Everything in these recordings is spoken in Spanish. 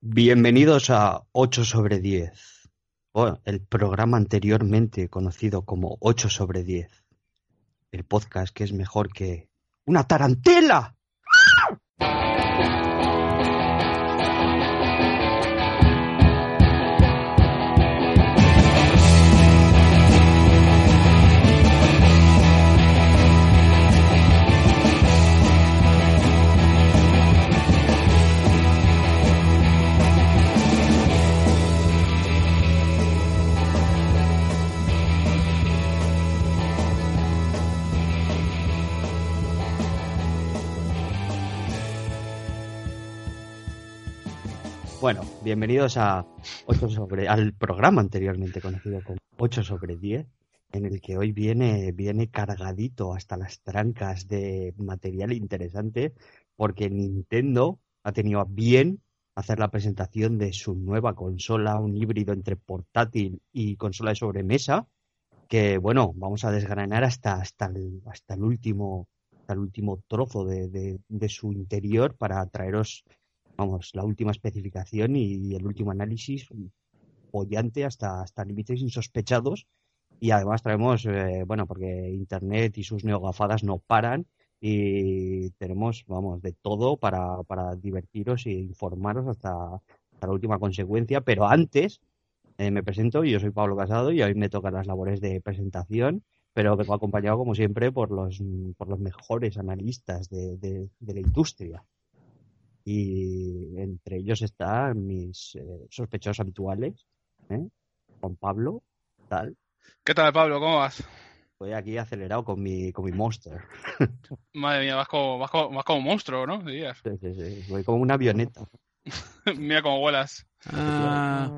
Bienvenidos a 8 sobre 10, o el programa anteriormente conocido como 8 sobre 10, el podcast que es mejor que una tarantela. Bueno, bienvenidos a 8 sobre, al programa anteriormente conocido como 8 sobre 10, en el que hoy viene, viene cargadito hasta las trancas de material interesante, porque Nintendo ha tenido bien hacer la presentación de su nueva consola, un híbrido entre portátil y consola de sobremesa, que bueno, vamos a desgranar hasta, hasta, el, hasta el último hasta el último trozo de, de su interior para traeros vamos, la última especificación y el último análisis pollante hasta, hasta límites insospechados. Y además traemos, eh, bueno, porque Internet y sus neogafadas no paran y tenemos, vamos, de todo para, para divertiros e informaros hasta, hasta la última consecuencia. Pero antes, eh, me presento, yo soy Pablo Casado y hoy me tocan las labores de presentación, pero vengo acompañado, como siempre, por los, por los mejores analistas de, de la industria y entre ellos están mis eh, sospechosos habituales, ¿eh? Juan Pablo, tal. ¿Qué tal, Pablo? ¿Cómo vas? Voy aquí acelerado con mi, con mi monster. Madre mía, vas como, vas como, vas como monstruo, ¿no? Dirías. Sí, sí, sí. Voy como una avioneta. Mira cómo vuelas. Ah,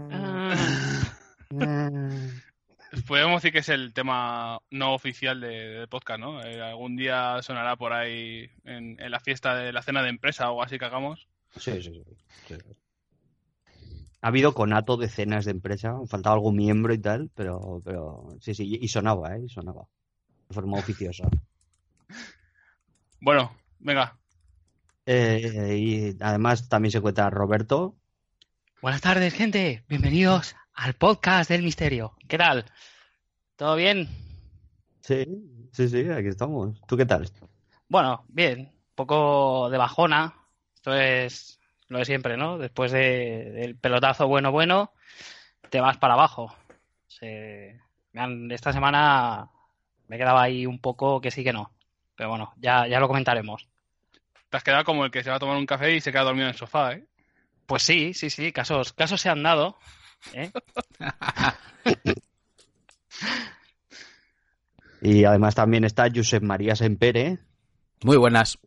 Podemos decir que es el tema no oficial de- del podcast, ¿no? Eh, algún día sonará por ahí en, en la fiesta de la cena de empresa o así que hagamos. Sí, sí, sí, sí. Ha habido conato de cenas de empresa, faltaba algún miembro y tal, pero, pero sí, sí, y sonaba, ¿eh? Y sonaba. De forma oficiosa. Bueno, venga. Eh, y además también se encuentra Roberto. Buenas tardes, gente. Bienvenidos al podcast del misterio. ¿Qué tal? ¿Todo bien? Sí, sí, sí, aquí estamos. ¿Tú qué tal? Bueno, bien. Un poco de bajona. Esto es lo de siempre, ¿no? Después de- del pelotazo bueno, bueno, te vas para abajo. Se- esta semana me quedaba ahí un poco que sí que no. Pero bueno, ya, ya lo comentaremos. Te has quedado como el que se va a tomar un café y se queda dormido en el sofá, ¿eh? Pues sí, sí, sí, casos, casos se han dado. ¿Eh? Y además también está Josep María Sempere. Muy buenas.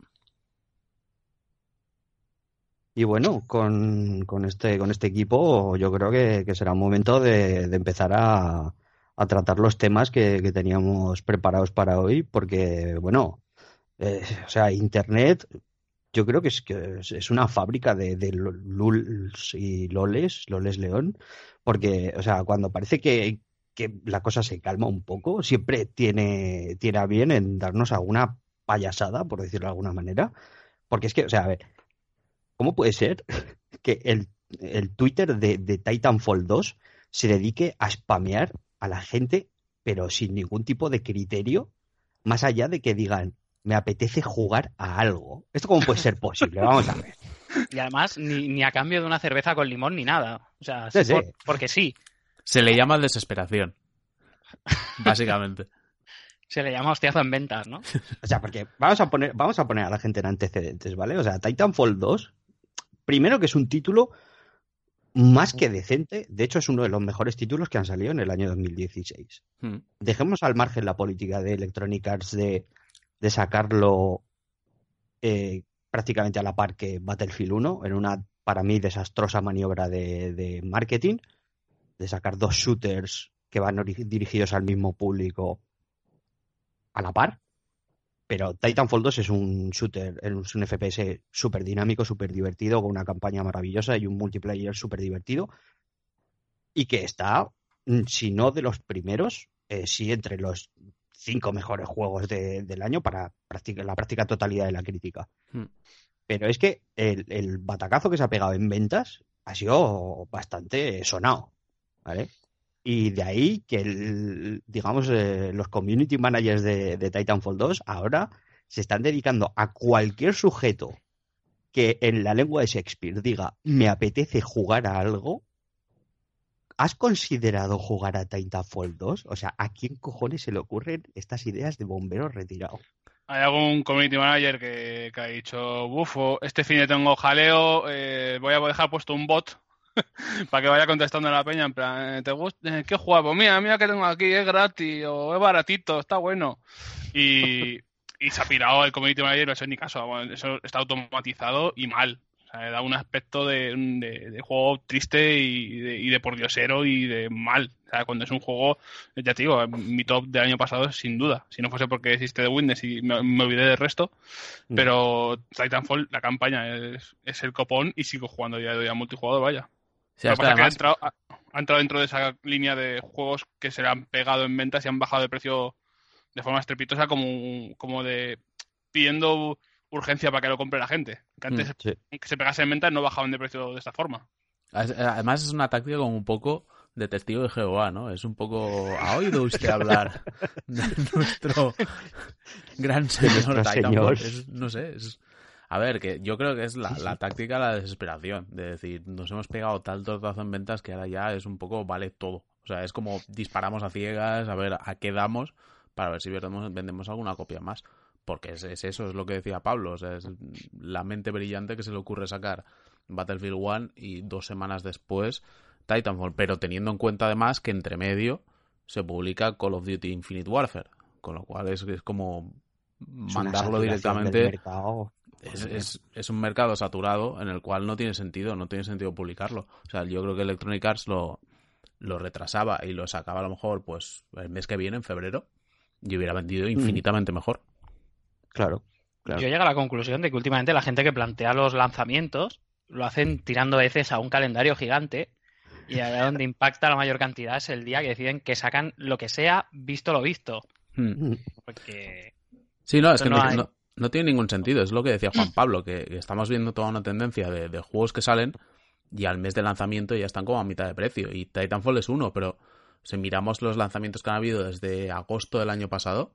Y bueno, con, con este, con este equipo yo creo que, que será un momento de, de empezar a, a tratar los temas que, que teníamos preparados para hoy, porque bueno, eh, o sea, Internet yo creo que es, que es, una fábrica de, de luls y loles, loles león, porque, o sea, cuando parece que, que la cosa se calma un poco, siempre tiene, tiene a bien en darnos alguna payasada, por decirlo de alguna manera, porque es que, o sea, a ver, ¿cómo puede ser que el, el Twitter de Titanfall 2 se dedique a spamear a la gente, pero sin ningún tipo de criterio, más allá de que digan, me apetece jugar a algo. ¿Esto cómo puede ser posible? Vamos a ver. Y además, ni, ni a cambio de una cerveza con limón ni nada. O sea, Sí, sí. por- porque sí. Se le llama desesperación. Básicamente. Se le llama hostiazo en ventas, ¿no? O sea, porque vamos a poner, vamos a poner a la gente en antecedentes, ¿vale? O sea, Titanfall 2, primero que es un título más que decente, de hecho es uno de los mejores títulos que han salido en el año 2016. Hmm. Dejemos al margen la política de Electronic Arts de, de sacarlo eh, prácticamente a la par que Battlefield 1, en una, para mí, desastrosa maniobra de, marketing, de sacar dos shooters que van dirigidos al mismo público a la par. Pero Titanfall 2 es un shooter, es un FPS súper dinámico, súper divertido, con una campaña maravillosa y un multiplayer súper divertido. Y que está, mm, si no de los primeros, eh, sí entre los cinco mejores juegos de- del año para práctica- la práctica totalidad de la crítica. Hmm. Pero es que el, el batacazo que se ha pegado en ventas ha sido bastante sonado, ¿vale? Y de ahí que, el, digamos, eh, los community managers de, de Titanfall 2 ahora se están dedicando a cualquier sujeto que en la lengua de Shakespeare diga me apetece jugar a algo, ¿has considerado jugar a Titanfall 2? O sea, ¿a quién cojones se le ocurren estas ideas de bomberos retirados? Hay algún community manager que, que ha dicho, bufo, este fin de tengo jaleo, eh, voy a dejar puesto un bot para que vaya contestando a la peña en plan, ¿te gusta? Eh, ¿Qué juego? Mira, mira que tengo aquí, es gratis o es baratito, está bueno. Y, y se ha pirado el community manager, no ha hecho ni caso, eso está automatizado y mal. Da un aspecto de, de, de juego triste y de, y de pordiosero y de mal. O sea, cuando es un juego, ya te digo, mi top del año pasado sin duda. Si no fuese porque existe The Witness y me, me olvidé del resto. Mm. Pero Titanfall, la campaña es, es el copón y sigo jugando día de multijugador, vaya. Sí, Lo es que pasa es que ha además- entrado, ha, ha entrado dentro de esa línea de juegos que se le han pegado en ventas y han bajado de precio de forma estrepitosa como, como de pidiendo urgencia para que lo compre la gente. Que antes Mm, sí. que se pegase en ventas no bajaban de precio de esta forma. Eh, Además es una táctica como un poco de testigo de Jehová, ¿no? Es un poco... ¿Ha oído usted hablar de nuestro gran señor señor. Es- no sé, es... A ver, que yo creo que es la, la táctica de la desesperación, de decir, nos hemos pegado tal tortazo en ventas que ahora ya es un poco vale todo. O sea, es como disparamos a ciegas, a ver a qué damos para ver si vendemos, vendemos alguna copia más. Porque es, es eso, es lo que decía Pablo, o sea, es la mente brillante que se le ocurre sacar Battlefield 1 y dos semanas después Titanfall, pero teniendo en cuenta además que entre medio se publica Call of Duty Infinite Warfare, con lo cual es, es como Es mandarlo directamente. Es, es- es un mercado saturado en el cual no tiene sentido, no tiene sentido publicarlo. O sea, yo creo que Electronic Arts lo, lo retrasaba y lo sacaba a lo mejor pues el mes que viene, en febrero, y hubiera vendido infinitamente mejor. Claro, claro. Yo llego a la conclusión de que últimamente la gente que plantea los lanzamientos lo hacen tirando veces a un calendario gigante y allá donde impacta la mayor cantidad es el día que deciden que sacan lo que sea, visto lo visto. Hmm. Mm, Porque Sí, no, es que no, no hay. no- no tiene ningún sentido. Es lo que decía Juan Pablo, que, que estamos viendo toda una tendencia de, de juegos que salen y al mes de lanzamiento ya están como a mitad de precio. Y Titanfall es uno, pero si miramos los lanzamientos que han habido desde agosto del año pasado,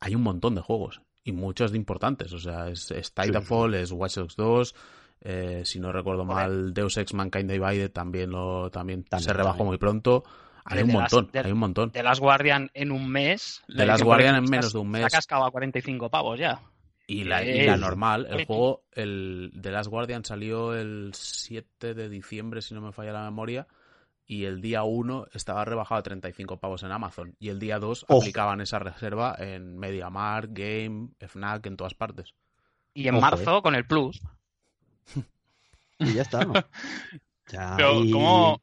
hay un montón de juegos y muchos de importantes. O sea, es, es Titanfall, es Watch Dogs 2. eh, si no recuerdo mal, Deus Ex Mankind Divided también lo también, También, se rebajó también. muy pronto. Hay De un las- montón, de- hay un montón. The Last Guardian en un mes. The la Last edición Guardian en menos de un mes. Se ha cascado a 45 pavos ya. Y la, y la normal, el juego, el The Last Guardian salió el 7 de diciembre, si no me falla la memoria, y el día 1 estaba rebajado a 35 pavos en Amazon, y el día 2 Ojo. aplicaban esa reserva en MediaMarkt, Game, FNAC, en todas partes. Y en Ojo, marzo con el Plus. Y ya está. ¿no? Ya Pero, ¿cómo-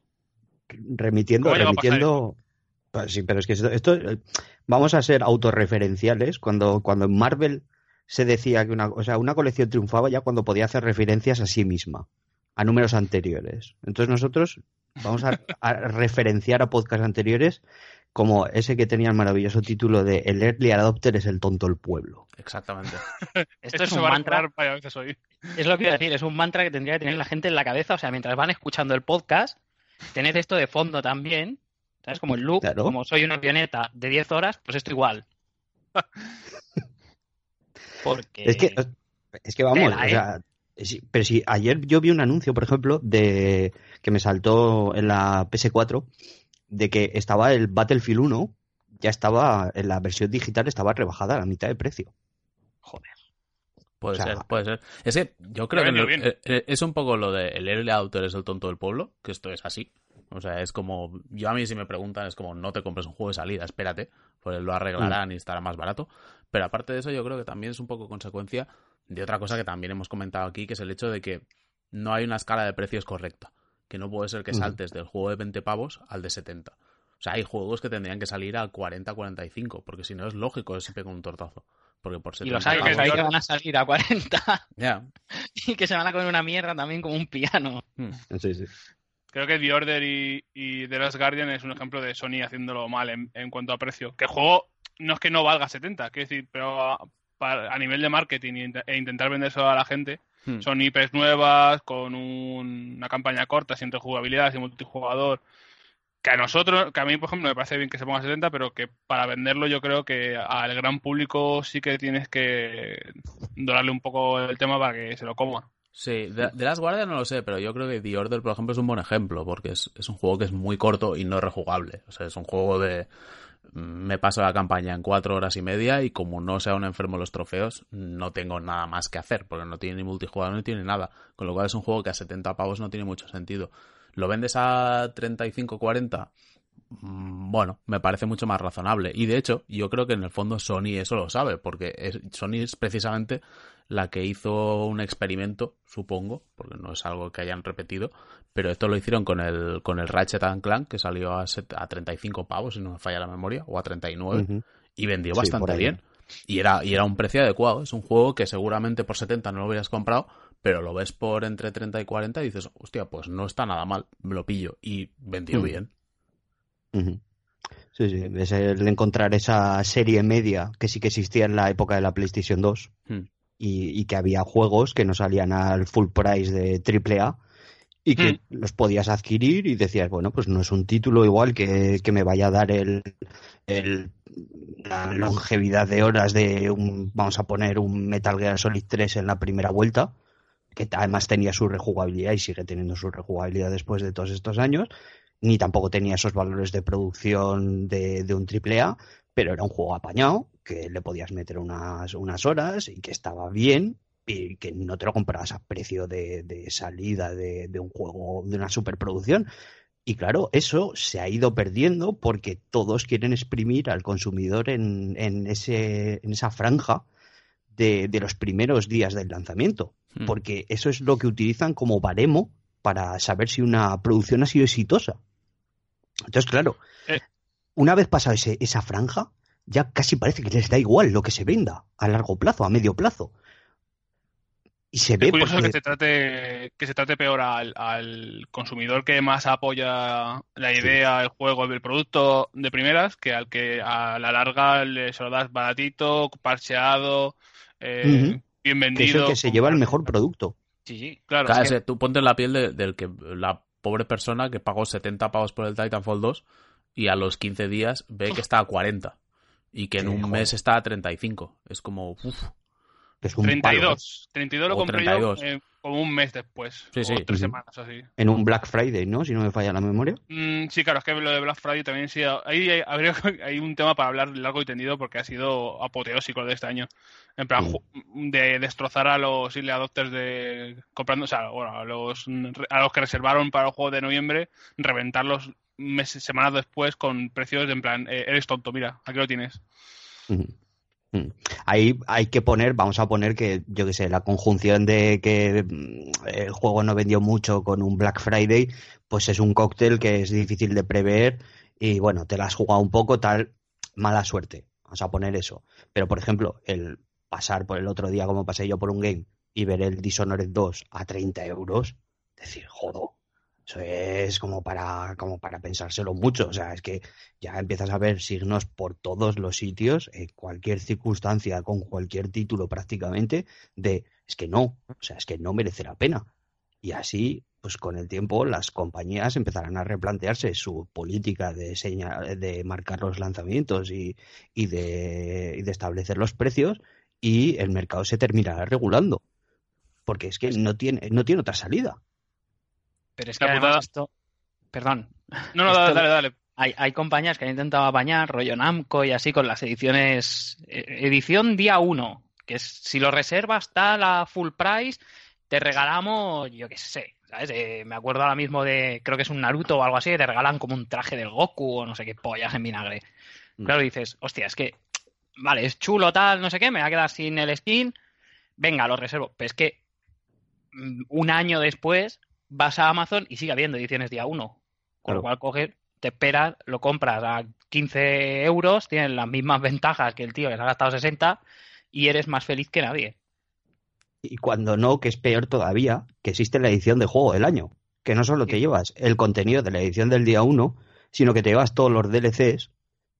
Remitiendo, cómo remitiendo. Pues sí, pero es que esto, esto, eh, vamos a ser autorreferenciales. Cuando, cuando en Marvel se decía que una, o sea, una colección triunfaba ya cuando podía hacer referencias a sí misma, a números anteriores. Entonces nosotros vamos a, a referenciar a podcasts anteriores como ese que tenía el maravilloso título de El Early Adopter es el tonto del pueblo. Exactamente. Esto, es un mantra. veces hoy. Es lo que iba a decir, es un mantra que tendría que tener la gente en la cabeza. O sea, mientras van escuchando el podcast, tened esto de fondo también. ¿Sabes? Como el loop, Claro. como soy una pioneta de 10 horas, pues esto igual. Porque. Es que, es que vamos, Tela, o ¿eh? sea, pero si ayer yo vi un anuncio, por ejemplo, de que me saltó en la PS4 de que estaba el Battlefield 1, ya estaba en la versión digital estaba rebajada a la mitad de precio. Joder. Puede O sea, ser, puede ser. Es que yo creo que eh, eh, es un poco lo de el early adopter es el tonto del pueblo, que esto es así. O sea, es como, yo a mí si me preguntan es como, no te compres un juego de salida, espérate, pues lo arreglarán y estará más barato. Pero aparte de eso, yo creo que también es un poco consecuencia de otra cosa que también hemos comentado aquí, que es el hecho de que no hay una escala de precios correcta. Que no puede ser que saltes del juego de 20 pavos al de 70. O sea, hay juegos que tendrían que salir al 40-45, porque si no es lógico que se pegue un tortazo. Porque por Y 70 los hay, que los hay que van a salir a 40 Ya. y que se van a comer una mierda también como un piano. Hmm. Sí, sí. Creo que The Order y, y The Last Guardian es un ejemplo de Sony haciéndolo mal en, en cuanto a precio. Que el juego no es que no valga 70, quiero decir, pero a, para- a nivel de marketing e int- intentar vendérselo a la gente, Hmm. Son IPs nuevas, con una campaña corta, sin jugabilidad, sin multijugador. Que a nosotros, que a mí, por ejemplo, me parece bien que se ponga 70, pero que para venderlo yo creo que al gran público sí que tienes que dorarle un poco el tema para que se lo coma. Sí, de, las guardias no lo sé, pero yo creo que The Order, por ejemplo, es un buen ejemplo, porque es, es un juego que es muy corto y no rejugable. O sea, es un juego de me paso la campaña en cuatro horas y media y como no sea un enfermo los trofeos, no tengo nada más que hacer, porque no tiene ni multijugador ni tiene nada. Con lo cual es un juego que a 70 pavos no tiene mucho sentido. ¿Lo vendes a 35, 40? Mm, bueno, me parece mucho más razonable. Y de hecho, yo creo que en el fondo Sony eso lo sabe, porque Sony es precisamente la que hizo un experimento, supongo, porque no es algo que hayan repetido, pero esto lo hicieron con el, con el Ratchet Clank, que salió a, a 35 pavos, si no me falla la memoria, o a 39, y vendió bastante bien. Y era, y era un precio adecuado. Es un juego que seguramente por 70 no lo hubieras comprado, pero lo ves por entre 30 y 40 y dices, hostia, pues no está nada mal, me lo pillo. Y vendió bien. Sí, sí, es el encontrar esa serie media que sí que existía en la época de la PlayStation 2 hmm. y, y, que había juegos que no salían al full price de AAA y que hmm. los podías adquirir y decías, bueno, pues no es un título igual que, me vaya a dar el, la longevidad de horas de un, vamos a poner un Metal Gear Solid 3 en la primera vuelta, que además tenía su rejugabilidad y sigue teniendo su rejugabilidad después de todos estos años, ni tampoco tenía esos valores de producción de, de un AAA, pero era un juego apañado, que le podías meter unas, unas horas y que estaba bien y que no te lo comprabas a precio de, salida de, un juego, de una superproducción. Y claro, eso se ha ido perdiendo porque todos quieren exprimir al consumidor en, en, ese, en esa franja de, los primeros días del lanzamiento. Hmm. Porque eso es lo que utilizan como baremo para saber si una producción ha sido exitosa. Entonces, claro, eh. una vez pasada esa franja, ya casi parece que les da igual lo que se venda a largo plazo, a medio plazo. Y se ve curioso que se trate que se trate peor al, consumidor que más apoya la idea, el juego, el producto de primeras, que al que a la larga le se lo das baratito, parcheado, eh, bien vendido. Que es el que se lleva el mejor producto. Sí, sí, claro. Tú ponte en la piel del que la pobre persona que pagó 70 pavos por el Titanfall 2 y a los 15 días ve que está a 40 y que en un mes está a 35. Es como, uff, 32. 32 lo compré yo eh, como un mes después. Sí, sí. tres semanas así. En un Black Friday, ¿no? Si no me falla la memoria. Mm, sí, claro, es que lo de Black Friday también sí. Ahí hay, habría, hay un tema para hablar largo y tendido porque ha sido apoteósico de este año. En plan, de destrozar a los early adopters de. comprando, o sea, bueno, a los, a los que reservaron para el juego de noviembre, reventarlos meses, semanas después con precios de en plan, eh, eres tonto, mira, aquí lo tienes. Mm. Ahí hay que poner, vamos a poner que, yo que sé, la conjunción de que mm, el juego no vendió mucho con un Black Friday, pues es un cóctel que es difícil de prever y bueno, te la has jugado un poco, tal, mala suerte. Vamos a poner eso. Pero por ejemplo, el pasar por el otro día como pasé yo por un game y ver el Dishonored 2 a 30 euros, decir, jodo, eso es como para, como para pensárselo mucho. O sea, es que ya empiezas a ver signos por todos los sitios, en cualquier circunstancia, con cualquier título prácticamente, de es que no, o sea, es que no merece la pena. Y así, pues con el tiempo, las compañías empezarán a replantearse su política de, de marcar los lanzamientos y, y, de, y de establecer los precios y el mercado se terminará regulando. Porque es que no tiene, no tiene otra salida. Pero es que además esto... Perdón. No, no, dale, dale, dale. Hay, hay, compañías que han intentado apañar, rollo Namco y así, con las ediciones... Eh, edición día 1, que es, si lo reservas tal a full price, te regalamos, yo qué sé, ¿sabes? Eh, me acuerdo ahora mismo de, creo que es un Naruto o algo así, te regalan como un traje del Goku o no sé qué pollas en vinagre. Mm. Claro, dices, hostia, es que, vale, es chulo tal, no sé qué, me va a quedar sin el skin, venga, lo reservo. Pero es que mm, un año después vas a Amazon y sigue habiendo ediciones día 1. Con lo cual coges, te esperas, lo compras a 15 euros, tienes las mismas ventajas que el tío que se ha gastado 60 y eres más feliz que nadie. Y cuando no, que es peor todavía, que existe la edición de juego del año. Que no solo te llevas el contenido de la edición del día 1, sino que te llevas todos los DLCs,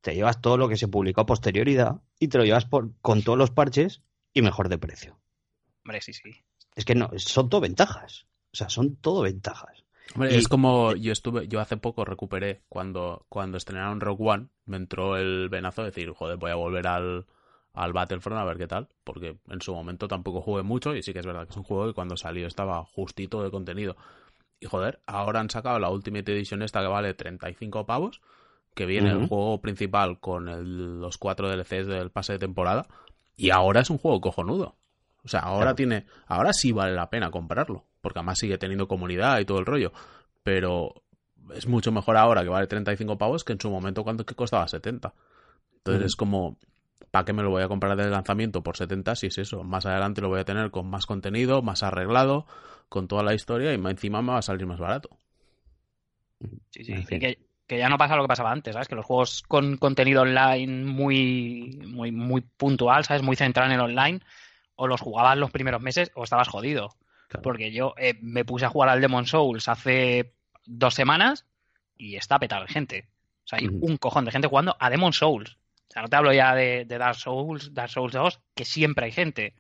te llevas todo lo que se publicó a posterioridad y te lo llevas por, con todos los parches y mejor de precio. Hombre, sí, sí. Es que no, son todo ventajas. O sea, son todo ventajas. Hombre, es como yo estuve, yo hace poco recuperé cuando, cuando estrenaron Rogue One, me entró el venazo de decir, joder, voy a volver al, al Battlefront a ver qué tal, porque en su momento tampoco jugué mucho y sí que es verdad que es un juego que cuando salió estaba justito de contenido. Y joder, ahora han sacado la Ultimate Edition esta que vale 35 pavos, que viene el juego principal con los cuatro DLCs del pase de temporada, y ahora es un juego cojonudo. O sea, ahora tiene, ahora sí vale la pena comprarlo, porque además sigue teniendo comunidad y todo el rollo, pero es mucho mejor ahora que vale 35 pavos que en su momento cuando que costaba 70. Entonces es como, ¿para qué me lo voy a comprar de lanzamiento por 70 si es eso? Más adelante lo voy a tener con más contenido, más arreglado, con toda la historia y encima me va a salir más barato. Sí, sí, que, ya no pasa lo que pasaba antes, ¿sabes? Que los juegos con contenido online muy, muy, muy puntual, ¿sabes? Muy centrado en el online, o los jugabas los primeros meses o estabas jodido. Porque yo eh, me puse a jugar al Demon Souls hace dos semanas y está petado de gente. O sea, hay un cojón de gente jugando a Demon Souls. O sea, no te hablo ya de, Dark Souls, Dark Souls 2, que siempre hay gente.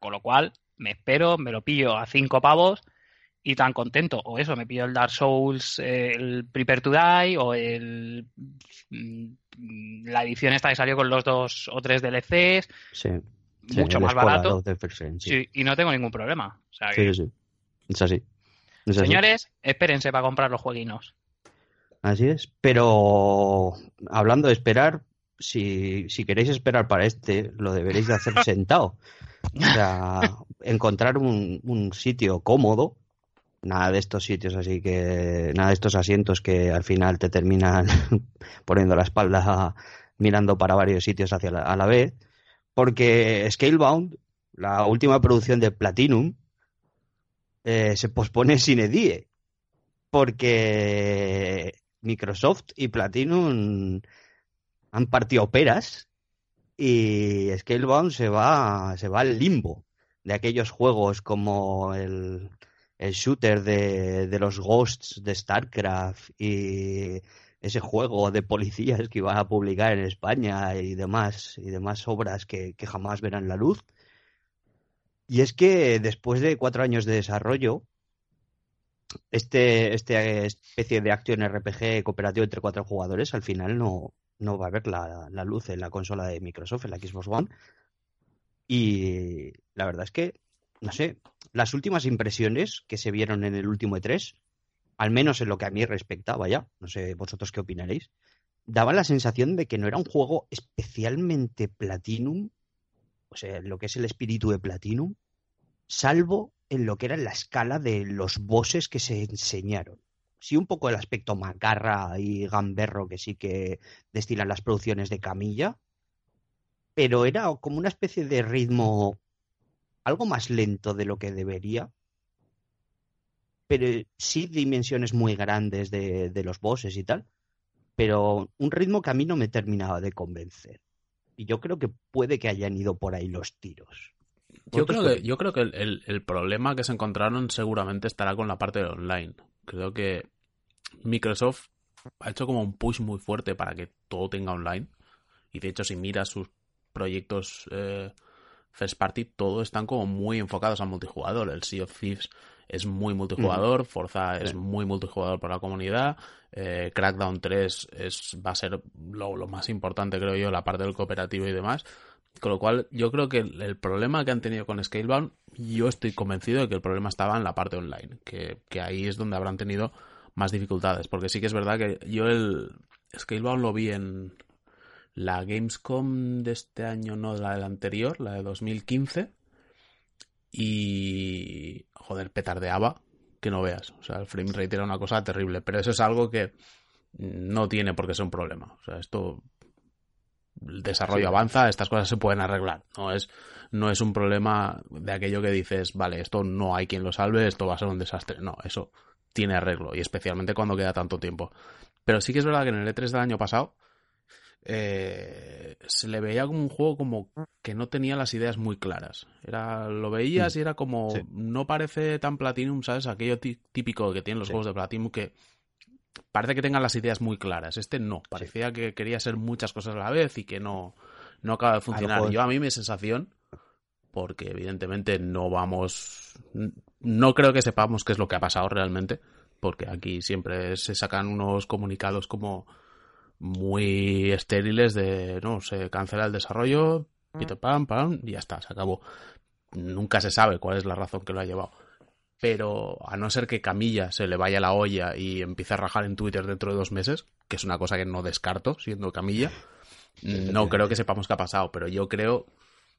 Con lo cual, me espero, me lo pillo a cinco pavos y tan contento. O eso, me pillo el Dark Souls, el Prepare to Die, o el mm, la edición esta que salió con los dos o tres DLCs. Sí. Mucho más barato. sí. y no tengo ningún problema. sí, sí. Es así. Señores, espérense para comprar los jueguinos. Así es. Pero hablando de esperar, si, si queréis esperar para este, lo deberéis de hacer sentado. O sea, encontrar un, un sitio cómodo, nada de estos sitios así que, nada de estos asientos que al final te terminan poniendo la espalda mirando para varios sitios hacia la, a la vez, porque Scalebound, la última producción de Platinum, eh, se pospone sin edie, porque Microsoft y Platinum han partido operas y Scalebound se va, se va al limbo de aquellos juegos como el, shooter de, los Ghosts de StarCraft y ese juego de policías que iba a publicar en España y demás, y demás obras que, jamás verán la luz. Y es que después de cuatro años de desarrollo, este, este especie de acción RPG cooperativo entre cuatro jugadores al final no, no va a ver la, luz en la consola de Microsoft, en la Xbox One. Y la verdad es que, no sé, las últimas impresiones que se vieron en el último E3, al menos en lo que a mí respectaba ya, no sé vosotros qué opinaréis, daban la sensación de que no era un juego especialmente Platinum, o sea, lo que es el espíritu de Platinum, salvo en lo que era la escala de los bosses que se enseñaron. Sí un poco el aspecto macarra y gamberro que sí que destilan las producciones de Camilla, pero era como una especie de ritmo algo más lento de lo que debería, pero sí dimensiones muy grandes de, los bosses y tal, pero un ritmo que a mí no me terminaba de convencer. Y yo creo que puede que hayan ido por ahí los tiros. Yo creo, que, yo creo que el, el, problema que se encontraron seguramente estará con la parte de online. Creo que Microsoft ha hecho como un push muy fuerte para que todo tenga online. Y de hecho, si miras sus proyectos eh, first party, todos están como muy enfocados al multijugador. El Sea of Thieves es muy multijugador, Forza es muy multijugador para la comunidad, eh, Crackdown 3 es, va a ser lo, lo, más importante, creo yo, la parte del cooperativo y demás. Con lo cual, yo creo que el, problema que han tenido con Scalebound, yo estoy convencido de que el problema estaba en la parte online, que, que ahí es donde habrán tenido más dificultades. Porque sí que es verdad que yo el Scalebound lo vi en la Gamescom de este año, no la del anterior, la de 2015. Y. Joder, petardeaba. Que no veas. O sea, el frame rate era una cosa terrible. Pero eso es algo que no tiene por qué ser un problema. O sea, esto. El desarrollo avanza, estas cosas se pueden arreglar. No es, no es un problema de aquello que dices, vale, esto no hay quien lo salve, esto va a ser un desastre. No, eso tiene arreglo, y especialmente cuando queda tanto tiempo. Pero sí que es verdad que en el E3 del año pasado eh, se le veía como un juego como que no tenía las ideas muy claras. Era, lo veías mm. y era como, no parece tan Platinum, ¿sabes? Aquello típico que tienen los juegos de Platinum que parece que tengan las ideas muy claras. Este no, parecía que quería ser muchas cosas a la vez y que no, no acaba de funcionar. Yo a mí mi sensación porque evidentemente no vamos, no creo que sepamos qué es lo que ha pasado realmente, porque aquí siempre se sacan unos comunicados como muy estériles de, no, se cancela el desarrollo, pito pam, pam, y ya está, se acabó. Nunca se sabe cuál es la razón que lo ha llevado. Pero a no ser que Camilla se le vaya la olla y empiece a rajar en Twitter dentro de dos meses, que es una cosa que no descarto siendo Camilla, no creo que sepamos qué ha pasado, pero yo creo,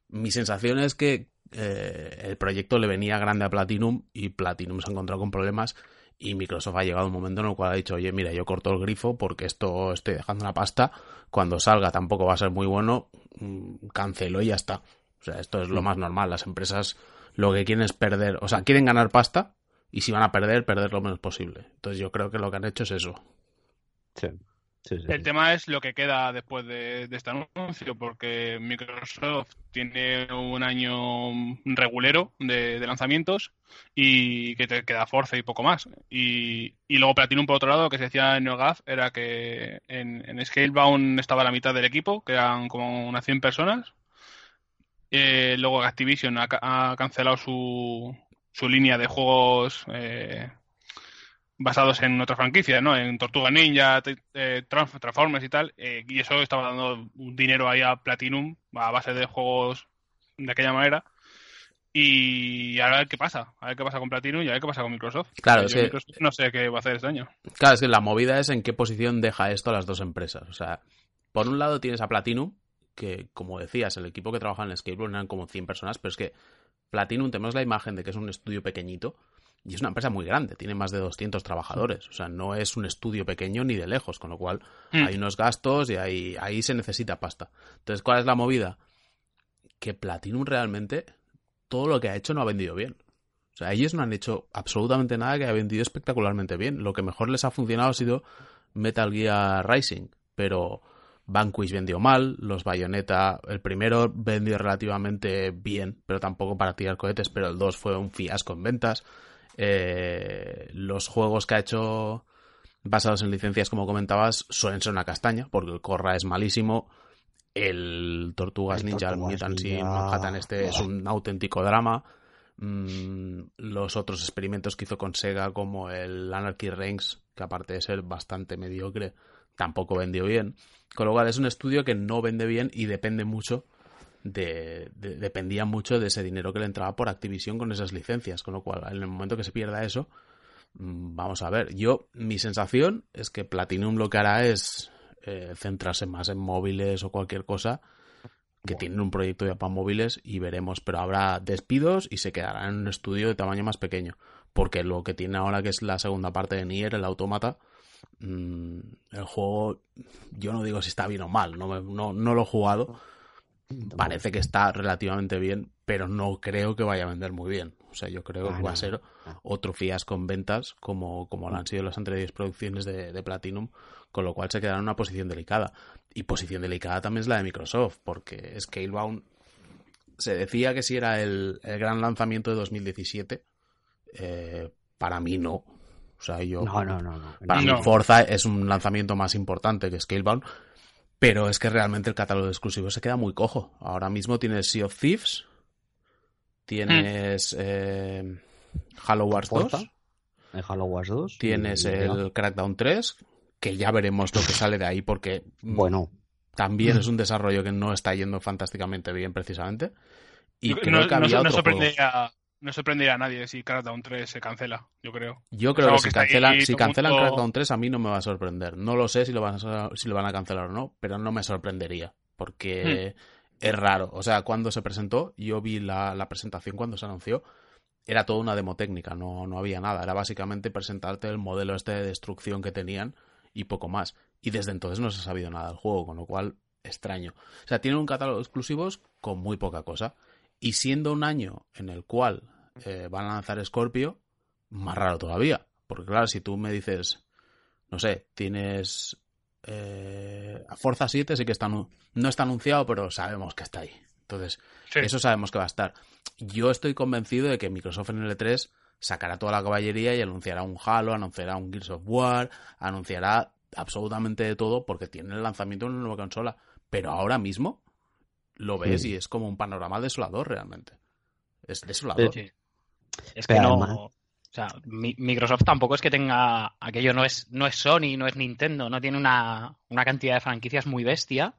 mi sensación es que eh, el proyecto le venía grande a Platinum y Platinum se ha encontrado con problemas y Microsoft ha llegado a un momento en el cual ha dicho, oye, mira, yo corto el grifo porque esto estoy dejando la pasta, cuando salga tampoco va a ser muy bueno, mm, cancelo y ya está. O sea, esto es lo más normal. Las empresas lo que quieren es perder, o sea, quieren ganar pasta y si van a perder, perder lo menos posible. Entonces yo creo que lo que han hecho es eso. Sí. El tema es lo que queda después de, este anuncio, porque Microsoft tiene un año regulero de, lanzamientos y que te queda Forza y poco más. Y, y luego Platinum, por otro lado, que se decía en NeoGAF, era que en, en Scalebound estaba la mitad del equipo, que eran como unas 100 personas. Eh, luego Activision ha, cancelado su, su línea de juegos eh, basados en otra franquicia, ¿no? En Tortuga Ninja, eh, Transformers y tal. Eh, y eso estaba dando dinero ahí a Platinum a base de juegos de aquella manera. Y a ver qué pasa, a ver qué pasa con Platinum y a ver qué pasa con Microsoft. Claro, no sé qué va a hacer este año. Claro, es que la movida es en qué posición deja esto a las dos empresas. O sea, por un lado tienes a Platinum, que como decías, el equipo que trabaja en Skateboard eran como 100 personas, pero es que Platinum tenemos la imagen de que es un estudio pequeñito y es una empresa muy grande, tiene más de 200 trabajadores. O sea, no es un estudio pequeño ni de lejos, con lo cual mm. hay unos gastos y ahí, ahí se necesita pasta. Entonces, ¿cuál es la movida? Que Platinum realmente todo lo que ha hecho no ha vendido bien. O sea, ellos no han hecho absolutamente nada que haya vendido espectacularmente bien. Lo que mejor les ha funcionado ha sido Metal Gear Rising, pero Vanquish vendió mal, los Bayonetta, el primero vendió relativamente bien, pero tampoco para tirar cohetes, pero el 2 fue un fiasco en ventas. Eh, los juegos que ha hecho basados en licencias, como comentabas, suelen ser una castaña, porque el Corra es malísimo. El Tortugas Ninja, el Mutant Sin Manhattan este es un auténtico drama. Mm, los otros experimentos que hizo con Sega, como el Anarchy Reigns, que aparte de ser bastante mediocre, tampoco vendió bien. Con lo cual es un estudio que no vende bien y depende mucho de, dependía mucho de ese dinero que le entraba por Activision con esas licencias, con lo cual en el momento que se pierda eso, mm, vamos a ver, yo mi sensación es que Platinum lo que hará es eh, centrarse más en móviles o cualquier cosa que tienen un proyecto ya para móviles y veremos, pero habrá despidos y se quedará en un estudio de tamaño más pequeño, porque lo que tiene ahora que es la segunda parte de Nier, el automata, mm, el juego, yo no digo si está bien o mal, no, no, no lo he jugado, Parece que está relativamente bien, pero no creo que vaya a vender muy bien. O sea, yo creo que va a ser otro fiasco en ventas, como, como lo han sido las anteriores producciones de, Platinum, con lo cual se quedará en una posición delicada. Y posición delicada también es la de Microsoft, porque Scalebound se decía que si era el, gran lanzamiento de 2017. Eh, para mí no. O sea, yo. No, no, no. no. Para mí, Forza es un lanzamiento más importante que Scalebound. Pero es que realmente el catálogo de exclusivos se queda muy cojo. Ahora mismo tienes Sea of Thieves, tienes eh, Halo Wars 2. El Halo Wars 2. Tienes el Crackdown 3, que ya veremos lo que sale de ahí porque mm, bueno, también es un desarrollo que no está yendo fantásticamente bien precisamente. Y creo que había otro no sorprendería a nadie si Crackdown 3 se cancela, yo creo. Yo creo que, si, cancelan, si cancelan Crackdown 3 a mí no me va a sorprender. No lo sé si lo van a, si lo van a cancelar o no, pero no me sorprendería. Porque hmm. es raro. O sea, cuando se presentó, yo vi la, presentación cuando se anunció, era toda una demo técnica, no, no había nada. Era básicamente presentarte el modelo este de destrucción que tenían y poco más. Y desde entonces no se ha sabido nada del juego, con lo cual extraño. O sea, tiene un catálogo de exclusivos con muy poca cosa. Y siendo un año en el cual eh, van a lanzar Scorpio, más raro todavía. Porque claro, si tú me dices, no sé, tienes eh, Forza 7 sí que está, no está anunciado, pero sabemos que está ahí. Entonces, eso sabemos que va a estar. Yo estoy convencido de que Microsoft en el E3 sacará toda la caballería y anunciará un Halo, anunciará un Gears of War, anunciará absolutamente de todo porque tiene el lanzamiento de una nueva consola. Pero ahora mismo lo ves y es como un panorama desolador realmente. Es desolador. Sí. Es que no. O sea, Microsoft tampoco es que tenga. Aquello no es, no es Sony, no es Nintendo, no tiene una, una cantidad de franquicias muy bestia.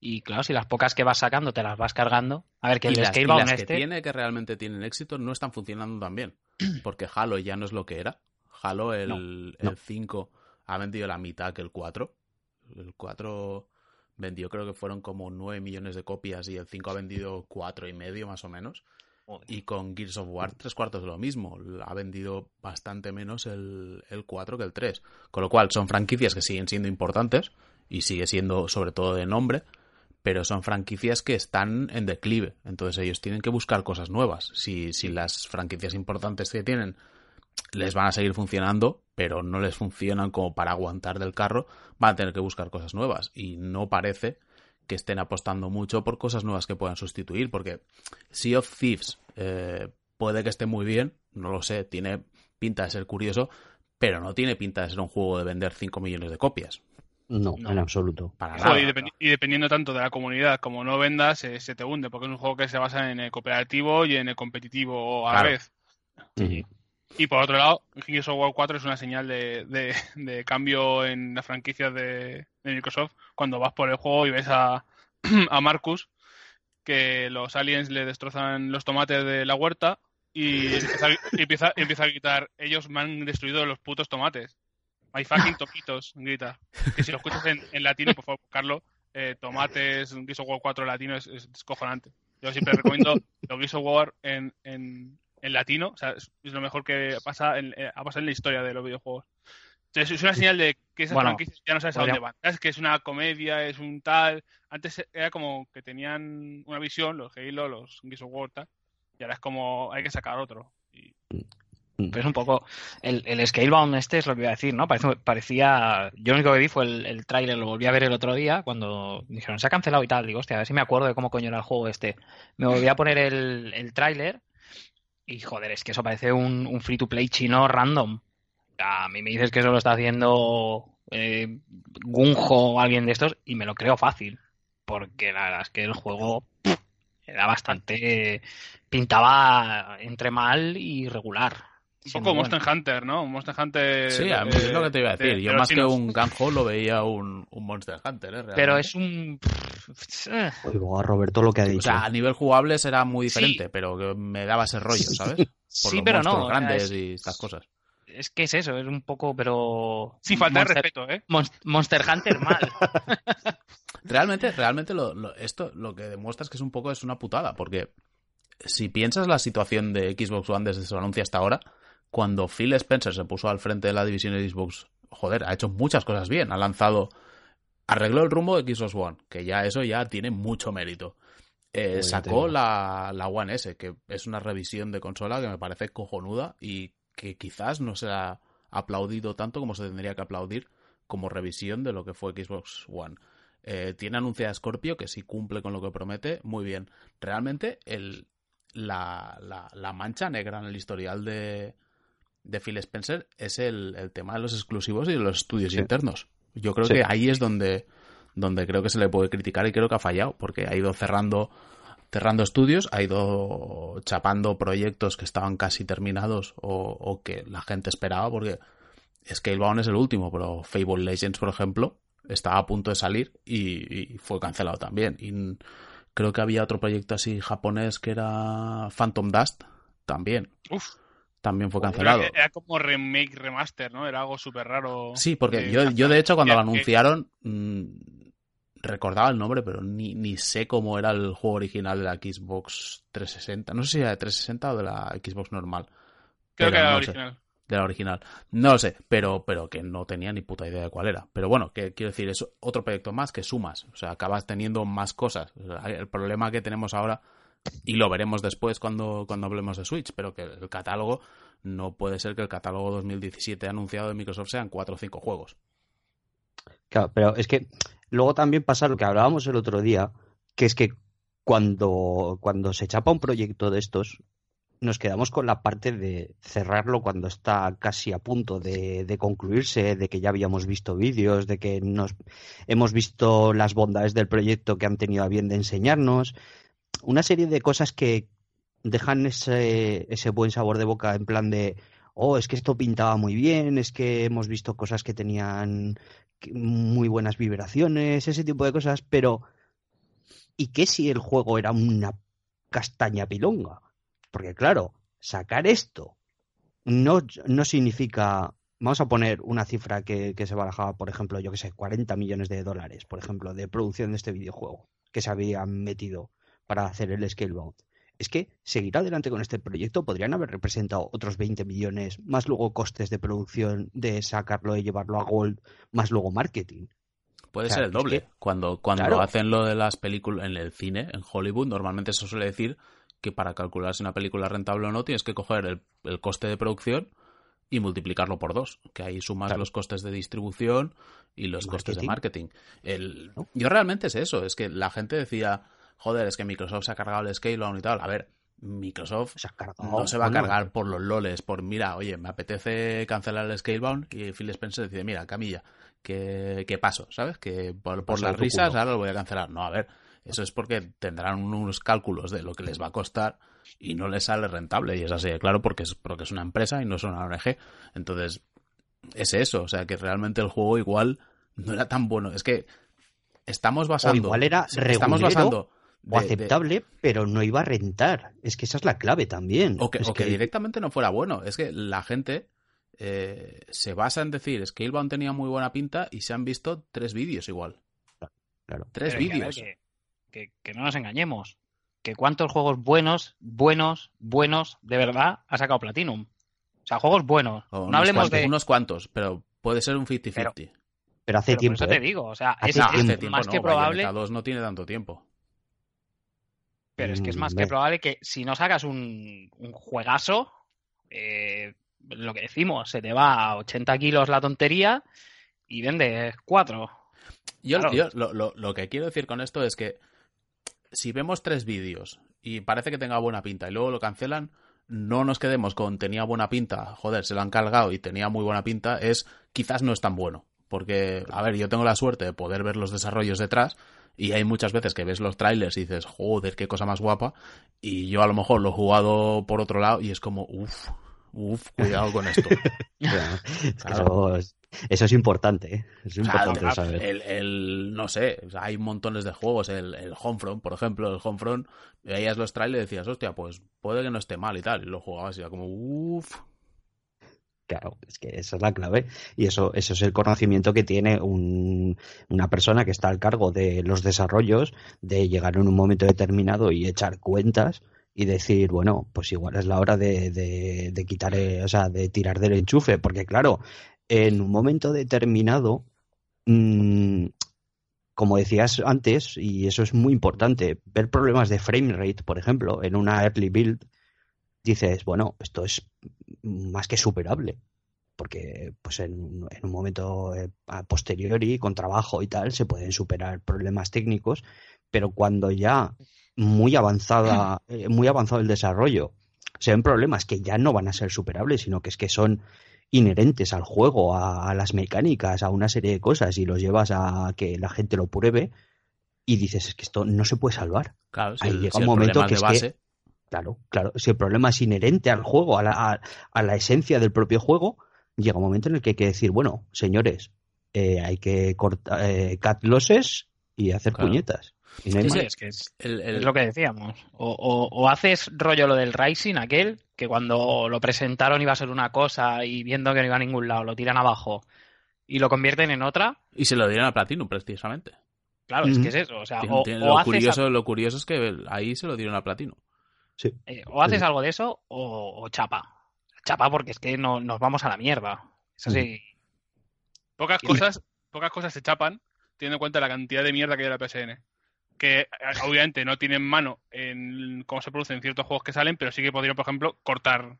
Y claro, si las pocas que vas sacando te las vas cargando. A ver, que el y las, y las este. que tiene que realmente tienen éxito no están funcionando tan bien. Porque Halo ya no es lo que era. Halo, el, No, el no. 5 ha vendido la mitad que el 4. El 4 vendió, creo que fueron como 9 millones de copias y el 5 ha vendido cuatro y medio más o menos. Y con Gears of War, tres cuartos de lo mismo. Ha vendido bastante menos el, el 4 que el 3. Con lo cual, son franquicias que siguen siendo importantes y sigue siendo sobre todo de nombre, pero son franquicias que están en declive. Entonces ellos tienen que buscar cosas nuevas. Si, si las franquicias importantes que tienen les van a seguir funcionando, pero no les funcionan como para aguantar del carro, van a tener que buscar cosas nuevas. Y no parece que estén apostando mucho por cosas nuevas que puedan sustituir, porque Sea of Thieves eh, puede que esté muy bien, no lo sé, tiene pinta de ser curioso, pero no tiene pinta de ser un juego de vender 5 millones de copias. No, No. en absoluto. Para y, nada. dependi- y dependiendo tanto de la comunidad como no vendas, se, se te hunde, porque es un juego que se basa en el cooperativo y en el competitivo a la Claro. vez. Ujú. Y por otro lado, Gears of War 4 es una señal de, de- cambio en las franquicias de, Microsoft cuando vas por el juego y ves a, a Marcus que los aliens le destrozan los tomates de la huerta y empieza, empieza a gritar, ellos me han destruido los putos tomates. My fucking toquitos, grita. Que si lo escuchas en, en latino, por favor, buscarlo. Eh, tomates, Gears of War 4 latino es, es descojonante. Yo siempre recomiendo los Gears of War en, en, en latino, o sea, es, es lo mejor que pasa en, eh, ha pasado en la historia de los videojuegos. Entonces, es una señal de que esas Bueno, franquicias ya no sabes a dónde van. Sabes que es una comedia, es un tal. Antes era como que tenían una visión, los Halo, los Gears of War, tal, y ahora es como hay que sacar otro. Y, Pero es un poco. El, el Scalebound este es lo que iba a decir, ¿no? Parece- parecía. Yo lo único que vi fue el, el tráiler, lo volví a ver el otro día cuando dijeron se ha cancelado y tal. Digo, hostia, a ver si me acuerdo de cómo coño era el juego este. Me volví a poner el, el tráiler y joder, es que eso parece un, free to play chino random. A mí me dices que eso lo está haciendo eh, Gunjo o alguien de estos y me lo creo fácil. Porque la verdad es que el juego era bastante. pintaba entre mal y regular. Un poco bueno. Monster Hunter, ¿no? Un Monster Hunter. Sí, a mí eh, es lo que te iba a de- decir. de Yo más que un Ganjo lo veía un, un Monster Hunter, ¿eh? Realmente. Pero es un. eh, Oigo a Roberto lo que ha O dicho. sea, a nivel jugable será muy Sí. diferente, pero me daba ese rollo, ¿sabes? Por Sí, los pero no. o sea, grandes es, y estas cosas. es que es eso, es un poco, pero. Sin faltar Monster, respeto, ¿eh? Monst- Monster Hunter mal. Realmente, realmente lo, lo- esto lo que demuestra es que es un poco es una putada, porque si piensas la situación de Xbox One desde su anuncio hasta ahora, cuando Phil Spencer se puso al frente de la división de Xbox, joder, ha hecho muchas cosas bien, ha lanzado, arregló el rumbo de Xbox One, que ya eso ya tiene mucho mérito. Eh, sacó la, la One S, que es una revisión de consola que me parece cojonuda y que quizás no se ha aplaudido tanto como se tendría que aplaudir como revisión de lo que fue Xbox One. Eh, tiene anunciada Scorpio, que si cumple con lo que promete, muy bien. Realmente, el, la, la, la mancha negra en el historial de, de Phil Spencer es el, el tema de los exclusivos y de los estudios Sí. internos. Yo creo Sí. que ahí es donde, donde creo que se le puede criticar y creo que ha fallado, porque ha ido cerrando, cerrando estudios, ha ido chapando proyectos que estaban casi terminados o, o que la gente esperaba, porque Scalebound es el último, pero Fable Legends, por ejemplo, estaba a punto de salir y, y fue cancelado también. Y creo que había otro proyecto así japonés que era Phantom Dust, también. Uf. También fue cancelado. era como remake, remaster, ¿no? Era algo súper raro. Sí, porque yo, yo de hecho cuando lo anunciaron mm, recordaba el nombre, pero ni, ni sé cómo era el juego original de la Xbox 360. No sé si era de 360 o de la Xbox normal. Creo pero que era no sé. original. de la original. No lo sé, pero, pero que no tenía ni puta idea de cuál era. Pero bueno, que quiero decir, es otro proyecto más que sumas. O sea, acabas teniendo más cosas. O sea, el problema que tenemos ahora, y lo veremos después cuando, cuando hablemos de Switch, pero que el catálogo no puede ser que el catálogo 2017 anunciado de Microsoft sean 4 o 5 juegos. Claro, pero es que luego también pasa lo que hablábamos el otro día, que es que cuando, cuando se chapa un proyecto de estos, nos quedamos con la parte de cerrarlo cuando está casi a punto de, de concluirse, de que ya habíamos visto vídeos, de que nos hemos visto las bondades del proyecto que han tenido a bien de enseñarnos, una serie de cosas que dejan ese, buen sabor de boca en plan de, oh, es que esto pintaba muy bien, es que hemos visto cosas que tenían muy buenas vibraciones, ese tipo de cosas, pero ¿y qué si el juego era una castaña pilonga? Porque claro, sacar esto no, no significa, vamos a poner una cifra que, que se barajaba, por ejemplo, yo que sé, 40 millones de dólares, por ejemplo, de producción de este videojuego que se habían metido para hacer el Scalebound es que seguir adelante con este proyecto podrían haber representado otros 20 millones, más luego costes de producción, de sacarlo y llevarlo a Gold, más luego marketing. Puede ser el doble. Cuando, cuando hacen lo de las películas en el cine, en Hollywood, normalmente eso suele decir que para calcular si una película es rentable o no, tienes que coger el, coste de producción y multiplicarlo por dos, que ahí sumas los costes de distribución y los costes de marketing. El... Yo realmente es eso, es que la gente decía, joder, es que Microsoft se ha cargado el Scalebound y tal. A ver, Microsoft no se va a cargar por los loles, por mira, oye, me apetece cancelar el Scalebound y Phil Spencer dice, mira, Camilla, ¿qué, qué paso? ¿Sabes? Que por, por las risas ahora lo voy a cancelar. No, a ver, eso es porque tendrán unos cálculos de lo que les va a costar y no les sale rentable. Y es así, claro, porque es, porque es una empresa y no es una ONG. Entonces, es eso, o sea, que realmente el juego igual no era tan bueno. Es que estamos basando... igual era estamos basando o aceptable, pero no iba a rentar. Es que esa es la clave también. O que, directamente no fuera bueno. Es que la gente eh, se basa en decir Scalebound tenía muy buena pinta y se han visto tres vídeos igual. Claro. Tres vídeos. Que, no nos engañemos. Que cuántos juegos buenos, buenos, buenos, de verdad, ha sacado Platinum. O sea, juegos buenos. no hablemos de. Unos cuantos, pero puede ser un 50-50. Pero, hace tiempo. eso te ¿eh? digo. O sea, es, más que probable. 2 no tiene tanto tiempo. Pero es que es más mm, que probable que si no sacas un, un juegazo, eh, lo que decimos, se te va a 80 kilos la tontería y vende 4. Yo, lo, lo, lo, que quiero decir con esto es que si vemos tres vídeos y parece que tenga buena pinta y luego lo cancelan, no nos quedemos con tenía buena pinta, joder, se lo han cargado y tenía muy buena pinta, es quizás no es tan bueno. Porque, a ver, yo tengo la suerte de poder ver los desarrollos detrás y hay muchas veces que ves los trailers y dices, joder, qué cosa más guapa. Y yo a lo mejor lo he jugado por otro lado y es como, uff, uff, cuidado con esto. eso, es, importante, ¿eh? es importante saber. El, no sé, hay montones de juegos. El, el Homefront, por ejemplo, el Homefront, veías los trailers y decías, hostia, pues puede que no esté mal y tal. Y lo jugabas y era como, uff, Claro, es que esa es la clave. Y eso, eso es el conocimiento que tiene una persona que está al cargo de los desarrollos, de llegar en un momento determinado y echar cuentas y decir, bueno, pues igual es la hora de, de, quitar, o sea, de tirar del enchufe. Porque claro, en un momento determinado, mm, como decías antes, y eso es muy importante, ver problemas de frame rate, por ejemplo, en una early build, dices, bueno, esto es más que superable. Porque pues en, un momento eh, a posteriori, con trabajo y tal, se pueden superar problemas técnicos, pero cuando ya muy avanzada, eh, muy avanzado el desarrollo, se ven problemas que ya no van a ser superables, sino que es que son inherentes al juego, a, las mecánicas, a una serie de cosas, y los llevas a que la gente lo pruebe, y dices, es que esto no se puede salvar. Claro, Ahí llega un momento que es que Claro, claro. Si el problema es inherente al juego, a la, a, la esencia del propio juego, llega un momento en el que hay que decir, bueno, señores, eh, hay que cortar eh, cat losses y hacer puñetas. es que es, lo que decíamos. O, o, haces rollo lo del Rising, aquel, que cuando lo presentaron iba a ser una cosa y viendo que no iba a ningún lado, lo tiran abajo y lo convierten en otra. Y se lo dieron a Platinum, precisamente. Claro, es que es eso. O sea, o, lo, curioso, lo curioso es que ahí se lo dieron a Platinum. Eh, o haces algo de eso o, chapa. Chapa porque es que no, nos vamos a la mierda. Eso sí. Pocas cosas, pocas cosas se chapan teniendo en cuenta la cantidad de mierda que hay en la PSN. Que eh, obviamente no tienen mano en cómo se producen ciertos juegos que salen, pero sí que podría, por ejemplo, cortar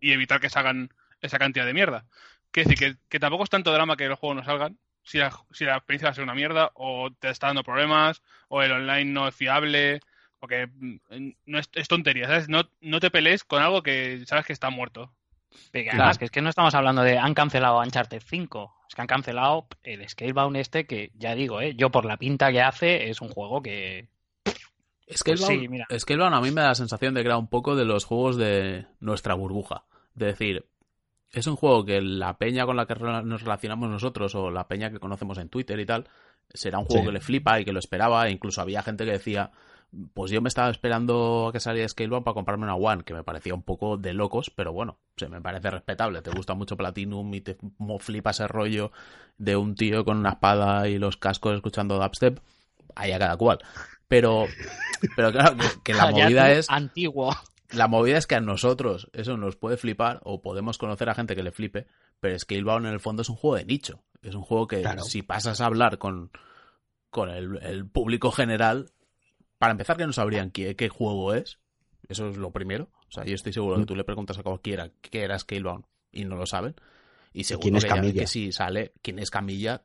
y evitar que salgan esa cantidad de mierda. Quiere decir que, tampoco es tanto drama que los juegos no salgan, si la, si la experiencia va a ser una mierda, o te está dando problemas, o el online no es fiable, porque mm, no es, tontería, ¿sabes? No, no te pelees con algo que sabes que está muerto. además, que es que no estamos hablando de han cancelado Uncharted 5, es que han cancelado el Scalebound este, que ya digo, ¿eh? yo por la pinta que hace, es un juego que. Scalebound, sí, mira. Scalebound a mí me da la sensación de que era un poco de los juegos de nuestra burbuja. De decir, es un juego que la peña con la que nos relacionamos nosotros o la peña que conocemos en Twitter y tal, será un juego Sí. que le flipa y que lo esperaba. E incluso había gente que decía, pues yo me estaba esperando a que saliera Scalebound para comprarme una One, que me parecía un poco de locos, pero bueno, se me parece respetable. Te gusta mucho Platinum y te flipa ese rollo de un tío con una espada y los cascos escuchando dubstep, ahí a cada cual. Pero, pero claro, que, que la movida es Antiguo. la movida es que a nosotros eso nos puede flipar o podemos conocer a gente que le flipe, pero Scalebound en el fondo es un juego de nicho. Es un juego que Claro. si pasas a hablar con, con el, el público general, para empezar que no sabrían qué, qué juego es. Eso es lo primero. O sea, yo estoy seguro Mm. que tú le preguntas a cualquiera qué era Scalebound y no lo saben. Y seguro quién es que, ya- Camilla? que si sale, quién es Camilla,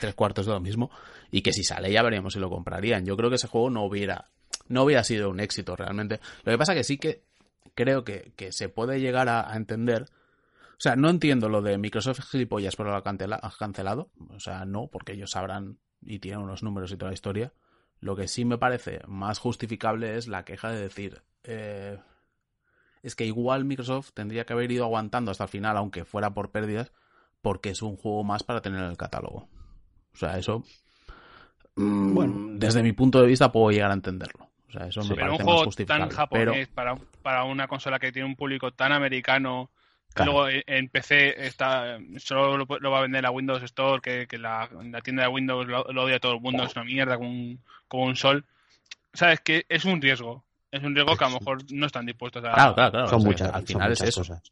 tres cuartos de lo mismo. Y que si sale ya veríamos si lo comprarían. Yo creo que ese juego no hubiera, no hubiera sido un éxito realmente. Lo que pasa que sí que creo que, que se puede llegar a, a entender. O sea, no entiendo lo de Microsoft gilipollas, pero lo ha cancelado. O sea, no, porque ellos sabrán y tienen unos números y toda la historia. Lo que sí me parece más justificable es la queja de decir. eh, es que igual Microsoft tendría que haber ido aguantando hasta el final, aunque fuera por pérdidas, porque es un juego más para tener en el catálogo. O sea, eso. mm, Bueno. desde mi punto de vista puedo llegar a entenderlo. O sea, eso Sí, me Pero un parece más juego justificable. tan japonés para, para una consola que tiene un público tan americano. Claro. Luego en- en PC está, solo lo, lo va a vender la Windows Store, que, que la, la tienda de Windows lo, lo odia todo el mundo, es una mierda como un, como un sol. Sabes que es un riesgo. Es un riesgo que a lo mejor no están dispuestos a. Claro, claro, claro. son o sea, muchas, al son final es eso. cosas.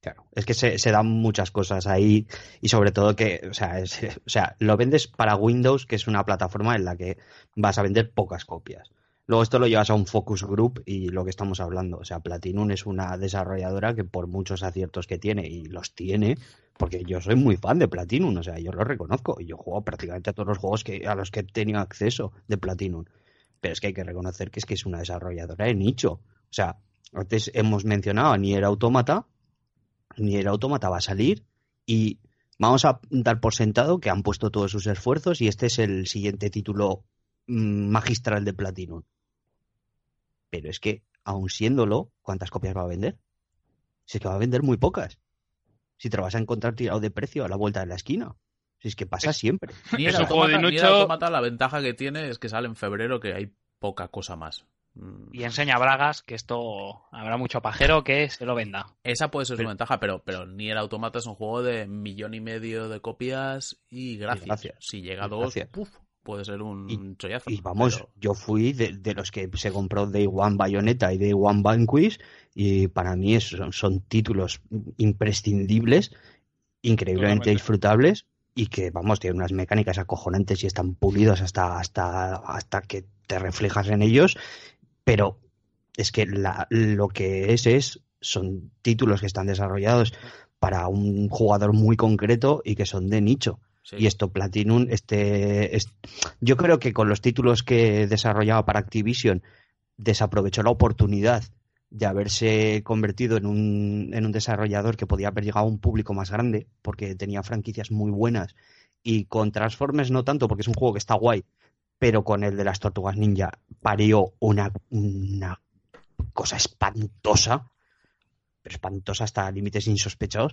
Claro, es que se, se dan muchas cosas ahí y sobre todo que, o sea, es- o sea, lo vendes para Windows, que es una plataforma en la que vas a vender pocas copias. Luego esto lo llevas a un focus group y lo que estamos hablando, o sea, Platinum es una desarrolladora que por muchos aciertos que tiene y los tiene, porque yo soy muy fan de Platinum, o sea, yo lo reconozco y yo juego prácticamente a todos los juegos que a los que he tenido acceso de Platinum. Pero es que hay que reconocer que es que es una desarrolladora de nicho. O sea, antes hemos mencionado a Nier Automata, Nier Automata va a salir y vamos a dar por sentado que han puesto todos sus esfuerzos y este es el siguiente título mm, magistral de Platinum. Pero es que, aun siéndolo, ¿cuántas copias va a vender? Si es que va a vender muy pocas. Si te lo vas a encontrar tirado de precio a la vuelta de la esquina. Si es que pasa siempre. Juego de Automata- Nier nicho- Automata, la ventaja que tiene es que sale en febrero, que hay poca cosa más. Mm, Y enseña Bragas que esto habrá mucho pajero que se lo venda. Esa puede ser su Pero- ventaja, pero, pero Nier Automata es un juego de millón y medio de copias y gracias. gracias. Si llega a dos, gracias. puf, puede ser un Y- chollazo. Y vamos, pero- yo fui de, de los que se compró Day One Bayonetta y Day One Vanquish y para mí es- son, son títulos imprescindibles, increíblemente Totalmente. disfrutables y que, vamos, tienen unas mecánicas acojonantes y están pulidos hasta, hasta, hasta que te reflejas en ellos, pero es que la- lo que es es, son títulos que están desarrollados para un jugador muy concreto y que son de nicho. Y esto, Platinum, este, es- yo creo que con los títulos que desarrollaba para Activision, desaprovechó la oportunidad de haberse convertido en un, en un desarrollador que podía haber llegado a un público más grande, porque tenía franquicias muy buenas. Y con Transformers no tanto, porque es un juego que está guay, pero con el de las Tortugas Ninja parió una, una cosa espantosa, pero espantosa hasta límites insospechados.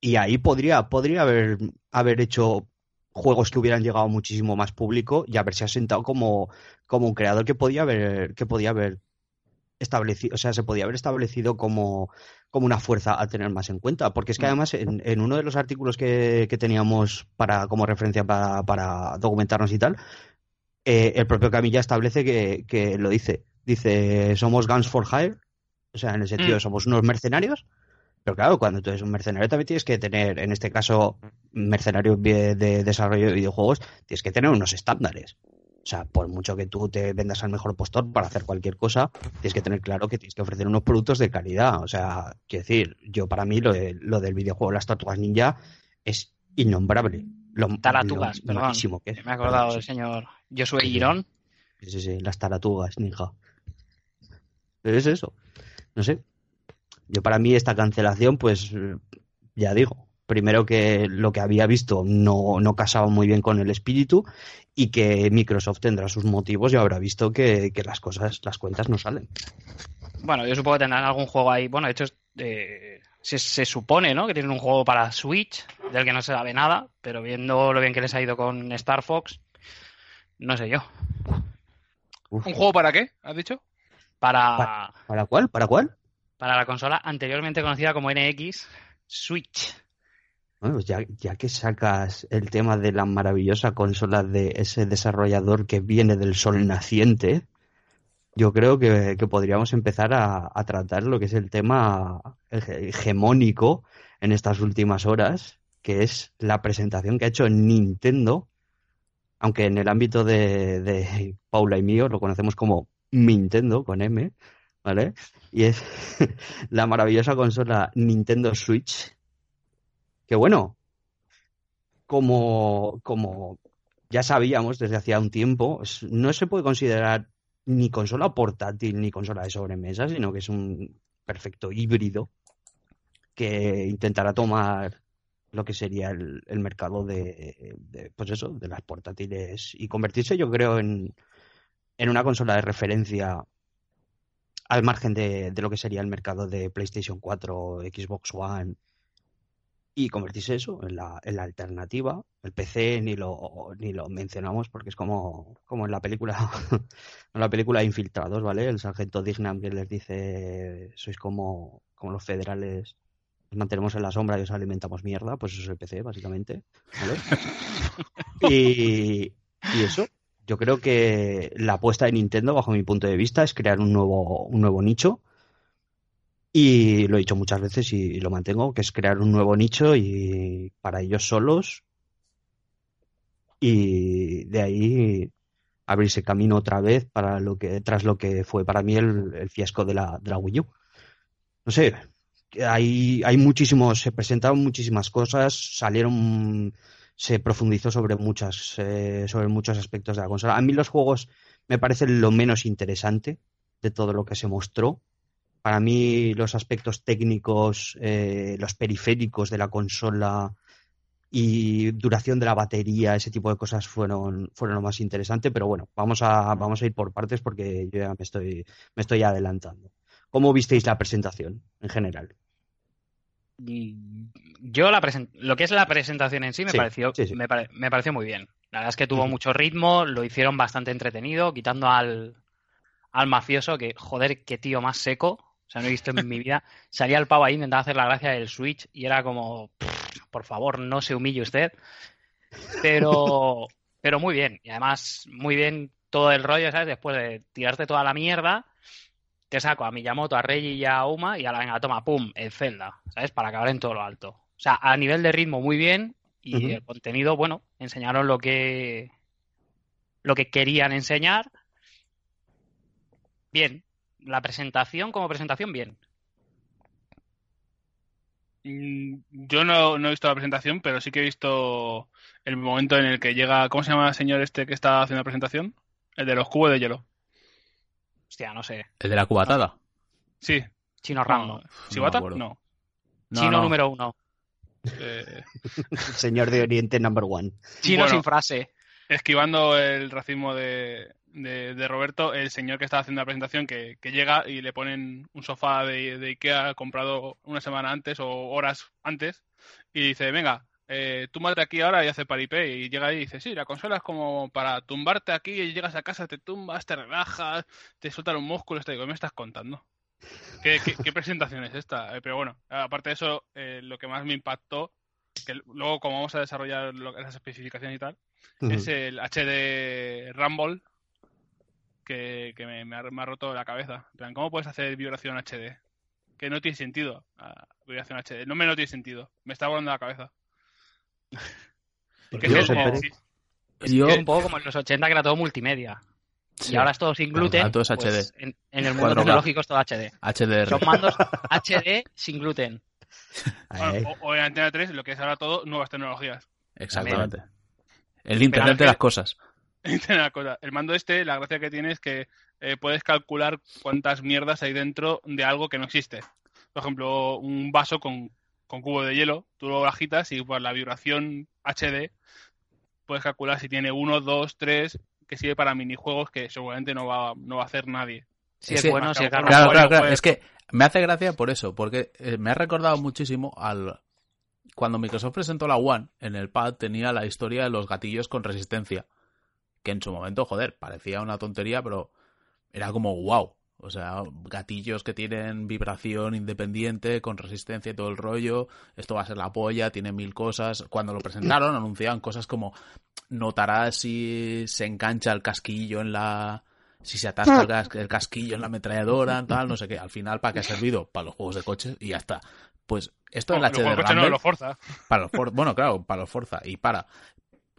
Y ahí podría, podría haber, haber hecho juegos que hubieran llegado a muchísimo más público y haberse asentado como, como un creador que podía haber, que podía haber establecido, o sea, se podía haber establecido como, como una fuerza a tener más en cuenta. Porque es que Mm. además en, en uno de los artículos que, que teníamos para, como referencia para, para documentarnos y tal, eh, el propio Camilla establece que, que lo dice. Dice, somos Guns for Hire, o sea, en el sentido de Mm. somos unos mercenarios, pero claro, cuando tú eres un mercenario también tienes que tener, en este caso, mercenarios de de desarrollo de videojuegos, tienes que tener unos estándares. O sea, por mucho que tú te vendas al mejor postor para hacer cualquier cosa, tienes que tener claro que tienes que ofrecer unos productos de calidad. O sea, quiero decir, yo para mí lo, de- lo del videojuego Las Tortugas Ninja es innombrable. Lo, Taratugas, lo perdón. malísimo que es. Me he acordado Perdón, del sí. señor Josué. Girón. Sí, sí, sí, las taratugas, ninja. Pero es eso. No sé. Yo para mí esta cancelación, pues, ya digo, Primero que lo que había visto no, no casaba muy bien con el espíritu y que Microsoft tendrá sus motivos y habrá visto que, que las cosas, las cuentas no salen. Bueno, yo supongo que tendrán algún juego ahí. Bueno, de hecho, eh, se, se, supone, ¿no? Que tienen un juego para Switch, del que no se sabe nada, pero viendo lo bien que les ha ido con Star Fox, no sé yo. Uf. ¿Un juego para qué? ¿Has dicho? Para... ¿Para, ¿Para cuál? ¿Para cuál? Para la consola anteriormente conocida como NX Switch. Bueno, pues ya, que sacas el tema de la maravillosa consola de ese desarrollador que viene del sol naciente, yo creo que, podríamos empezar a, a, tratar lo que es el tema hegemónico en estas últimas horas, que es la presentación que ha hecho Nintendo, aunque en el ámbito de, de Paula y mío lo conocemos como Nintendo con M, ¿vale? Y es la maravillosa consola Nintendo Switch, que bueno, como, como ya sabíamos desde hacía un tiempo, no se puede considerar ni consola portátil ni consola de sobremesa, sino que es un perfecto híbrido que intentará tomar lo que sería el, el mercado de, de, pues eso, de las portátiles y convertirse, yo creo, en, en una consola de referencia al margen de, de, lo que sería el mercado de PlayStation 4, Xbox One y convertirse eso en la, en la alternativa. El PC ni lo, ni lo mencionamos porque es como, como en la película en la película Infiltrados, ¿vale? El sargento Dignam que les dice sois como, como los federales nos mantenemos en la sombra y os alimentamos mierda, pues eso es el PC, básicamente. ¿vale? y, y eso, yo creo que la apuesta de Nintendo, bajo mi punto de vista, es crear un nuevo, un nuevo nicho. Y lo he dicho muchas veces y lo mantengo, que es crear un nuevo nicho y para ellos solos. Y de ahí abrirse camino otra vez para lo que, tras lo que fue para mí el, el fiasco de la, de la Wii U. No sé, hay, hay muchísimos, se presentaron muchísimas cosas, salieron se profundizó sobre muchas eh, sobre muchos aspectos de la consola. A mí los juegos me parecen lo menos interesante de todo lo que se mostró. Para mí los aspectos técnicos, eh, los periféricos de la consola y duración de la batería, ese tipo de cosas fueron fueron lo más interesante. Pero bueno, vamos a vamos a ir por partes porque yo ya me estoy me estoy adelantando. ¿Cómo visteis la presentación en general? Yo la lo que es la presentación en sí me sí, pareció sí, sí. Me, pare me, pareció muy bien. La verdad es que tuvo mucho ritmo, lo hicieron bastante entretenido, quitando al, al mafioso, que joder, qué tío más seco. O sea, no he visto en mi vida. Salía el pavo ahí intentaba hacer la gracia del Switch y era como, por favor, no se humille usted. Pero, pero muy bien. Y además, muy bien todo el rollo, ¿sabes? Después de tirarte toda la mierda, te saco a Miyamoto, a Reggie y a Uma y a la venga, toma, pum, el Zelda, ¿sabes? Para acabar en todo lo alto. O sea, a nivel de ritmo muy bien y uh -huh. el contenido, bueno, enseñaron lo que lo que querían enseñar. Bien, la presentación como presentación bien. Mm, yo no, no, he visto la presentación, pero sí que he visto el momento en el que llega, ¿cómo se llama el señor este que está haciendo la presentación? El de los cubos de hielo. Hostia, no sé. ¿El de la cubatada? Sí. Chino Rambo. ¿Chivata? No. no. Chino no. número uno. Eh... Señor de Oriente number one. Chino bueno, sin frase. Esquivando el racismo de, de, de, Roberto, el señor que está haciendo la presentación que, que llega y le ponen un sofá de, de, Ikea comprado una semana antes o horas antes y dice, venga, eh, tú madre aquí ahora y hace paripé y llega ahí y dice, sí, la consola es como para tumbarte aquí y llegas a casa, te tumbas, te relajas, te sueltan un músculo, te digo, ¿qué me estás contando? ¿Qué, qué, qué presentación es esta? Eh, pero bueno, aparte de eso, eh, lo que más me impactó, que luego como vamos a desarrollar lo, las especificaciones y tal, uh -huh. es el HD Rumble que, que me, me, ha, me, ha, roto la cabeza. plan, ¿cómo puedes hacer vibración HD? Que no tiene sentido. vibración HD. No me no tiene sentido. Me está volando la cabeza. Porque es, como, sí, es, yo... es un poco como en los 80 que era todo multimedia. Sí. Y ahora es todo sin gluten. Ahora todo es pues HD. En, en, el mundo tecnológico es todo HD. HDR. Son mandos HD sin gluten. Bueno, o, o, en Antena 3, lo que es ahora todo nuevas tecnologías. Exactamente. El Internet de las cosas. El mando este, la gracia que tiene es que eh, puedes calcular cuántas mierdas hay dentro de algo que no existe. Por ejemplo, un vaso con con cubo de hielo, tú lo agitas y por la vibración HD puedes calcular si tiene uno, dos, tres, que sirve para minijuegos que seguramente no va, no va a hacer nadie. Si es, bueno, si es Claro, claro, claro. Es que me hace gracia por eso, porque eh, me ha recordado muchísimo al cuando Microsoft presentó la One, en el pad tenía la historia de los gatillos con resistencia, que en su momento, joder, parecía una tontería, pero era como wow. O sea, gatillos que tienen vibración independiente, con resistencia y todo el rollo. Esto va a ser la polla, tiene mil cosas. Cuando lo presentaron, anunciaban cosas como notarás si se engancha el casquillo en la. Si se atasca el, cas- el casquillo en la ametralladora, tal, no sé qué. Al final, ¿para qué ha servido? Para los juegos de coches y ya está. Pues esto del No, HD no, Rumble. lo Forza. Para los For- bueno, claro, para los Forza y para.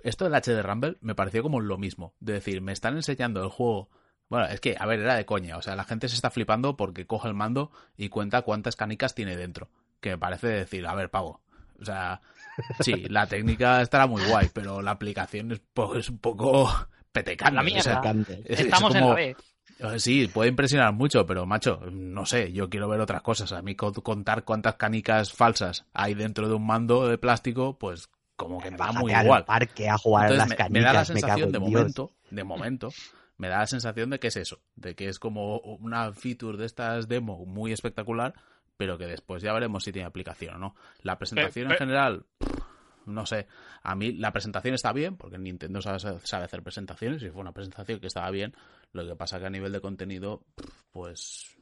Esto del HD Rumble me pareció como lo mismo. De decir, me están enseñando el juego. Bueno, es que, a ver, era de coña. O sea, la gente se está flipando porque coge el mando y cuenta cuántas canicas tiene dentro. Que me parece decir, a ver, pavo. O sea, sí, la técnica estará muy guay, pero la aplicación es, es un poco petecante. La o sea. Cante. es- Estamos en la B. eh, Sí, puede impresionar mucho, pero macho, no sé, yo quiero ver otras cosas. A mí co- contar cuántas canicas falsas hay dentro de un mando de plástico, pues como que me da muy al igual. parque a jugar Entonces las me, me da la canicas, me cago sensación de Dios. momento, de momento, me da la sensación de que es eso, de que es como una feature de estas demo muy espectacular, pero que después ya veremos si tiene aplicación o no. La presentación en pe- general, pff, no sé, a mí la presentación está bien, porque Nintendo sabe, sabe hacer presentaciones, y fue una presentación que estaba bien, lo que pasa que a nivel de contenido, pues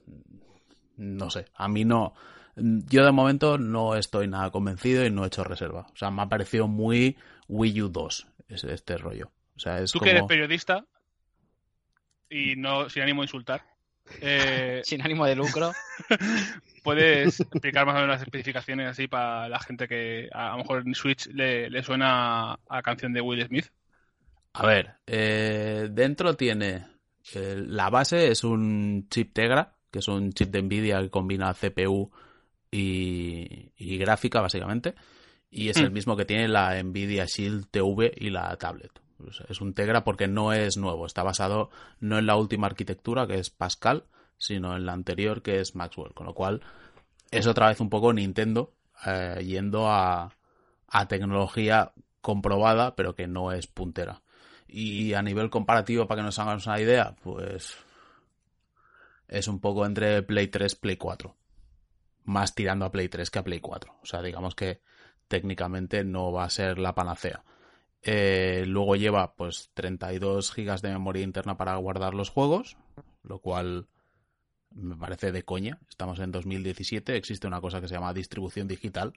no sé, a mí no. Yo de momento no estoy nada convencido y no he hecho reserva. O sea, me ha parecido muy Wii U 2 ese- este rollo. O sea, es Tú como... que eres periodista y no sin ánimo de insultar, eh, Sin ánimo de lucro. puedes explicar más o menos las especificaciones así para la gente que a, a lo mejor en Switch le, le suena a canción de Will Smith. A ver, eh, dentro tiene... eh, la base es un chip Tegra, que es un chip de Nvidia que combina CPU y, y gráfica, básicamente. Y es el Mm. mismo que tiene la Nvidia Shield TV y la tablet. Es un Tegra porque no es nuevo. Está basado no en la última arquitectura, que es Pascal, sino en la anterior, que es Maxwell. Con lo cual, es otra vez un poco Nintendo eh, yendo a, a tecnología comprobada, pero que no es puntera. Y a nivel comparativo, para que nos hagamos una idea, pues es un poco entre Play 3 Play 4. Más tirando a Play 3 que a Play 4. O sea, digamos que técnicamente no va a ser la panacea. Eh, luego lleva pues 32 gigas de memoria interna para guardar los juegos, lo cual me parece de coña. Estamos en 2017, existe una cosa que se llama distribución digital.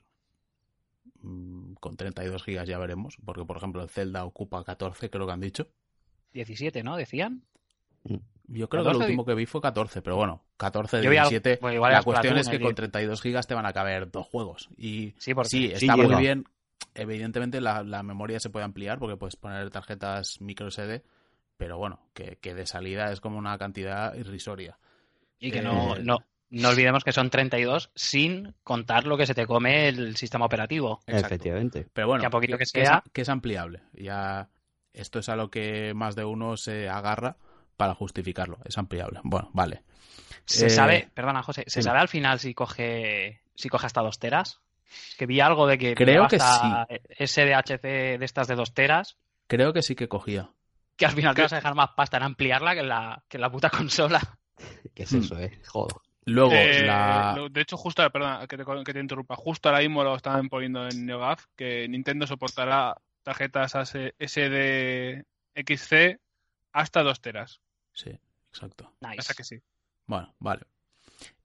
Mm, Con 32 gigas ya veremos, porque por ejemplo el Zelda ocupa 14, creo que han dicho. 17, ¿no? Decían. Yo creo que lo 14 último que vi fue 14, pero bueno, 14 de Yo vi algo- 17. bueno, igual la cuestión es que con 10. 32 gigas te van a caber dos juegos. Y Sí, sí, Sí está muy bien. Evidentemente la, la memoria se puede ampliar porque puedes poner tarjetas micro SD, pero bueno, que, que de salida es como una cantidad irrisoria. Y que no, Eh, no, no olvidemos que son 32 sin contar lo que se te come el sistema operativo. Exacto. Efectivamente. Pero bueno, Que a poquito que es, sea- que es ampliable. Ya esto es a lo que más de uno se agarra para justificarlo. Es ampliable. Bueno, vale. Se Eh, sabe, perdona José, ¿se sabe al final si coge si coge hasta 2 teras? Que vi algo de que Creo que hasta SDHC de estas de 2 teras, Creo que sí que cogía. que al final te vas a dejar más pasta en ampliarla que en la, que en la puta consola. ¿Qué es Hmm. eso, eh? Joder. Luego, Eh, la... de hecho, justo, perdona que te, que te interrumpa, justo ahora mismo lo estaban poniendo en NeoGAF que Nintendo soportará tarjetas SDXC hasta 2 teras. Sí, exacto. Nice. Hasta que sí. Bueno, vale.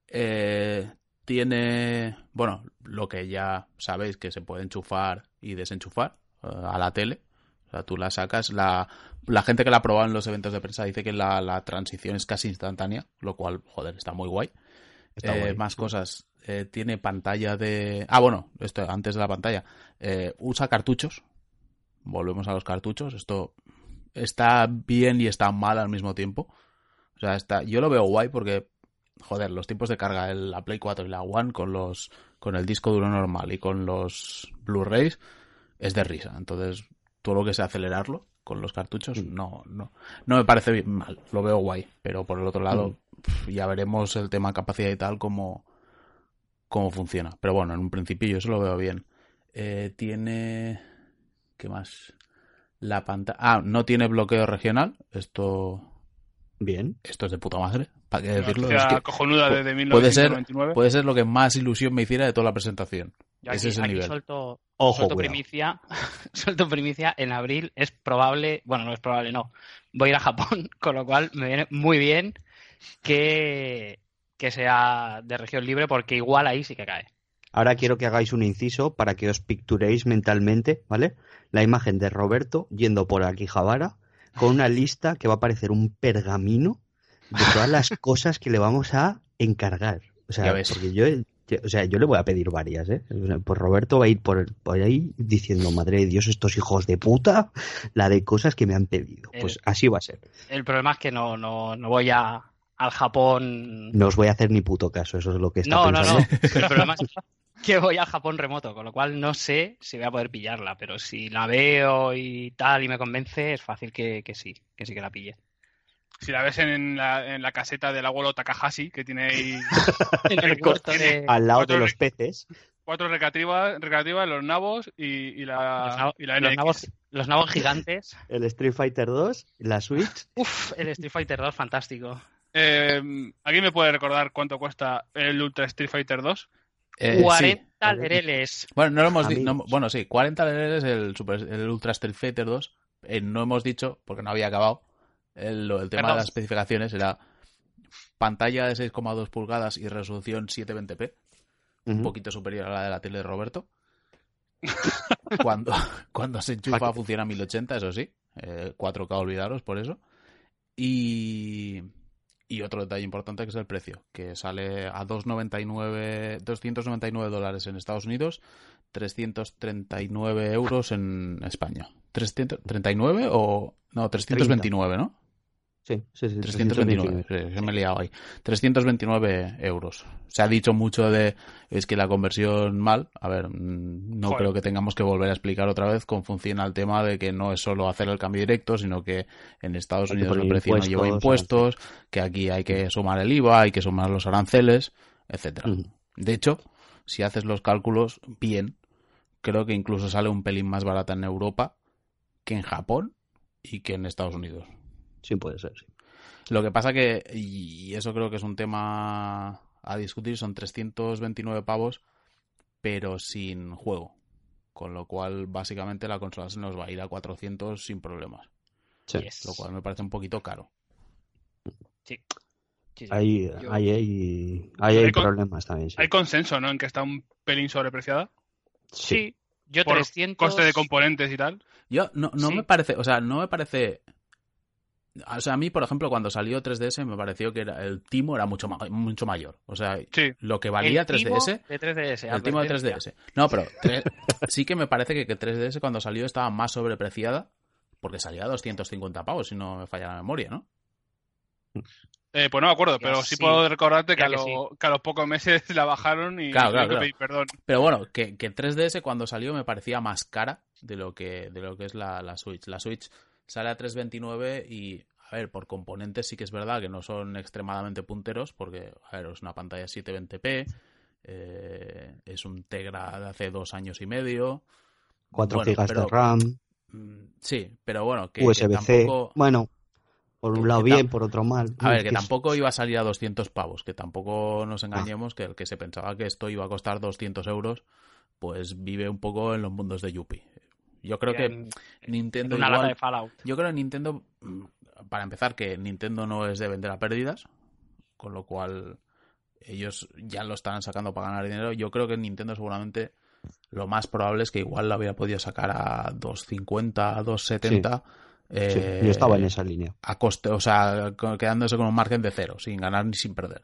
Eh, tiene, bueno, lo que ya sabéis que se puede enchufar y desenchufar eh, a la tele. O sea, tú la sacas, la, la gente que la ha probado en los eventos de prensa dice que la, la transición es casi instantánea, lo cual, joder, está muy guay. Está Eh, guay. Más cosas. Eh, tiene pantalla de... Ah, bueno, esto antes de la pantalla. Eh, usa cartuchos. Volvemos a los cartuchos. Esto está bien y está mal al mismo tiempo. O sea, está... yo lo veo guay porque, joder, los tiempos de carga de la Play 4 y la One con los con el disco duro normal y con los Blu-rays es de risa. Entonces, todo lo que sea acelerarlo con los cartuchos no, no, no me parece bien- mal. Lo veo guay. Pero por el otro lado, pf, ya veremos el tema capacidad y tal como cómo funciona. Pero bueno, en un principio yo eso lo veo bien. Eh, tiene... ¿Qué más? La pantalla... Ah, no tiene bloqueo regional. Esto... Bien. Esto es de puta madre. ¿Para qué decirlo? Noticia Es que cojonuda desde puede ser, 1999. puede ser lo que más ilusión me hiciera de toda la presentación. Yo Ese aquí, es el aquí nivel. suelto, Ojo, suelto primicia. suelto primicia. En abril es probable, bueno, no es probable, no. Voy a ir a Japón, con lo cual me viene muy bien que, que sea de región libre, porque igual ahí sí que cae. Ahora quiero que hagáis un inciso para que os picturéis mentalmente, ¿vale? La imagen de Roberto yendo por Akihabara con una lista que va a parecer un pergamino de todas las cosas que le vamos a encargar. O sea, porque yo, o sea, yo le voy a pedir varias, ¿eh? Pues Roberto va a ir por, por ahí diciendo, madre de Dios, estos hijos de puta, la de cosas que me han pedido. El- Pues así va a ser. El problema es que no, no, no voy a, al Japón. No os voy a hacer ni puto caso, eso es lo que está No, no, pensando. no. El problema es que voy al Japón remoto, con lo cual no sé si voy a poder pillarla, pero si la veo y tal y me convence, es fácil que, que sí, que sí que la pille. Si la ves en la, en la caseta del abuelo Takahashi, que tiene ahí En el corto de Al lado de los peces. cuatro recreativas, recreativas los nabos y, y los, la, nabos, y la los nabos- los nabos gigantes. El Street Fighter 2, la Switch. Uf, el Street Fighter 2, fantástico. Eh, ¿Alguien me puede recordar cuánto cuesta el Ultra Street Fighter 2? Eh, sí. 40 lereles. Bueno, no lo hemos dicho. Bueno, sí, 40 lereles el, Super, el Ultra Street Fighter 2. Eh, no hemos dicho, porque no había acabado, el, tema Perdón. de las especificaciones era pantalla de 6,2 pulgadas y resolución 720p, un poquito superior a la de la tele de Roberto. cuando, cuando se enchufa funciona a 1080, eso sí. Eh, 4K olvidaros por eso. Y, y otro detalle importante que es el precio, que sale a 299, 299 dólares en Estados Unidos, 339 euros en España. ¿339 o...? No, 329, ¿no? Sí, sí, sí. 329, sí, que me he liado ahí. 329 euros. Se ha dicho mucho de es que la conversión mal. A ver, mm, no Joder. creo que tengamos que volver a explicar otra vez cómo funciona el tema de que no es solo hacer el cambio directo, sino que en Estados Hay Unidos el precio no lleva impuestos, que aquí hay que sumar el IVA, hay que sumar los aranceles, etcétera. Ujú. De hecho, si haces los cálculos bien, creo que incluso sale un pelín más barata en Europa que en Japón y que en Estados Unidos. Sí, puede ser, sí. Lo que pasa que, y eso creo que es un tema a discutir, son 329 pavos, pero sin juego. Con lo cual, básicamente, la consola se nos va a ir a 400 sin problemas. Sí. Yes. Lo cual me parece un poquito caro. Sí. Sí, Yo- hay, hay Hay con- problemas también, sí. Hay consenso, ¿no? En que está un pelín sobrepreciada. Sí, yo Por 300... coste de componentes y tal. Yo, no, no Sí. me parece, o sea, no me parece... O sea, a mí, por ejemplo, cuando salió 3DS me pareció que era, el timo era mucho, ma- mucho mayor. O sea, Sí. lo que valía El timo 3DS... de 3DS. El timo de advertencia. 3DS. No, pero sí que me parece que, que 3DS cuando salió estaba más sobrepreciada porque salía a 250 pavos, si no me falla la memoria, ¿no? Eh, pues no me acuerdo, pero sí, sí. puedo recordarte que a, que lo- sí. que a los pocos meses la bajaron y Claro, claro, que claro. pedir perdón. Pero bueno, que, que 3DS cuando salió me parecía más cara de lo que, de lo que es la, la Switch. La Switch sale a 329 y, a ver, por componentes sí que es verdad que no son extremadamente punteros porque, a ver, es una pantalla 720p, eh, es un Tegra de hace dos años y medio. 4 Bueno, de RAM, mm, Sí, pero bueno, que, USB-C. tampoco... Bueno, por un lado que bien, por otro mal. A ver, que es- tampoco iba a salir a 200 pavos, que tampoco nos engañemos, que el que se pensaba que esto iba a costar 200 euros, pues vive un poco en los mundos de Yuppie. Yo creo que En- en Nintendo una lata igual- de Fallout. yo creo que Nintendo, mm, para empezar, que Nintendo no es de vender a pérdidas, con lo cual ellos ya lo están sacando para ganar dinero. Yo creo que Nintendo seguramente lo más probable es que igual la había podido sacar a 250, a 270. Sí, eh, yo estaba en esa línea. a coste, o sea, quedándose con un margen de cero, sin ganar ni sin perder.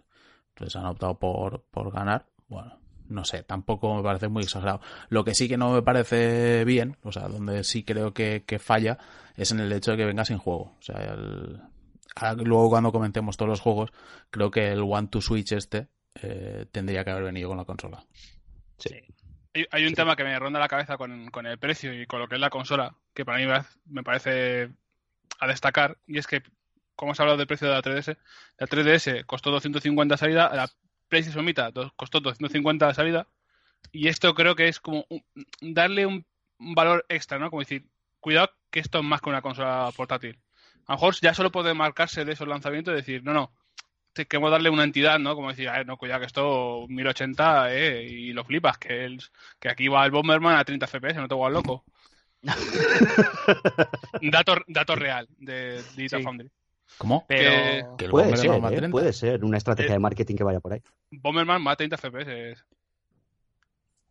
Entonces han optado por, por ganar. Bueno, no sé, tampoco me parece muy exagerado. Lo que sí que no me parece bien, o sea, donde sí creo que, que falla, es en el hecho de que venga sin juego. O sea, el- luego cuando comentemos todos los juegos, creo que el One to Switch este eh, tendría que haber venido con la consola. Sí. Hay, hay un tema que me ronda la cabeza con, con el precio y con lo que es la consola, que para mí me- parece a destacar, y es que, como hemos hablado del precio de la 3DS, la 3DS costó 250 salida, la PlayStation Vita costó 250 de salida. Y esto creo que es como un- darle un valor extra, ¿no? Como decir, cuidado que esto es más que una consola portátil. A lo mejor ya solo puede marcarse de esos lanzamientos y decir, no, no, queremos darle una entidad, ¿no? Como decir, no, cuidado que esto 1080, eh, y lo flipas, que, el, que aquí va el Bomberman a 30 FPS, no te vuelvas loco. dato, dato real de Digital Sí. Foundry. ¿Cómo? Pero... Que Puede ser, va a ¿eh? 30. puede ser una estrategia Eh, de marketing que vaya por ahí. Bomberman a 30 FPS.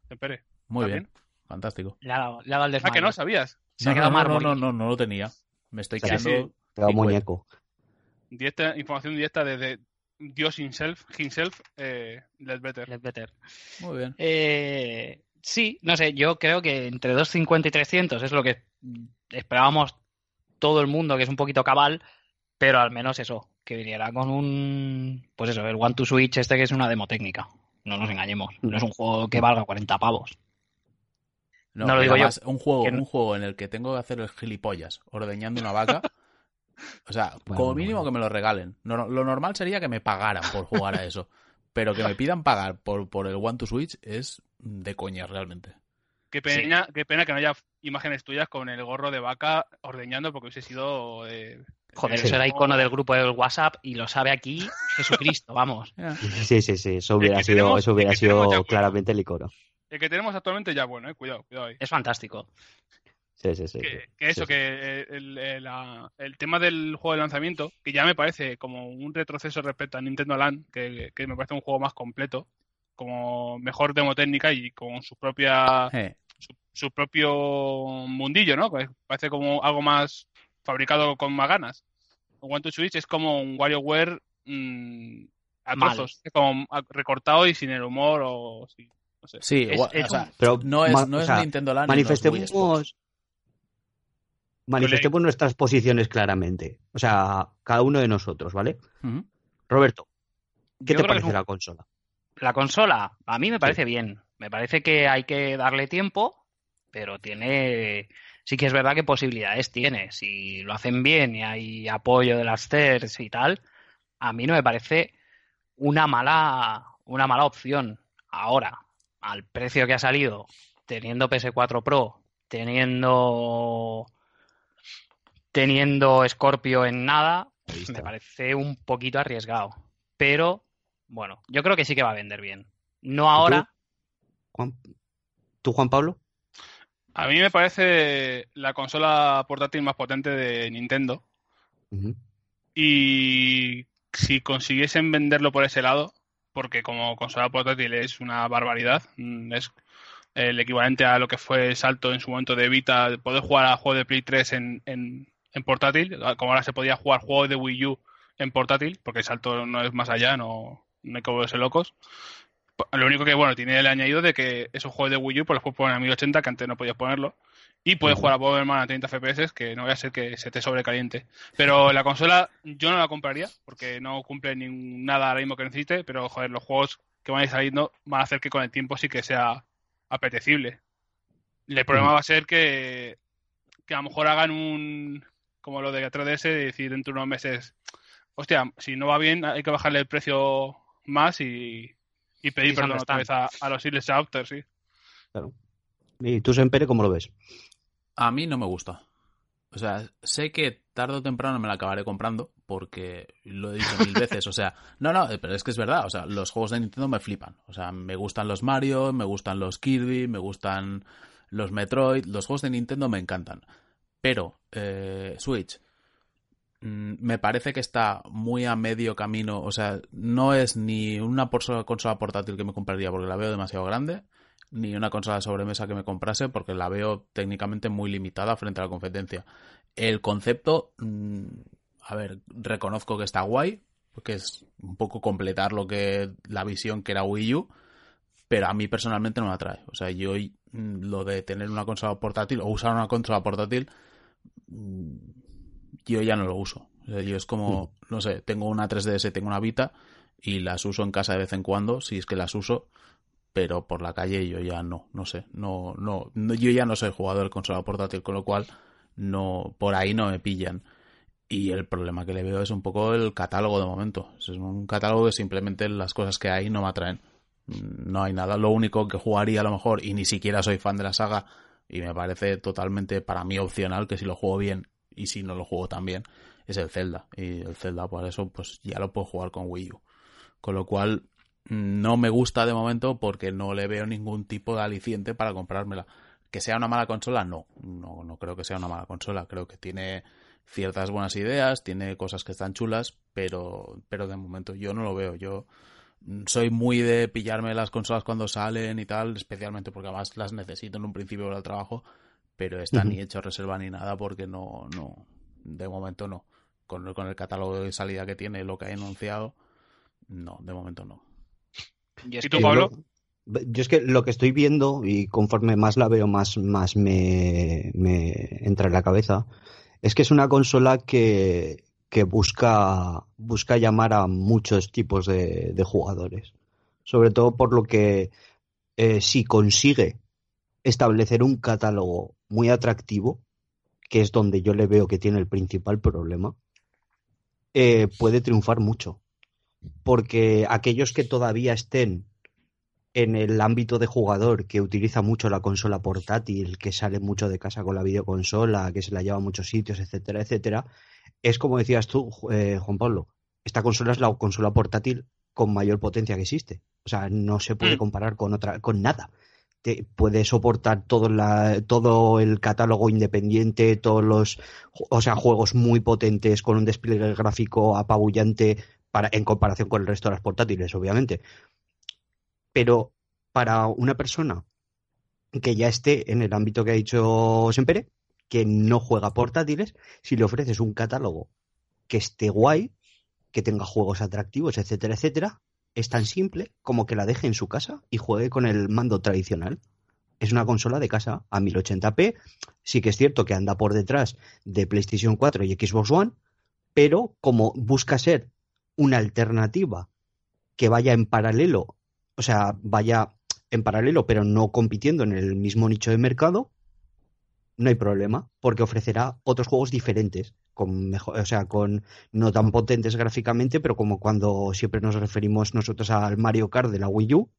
Espere. Muy ¿está bien, fantástico. Le ha dado, le ha dado el Ah, que no sabías. Se ha no, quedado no, no, no, no, no lo tenía. Me estoy Sí, quedando. sí. Eh. muñeco. Directa, información directa desde Dios himself, himself eh, Let's Better. Let's better. Muy bien. Eh, sí, no sé, yo creo que entre 250 y 300 es lo que esperábamos todo el mundo, que es un poquito cabal, pero al menos eso, que viniera con un, pues eso, el One to Switch este que es una demo técnica. No nos engañemos, no es un juego que valga 40 pavos. No, No lo digo yo, además, Un juego, que no- un juego en el que tengo que hacer el gilipollas ordeñando una vaca. O sea, Bueno, como mínimo bueno. que me lo regalen. No- lo normal sería que me pagaran por jugar a eso. Pero que me pidan pagar por, por el One to Switch es de coña realmente. Qué pena, qué pena que no haya imágenes tuyas con el gorro de vaca ordeñando porque hubiese sido... eh, Joder, eh, eso era icono del grupo del WhatsApp y lo sabe aquí Jesucristo, vamos. Sí, sí, sí, eso hubiera sido, tenemos- eso hubiera sido claramente el icono. El que tenemos actualmente ya bueno, eh, cuidado, cuidado ahí. Es fantástico. Sí, sí, sí. que, sí. que eso, Sí, sí. que el, el- la- el tema del juego de lanzamiento, que ya me parece como un retroceso respecto a Nintendo Land, que, que me parece un juego más completo, como mejor demo técnica y con su propia Eh, su, su propio mundillo, ¿no? Pues parece como algo más fabricado con más ganas. One to Switch es como un WarioWare mm, a trozos, es como a- recortado y sin el humor o sí, no sé. sí, Es- gua- es o sea, un- Pero no es, no o es sea, Nintendo Land. no manifestemos manifestemos nuestras posiciones claramente. O sea, cada uno de nosotros, ¿vale? Roberto, ¿qué Yo te parece un- la consola? La consola, a mí me parece bien. Me parece que hay que darle tiempo, pero tiene. Sí que es verdad que posibilidades tiene. Si lo hacen bien y hay apoyo de las CERS y tal, a mí no me parece una mala, una mala opción. Ahora, al precio que ha salido, teniendo PS4 Pro, teniendo teniendo Scorpio en nada, me parece un poquito arriesgado. Pero, bueno, yo creo que sí que va a vender bien. No ahora, Juan, ¿Tú, Juan Pablo? A mí me parece la consola portátil más potente de Nintendo y si consiguiesen venderlo por ese lado, porque como consola portátil es una barbaridad, mm, es el equivalente a lo que fue el salto en su momento de Vita, de poder jugar a juegos de Play 3 en, en, en portátil, como ahora se podía jugar juegos de Wii U en portátil, porque el salto no es más allá, no, no hay que volverse locos. Lo único que, bueno, tiene el añadido de que esos juegos de Wii U pues los puedes poner a 1080, que antes no podías ponerlo. Y puedes jugar a Bomberman a 30 FPS, que no vaya a ser que se te sobrecaliente. Pero la consola yo no la compraría, porque no cumple ni nada ahora mismo que necesite, pero joder, los juegos que van a ir saliendo van a hacer que con el tiempo sí que sea apetecible. El problema va a ser que, que a lo mejor hagan un, como lo de 3DS, y decir dentro de unos meses, hostia, si no va bien hay que bajarle el precio más y, y pedir perdón ¿dónde otra vez a, a los early adopters, sí. Claro. ¿Y tú, Sempere, cómo lo ves? A mí no me gusta. O sea, sé que tarde o temprano me la acabaré comprando porque lo he dicho mil veces. O sea, no, no, pero es que es verdad. O sea, los juegos de Nintendo me flipan. O sea, me gustan los Mario, me gustan los Kirby, me gustan los Metroid. Los juegos de Nintendo me encantan. Pero, eh, Switch, me parece que está muy a medio camino. O sea, no es ni una consola portátil que me compraría porque la veo demasiado grande, ni una consola de sobremesa que me comprase porque la veo técnicamente muy limitada frente a la competencia. El concepto, mm, a ver, reconozco que está guay, porque es un poco completar lo que la visión que era Wii U, pero a mí personalmente no me atrae. O sea, yo mm, lo de tener una consola portátil o usar una consola portátil, mm, yo ya no lo uso. Yo es como, no sé, tengo una 3DS, tengo una Vita y las uso en casa de vez en cuando, si es que las uso, pero por la calle yo ya no, no sé, no, no, no- yo ya no soy jugador de consola portátil, con lo cual no, por ahí no me pillan. Y el problema que le veo es un poco el catálogo de momento. Es un catálogo que simplemente las cosas que hay no me atraen. No hay nada. Lo único que jugaría a lo mejor, y ni siquiera soy fan de la saga, y me parece totalmente para mí opcional que si lo juego bien y si no lo juego tan bien, es el Zelda. Y el Zelda, por eso, pues ya lo puedo jugar con Wii U. Con lo cual, no me gusta de momento porque no le veo ningún tipo de aliciente para comprármela. Que sea una mala consola, no. No, no creo que sea una mala consola. Creo que tiene ciertas buenas ideas, tiene cosas que están chulas, pero, pero de momento yo no lo veo. Yo soy muy de pillarme las consolas cuando salen y tal, especialmente porque además las necesito en un principio para el trabajo, pero está ni hecho reserva ni nada porque no, no, de momento no. Con, con el catálogo de salida que tiene, lo que ha anunciado, no, de momento no. ¿Y, tú, Pablo? Yo es que lo que estoy viendo, y conforme más la veo, más, más me, me entra en la cabeza, es que es una consola que, que busca, busca llamar a muchos tipos de, jugadores. Sobre todo por lo que eh, si consigue establecer un catálogo muy atractivo, que es donde yo le veo que tiene el principal problema, eh, puede triunfar mucho. Porque aquellos que todavía estén en el ámbito de jugador que utiliza mucho la consola portátil, que sale mucho de casa con la videoconsola, que se la lleva a muchos sitios, etcétera, etcétera, es como decías tú, eh, Juan Pablo, esta consola es la consola portátil con mayor potencia que existe. O sea, no se puede mm. comparar con otra, con nada. Te, puede soportar todo, la, todo el catálogo independiente, todos los, o sea, juegos muy potentes con un despliegue gráfico apabullante para, en comparación con el resto de las portátiles, obviamente. Pero para una persona que ya esté en el ámbito que ha dicho Sempere, que no juega portátiles, si le ofreces un catálogo que esté guay, que tenga juegos atractivos, etcétera, etcétera, es tan simple como que la deje en su casa y juegue con el mando tradicional. Es una consola de casa a 1080p. Sí que es cierto que anda por detrás de PlayStation 4 y Xbox One, pero como busca ser una alternativa que vaya en paralelo o sea, vaya en paralelo, pero no compitiendo en el mismo nicho de mercado, no hay problema, porque ofrecerá otros juegos diferentes, o sea, con no tan potentes gráficamente, pero como cuando siempre nos referimos nosotros al Mario Kart de la Wii U,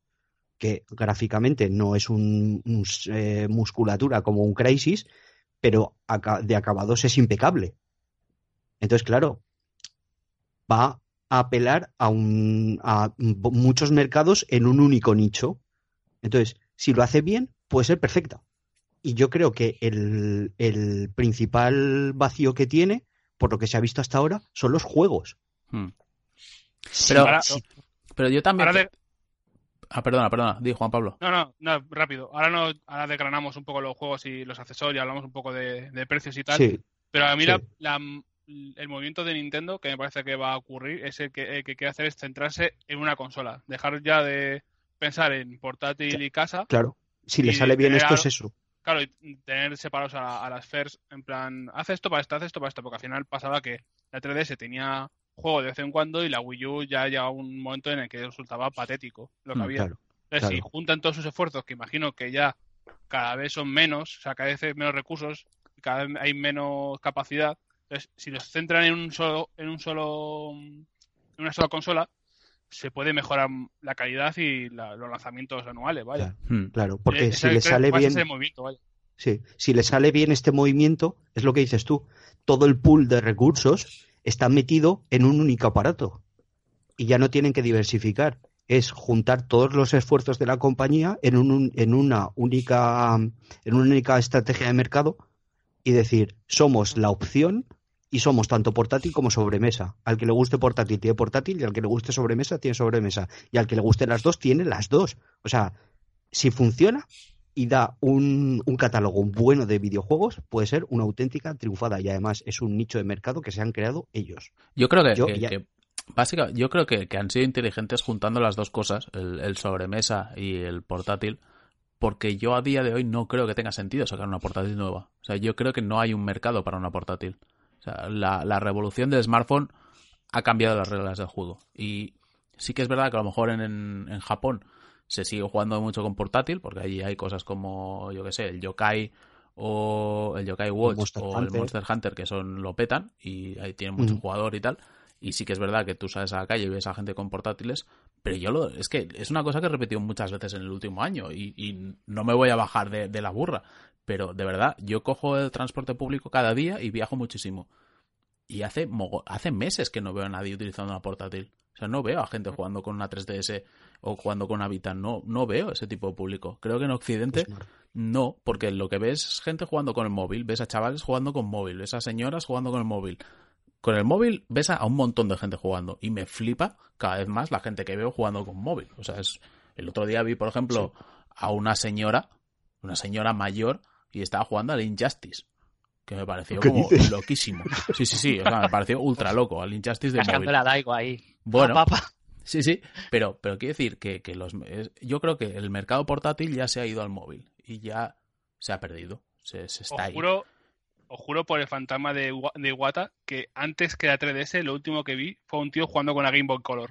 que gráficamente no es un, eh, musculatura como un Crisis, pero de acabados es impecable. Entonces, claro, va apelar a, un, a muchos mercados en un único nicho. Entonces, si lo hace bien, puede ser perfecta. Y yo creo que el, el principal vacío que tiene, por lo que se ha visto hasta ahora, son los juegos. Hmm. pero, pero yo también... Ah, perdona, perdona, di Juan Pablo. No, no, no, rápido. Ahora no, ahora decranamos un poco los juegos y los accesorios, hablamos un poco de, precios y tal. Sí, pero a mí la, el movimiento de Nintendo que me parece que va a ocurrir es el que, quiere hacer es centrarse en una consola, dejar ya de pensar en portátil y casa. Claro, si le sale bien esto es eso. Claro, y tener separados a, las FERS en plan, haz esto para esto, haz esto para esto, porque al final pasaba que la 3DS tenía juego de vez en cuando y la Wii U ya llegaba un momento en el que resultaba patético lo que mm, había. Entonces, si juntan todos sus esfuerzos, que imagino que ya cada vez son menos, o sea, cada vez hay menos recursos, cada vez hay menos capacidad, entonces, si los centran en un solo, en un solo, en una sola consola, se puede mejorar la calidad y los lanzamientos anuales, vaya. Claro, hmm. porque si le sale bien. Sí, si le sale bien este movimiento, es lo que dices tú. Todo el pool de recursos está metido en un único aparato. Y ya no tienen que diversificar. Es juntar todos los esfuerzos de la compañía en, un, en una única en una única estrategia de mercado y decir, somos la opción y somos tanto portátil como sobremesa. Al que le guste portátil tiene portátil y al que le guste sobremesa tiene sobremesa. Y al que le guste las dos tiene las dos. O sea, si funciona y da un, catálogo bueno de videojuegos, puede ser una auténtica triunfada. Y además es un nicho de mercado que se han creado ellos. Yo creo que, básicamente, yo creo que, han sido inteligentes juntando las dos cosas, el, el sobremesa y el portátil porque yo a día de hoy no creo que tenga sentido sacar una portátil nueva. O sea, yo creo que no hay un mercado para una portátil. O sea, la, revolución del smartphone ha cambiado las reglas del juego. Y sí que es verdad que a lo mejor en, en, Japón se sigue jugando mucho con portátil, porque allí hay cosas como, yo qué sé, el yokai o el Yokai Watch o el. Monster Hunter, que son lo petan y ahí tienen mucho Mm. jugador y tal. Y sí que es verdad que tú sales a la calle y ves a gente con portátiles, pero yo lo, es que es una cosa que he repetido muchas veces en el último año y, y no me voy a bajar de, de la burra. Pero de verdad, yo cojo el transporte público cada día y viajo muchísimo. Y hace, hace meses que no veo a nadie utilizando una portátil. O sea, no veo a gente jugando con una 3DS o jugando con una Vita. No, no veo ese tipo de público. Creo que en Occidente Pues no. no, porque lo que ves es gente jugando con el móvil. Ves a chavales jugando con móvil. Ves a señoras jugando con el móvil. Con el móvil ves a un montón de gente jugando. Y me flipa cada vez más la gente que veo jugando con móvil. O sea, es... el otro día vi, por ejemplo, a una señora, una señora mayor, y estaba jugando al Injustice. Que me pareció ¿Qué como dices? loquísimo. Sí, sí, sí. O sea, me pareció ultra loco. Al Injustice de móvil. La Daigo ahí. Bueno, Pa, pa, pa. Sí, sí, pero, pero quiero decir que, que los, yo creo que el mercado portátil ya se ha ido al móvil y ya se ha perdido. Se, se está Os ahí. juro, os juro por el fantasma de, de Iwata que antes que la 3DS, lo último que vi fue un tío jugando con la Game Boy Color.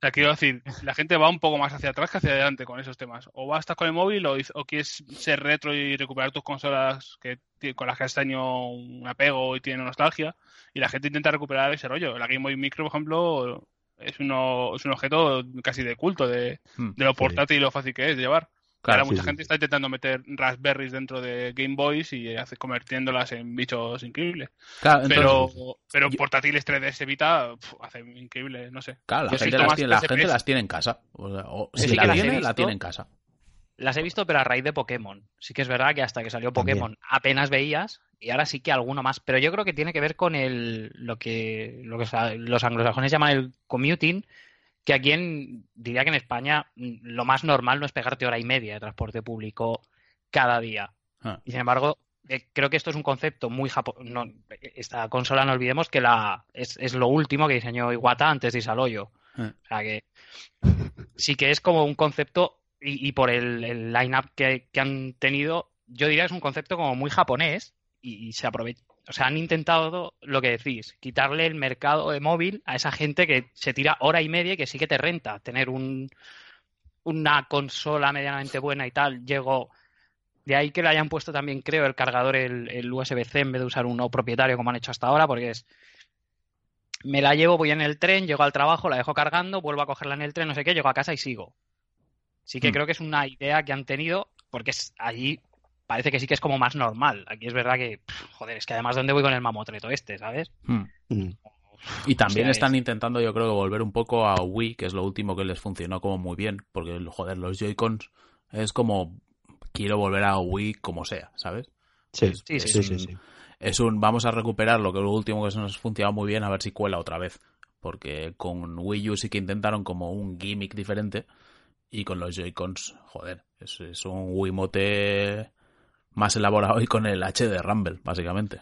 Sea, quiero decir, la gente va un poco más hacia atrás que hacia adelante con esos temas. O vas estás con el móvil o, o quieres ser retro y recuperar tus consolas que, con las que has tenido un apego y tienen nostalgia. Y la gente intenta recuperar ese rollo. La Game Boy Micro, por ejemplo, es, uno, es un objeto casi de culto de, Hmm. de lo portátil y lo fácil que es de llevar. Claro, Ahora sí, mucha sí, gente sí. está intentando meter Raspberries dentro de Game Boys y hace, convirtiéndolas en bichos increíbles. claro, entonces, pero pero yo- portátiles 3DS Vita pf, hace increíble, no sé. claro, la, gente las, tiene, la gente las tiene en casa. O, sea, o Sí si que la las he tiene, la visto. tiene en casa. Las he visto, pero a raíz de Pokémon. Sí que es verdad que hasta que salió También. Pokémon apenas veías y ahora sí que alguno más. Pero yo creo que tiene que ver con el lo que, lo que los anglosajones llaman el commuting, que aquí en, diría que en España mm, lo más normal no es pegarte hora y media de transporte público cada día. Ah. Y sin embargo, eh, creo que esto es un concepto muy japonés. No, esta consola no olvidemos que la es, es lo último que diseñó Iwata antes de irse al hoyo. Ah. O sea que sí que es como un concepto, y, y por el, el line-up que, que han tenido, yo diría que es un concepto como muy japonés y, y se aprovecha. O sea, han intentado lo que decís, quitarle el mercado de móvil a esa gente que se tira hora y media y que sí que te renta tener un, una consola medianamente buena y tal. Llego. De ahí que le hayan puesto también, creo, el cargador, el, el USB-C, en vez de usar uno propietario como han hecho hasta ahora, porque es me la llevo, voy en el tren, llego al trabajo, la dejo cargando, vuelvo a cogerla en el tren, no sé qué, llego a casa y sigo. Sí que Hmm. creo que es una idea que han tenido, porque es, allí parece que sí que es como más normal. Aquí es verdad que, pff, joder, es que además, ¿dónde voy con el mamotreto este, sabes? Hmm. Mm. Y también O sea, están es- intentando, yo creo, que volver un poco a Wii, que es lo último que les funcionó como muy bien, porque, joder, los Joy-Cons es como, quiero volver a Wii como sea, ¿sabes? Sí, Sí, sí, sí, sí, un- sí. Es un, vamos a recuperar lo que lo último que se nos ha funcionado muy bien, a ver si cuela otra vez. Porque con Wii U sí que intentaron como un gimmick diferente, y con los Joy-Cons, joder, es, es un Wiimote más elaborado y con el H de Rumble, básicamente.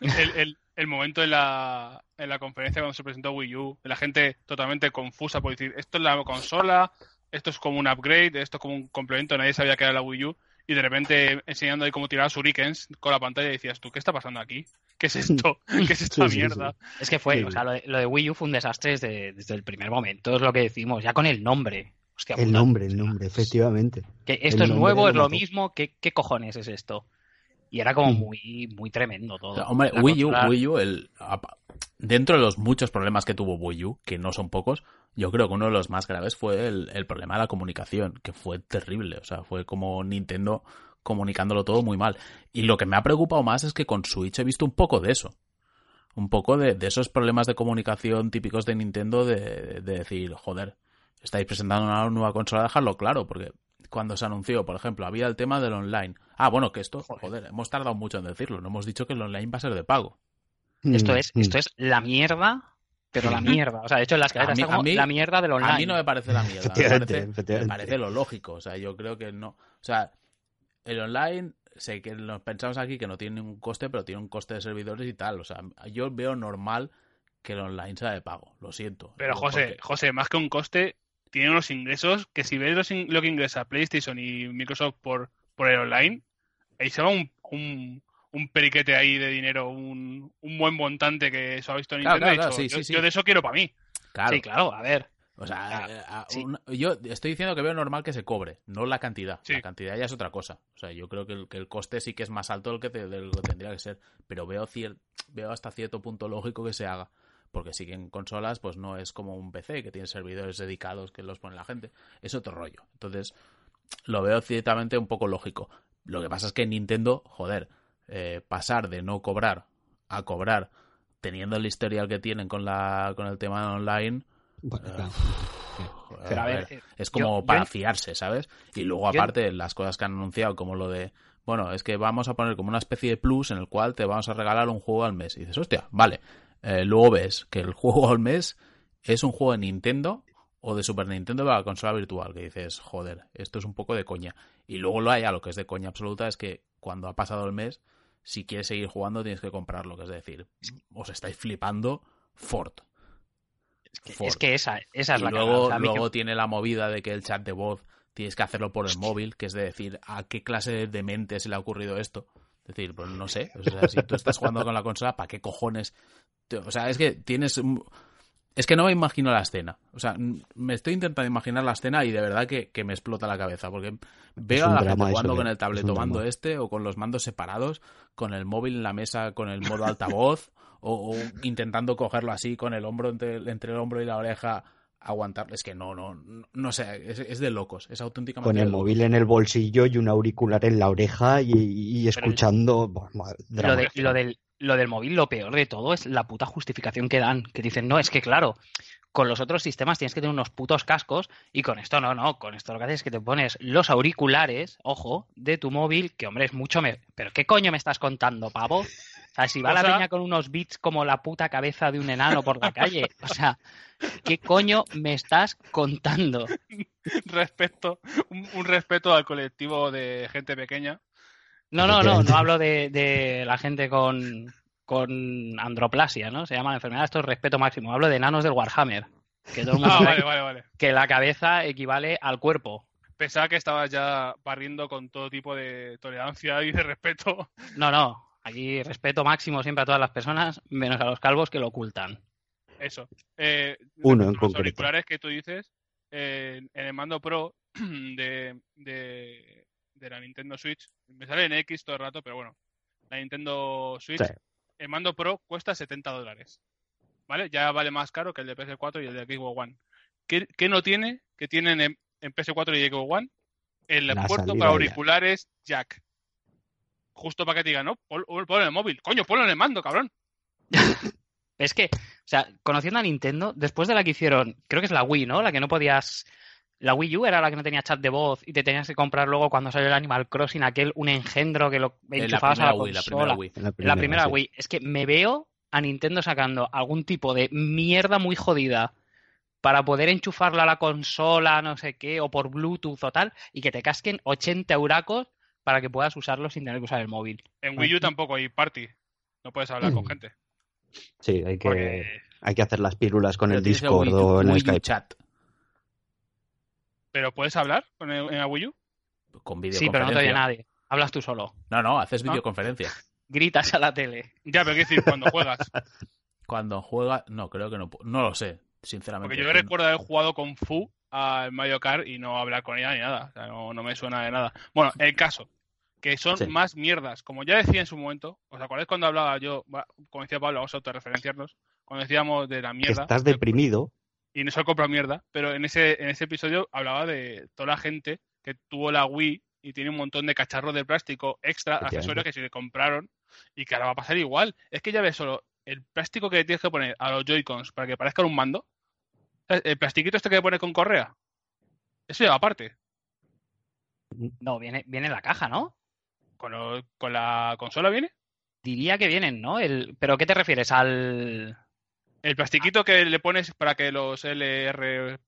El, el- el momento en la, en la conferencia cuando se presentó Wii U, la gente totalmente confusa por decir, esto es la consola, esto es como un upgrade, esto es como un complemento, nadie sabía que era la Wii U, y de repente enseñando ahí cómo tirar shurikens con la pantalla y decías, ¿tú qué está pasando aquí? ¿Qué es esto? ¿Qué es esta Sí, sí, mierda? Es que fue, Sí. o sea, lo de, lo de Wii U fue un desastre desde, desde el primer momento, es lo que decimos, ya con el nombre. Hostia El puta. nombre, el nombre, efectivamente. Que esto El es nuevo, es lo mismo, ¿qué, qué cojones es esto? Y era como Mm. muy, muy tremendo O todo. sea, hombre, La Wii U, consola- Wii U, el, dentro de los muchos problemas que tuvo Wii U, que no son pocos, yo creo que uno de los más graves fue el, el problema de la comunicación, que fue terrible. O sea, fue como Nintendo comunicándolo todo muy mal. Y lo que me ha preocupado más es que con Switch he visto un poco de eso. Un poco de, de esos problemas de comunicación típicos de Nintendo de, de decir, joder, estáis presentando una nueva consola, dejarlo claro, porque cuando se anunció, por ejemplo, había el tema del online. Ah, bueno, que esto, joder, hemos tardado mucho en decirlo, no hemos dicho que el online va a ser de pago. Esto Mm, es, mm. esto es la mierda, pero la mierda. O sea, de hecho en la escaleta A mí- está como a mí- la mierda del online. A mí no me parece la mierda, me parece, me efectivamente. parece lo lógico, o sea, yo creo que no, o sea, el online, sé que nos pensamos aquí que no tiene ningún coste, pero tiene un coste de servidores y tal, o sea, yo veo normal que el online sea de pago, lo siento. Pero José, porque- José, más que un coste, tiene unos ingresos que si ves los in- lo que ingresa PlayStation y Microsoft por, por el online, ahí se va un, un, un periquete ahí de dinero, un, un buen montante que eso ha visto Claro, Nintendo. ha claro, sí, yo, sí, sí. yo de eso quiero para mí. claro, Sí, claro, a ver. O sea, eh, a- sí. un- yo estoy diciendo que veo normal que se cobre, no la cantidad. La cantidad ya es otra cosa. O sea, yo creo que el, que el coste sí que es más alto del que, te- del que tendría que ser. Pero veo, cier- veo hasta cierto punto lógico que se haga. Porque sí que en consolas, pues no es como un PC que tiene servidores dedicados que los pone la gente. Es otro rollo. Entonces, lo veo ciertamente un poco lógico. Lo que pasa es que Nintendo, joder, eh, pasar de no cobrar a cobrar teniendo el historial que tienen con la con el tema online Bueno, Eh, claro. joder, Pero a ver, eh, es como yo- para yo- fiarse, ¿sabes? Y luego yo- aparte las cosas que han anunciado como lo de bueno, es que vamos a poner como una especie de plus en el cual te vamos a regalar un juego al mes. Y dices, hostia, vale. Eh, luego ves que el juego al mes es un juego de Nintendo o de Super Nintendo para la consola virtual. Que dices, joder, esto es un poco de coña. Y luego lo hay a lo que es de coña absoluta es que cuando ha pasado el mes, si quieres seguir jugando tienes que comprarlo. Que es decir, os estáis flipando Ford. Es que, Ford. es que esa, esa es Y la luego, que- luego tiene la movida de que el chat de voz tienes que hacerlo por el móvil, que es de decir, ¿a qué clase de demente se le ha ocurrido esto? Es decir, pues no sé. O sea, si tú estás jugando con la consola, ¿para qué cojones? O sea, es que tienes. un- Es que no me imagino la escena. O sea, me estoy intentando imaginar la escena y de verdad que, que me explota la cabeza. Porque veo a la gente jugando eso, con el Es tabletomando drama. este o con los mandos separados, con el móvil en la mesa, con el modo altavoz, o, o intentando cogerlo así con el hombro entre, entre el hombro y la oreja, aguantar. Es que no, no, no, no sé, es, es de locos, es auténticamente Con de el locos. móvil en el bolsillo y un auricular en la oreja y, y escuchando. buah, madre, lo, drama. de- lo del, lo del móvil, lo peor de todo es la puta justificación que dan. Que dicen, no, es que claro, con los otros sistemas tienes que tener unos putos cascos y con esto no, no. Con esto lo que haces es que te pones los auriculares, ojo, de tu móvil, que hombre, es mucho me... ¿Pero qué coño me estás contando, pavo? O sea, si va O la peña con unos beats como la puta cabeza de un enano por la calle, o sea, ¿qué coño me estás contando? Respeto, un, un respeto al colectivo de gente pequeñña. No, no, no, no hablo de, de la gente con, con androplasia, ¿no? Se llama la enfermedad, esto es respeto máximo. Hablo de enanos del Warhammer. Que todo el mundo Ah, vale, vale, vale. que la cabeza equivale al cuerpo. Pensaba que estabas ya barriendo con todo tipo de tolerancia y de respeto. No, no. Aquí respeto máximo siempre a todas las personas, menos a los calvos que lo ocultan. Eso. Eh, Uno en los concreto. auriculares que tú dices, eh, en el mando Pro de, de, de la Nintendo Switch, me sale en X todo el rato, pero bueno, la Nintendo Switch, Sí. el mando Pro cuesta 70 dólares. ¿Vale? Ya vale más caro que el de PS4 y el de Xbox One. ¿Qué, qué no tiene? que tienen en, en PS4 y Xbox One? El La puerto para ya. auriculares jack. Justo para que te digan, no, pon- ponlo en el móvil. Coño, ponlo en el mando, cabrón. Es que, o sea, conociendo a Nintendo, después de la que hicieron, creo que es la Wii, ¿no? La que no podías. La Wii U era la que no tenía chat de voz y te tenías que comprar luego cuando salió el Animal Crossing aquel un engendro que lo la enchufabas a la Wii, la consola. primera Wii. La la primera sí. Wii. Es que me veo a Nintendo sacando algún tipo de mierda muy jodida para poder enchufarla a la consola, no sé qué, o por Bluetooth o tal, y que te casquen 80 euracos para que puedas usarlo sin tener que usar el móvil. En Wii U tampoco hay party. No puedes hablar con gente. Sí, hay que, Porque... hay que hacer las pílulas con Pero el Discord o en el Skype. chat ¿Pero puedes hablar con el- en la Wii U? con Sí, pero no te oye videoconferencia. nadie. Hablas tú solo. No, no, haces ¿No? videoconferencia. Gritas a la tele. Ya, pero qué decir, cuando juegas. Cuando juega, no, creo que no, no lo sé, sinceramente. Porque yo recuerdo haber jugado con Fu al Mario Kart y no hablar con ella ni nada. O sea, no, no me suena de nada. Bueno, el caso, que son Sí. más mierdas. Como ya decía en su momento, ¿os acordáis cuando hablaba yo, como decía Pablo, vamos a autorreferenciarnos, cuando decíamos de la Que mierda. estás deprimido. Y no solo compra mierda, pero en ese, en ese episodio hablaba de toda la gente que tuvo la Wii y tiene un montón de cacharros de plástico extra, accesorios que se le compraron y que ahora va a pasar igual. Es que ya ves solo el plástico que le tienes que poner a los Joy-Cons para que parezcan un mando. ¿sabes? El plastiquito este que pone con correa. Eso ya va aparte. No, viene, viene en la caja, ¿no? Con, lo- con la consola viene. Diría que vienen, ¿no? El... ¿Pero qué te refieres? ¿Al, El plastiquito que le pones para que los LR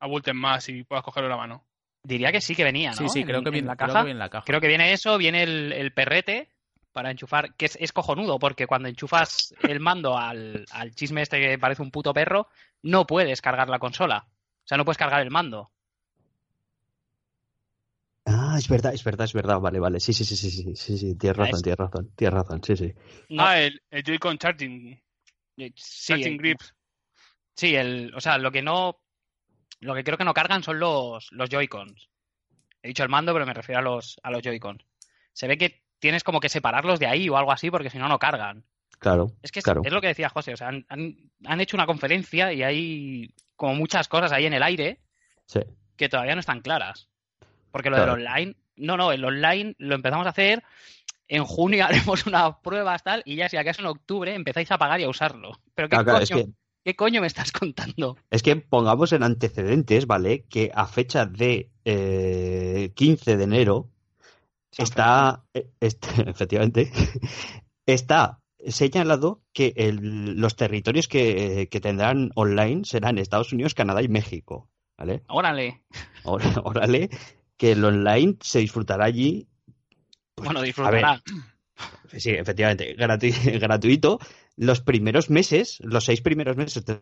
abulten más y puedas cogerlo en la mano. Diría que sí que venía, ¿no? Sí, sí, En- creo que en viene la creo caja. que viene en la caja. Creo que viene eso, viene el, el perrete para enchufar, que es, es cojonudo, porque cuando enchufas el mando al, al chisme este que parece un puto perro, no puedes cargar la consola. O sea, no puedes cargar el mando. Ah, es verdad, es verdad, es verdad. Vale, vale. Sí, sí, sí, sí, sí, sí, sí. Tienes Ah, razón, es- tienes razón, tienes razón. Sí, sí. No, Ah, el, el Joy-Con Charging. Sí, Charging el- Grips. sí, el, o sea, lo que no lo que creo que no cargan son los, los Joy-Cons. He dicho el mando, pero me refiero a los, a los Joy-Cons. Se ve que tienes como que separarlos de ahí o algo así, porque si no, no cargan. Claro. Es que es, claro. es lo que decía José, o sea, han, han- han hecho una conferencia y hay como muchas cosas ahí en el aire Sí. que todavía no están claras. Porque lo Claro. del online, no, no, el online lo empezamos a hacer, en junio haremos unas pruebas tal, y ya si acaso en octubre empezáis a pagar y a usarlo. Pero ¿qué, Claro, claro, coño, es que ¿qué coño me estás contando? Es que pongamos en antecedentes, ¿vale? Que a fecha de eh, 15 de enero está, eh, este- efectivamente, está señalado que el- los territorios que, que tendrán online serán Estados Unidos, Canadá y México, ¿vale? Órale. Órale, que el online se disfrutará allí. Pues, Bueno, disfrutará. Sí, efectivamente, gratu- gratuito los primeros meses, los seis primeros meses de-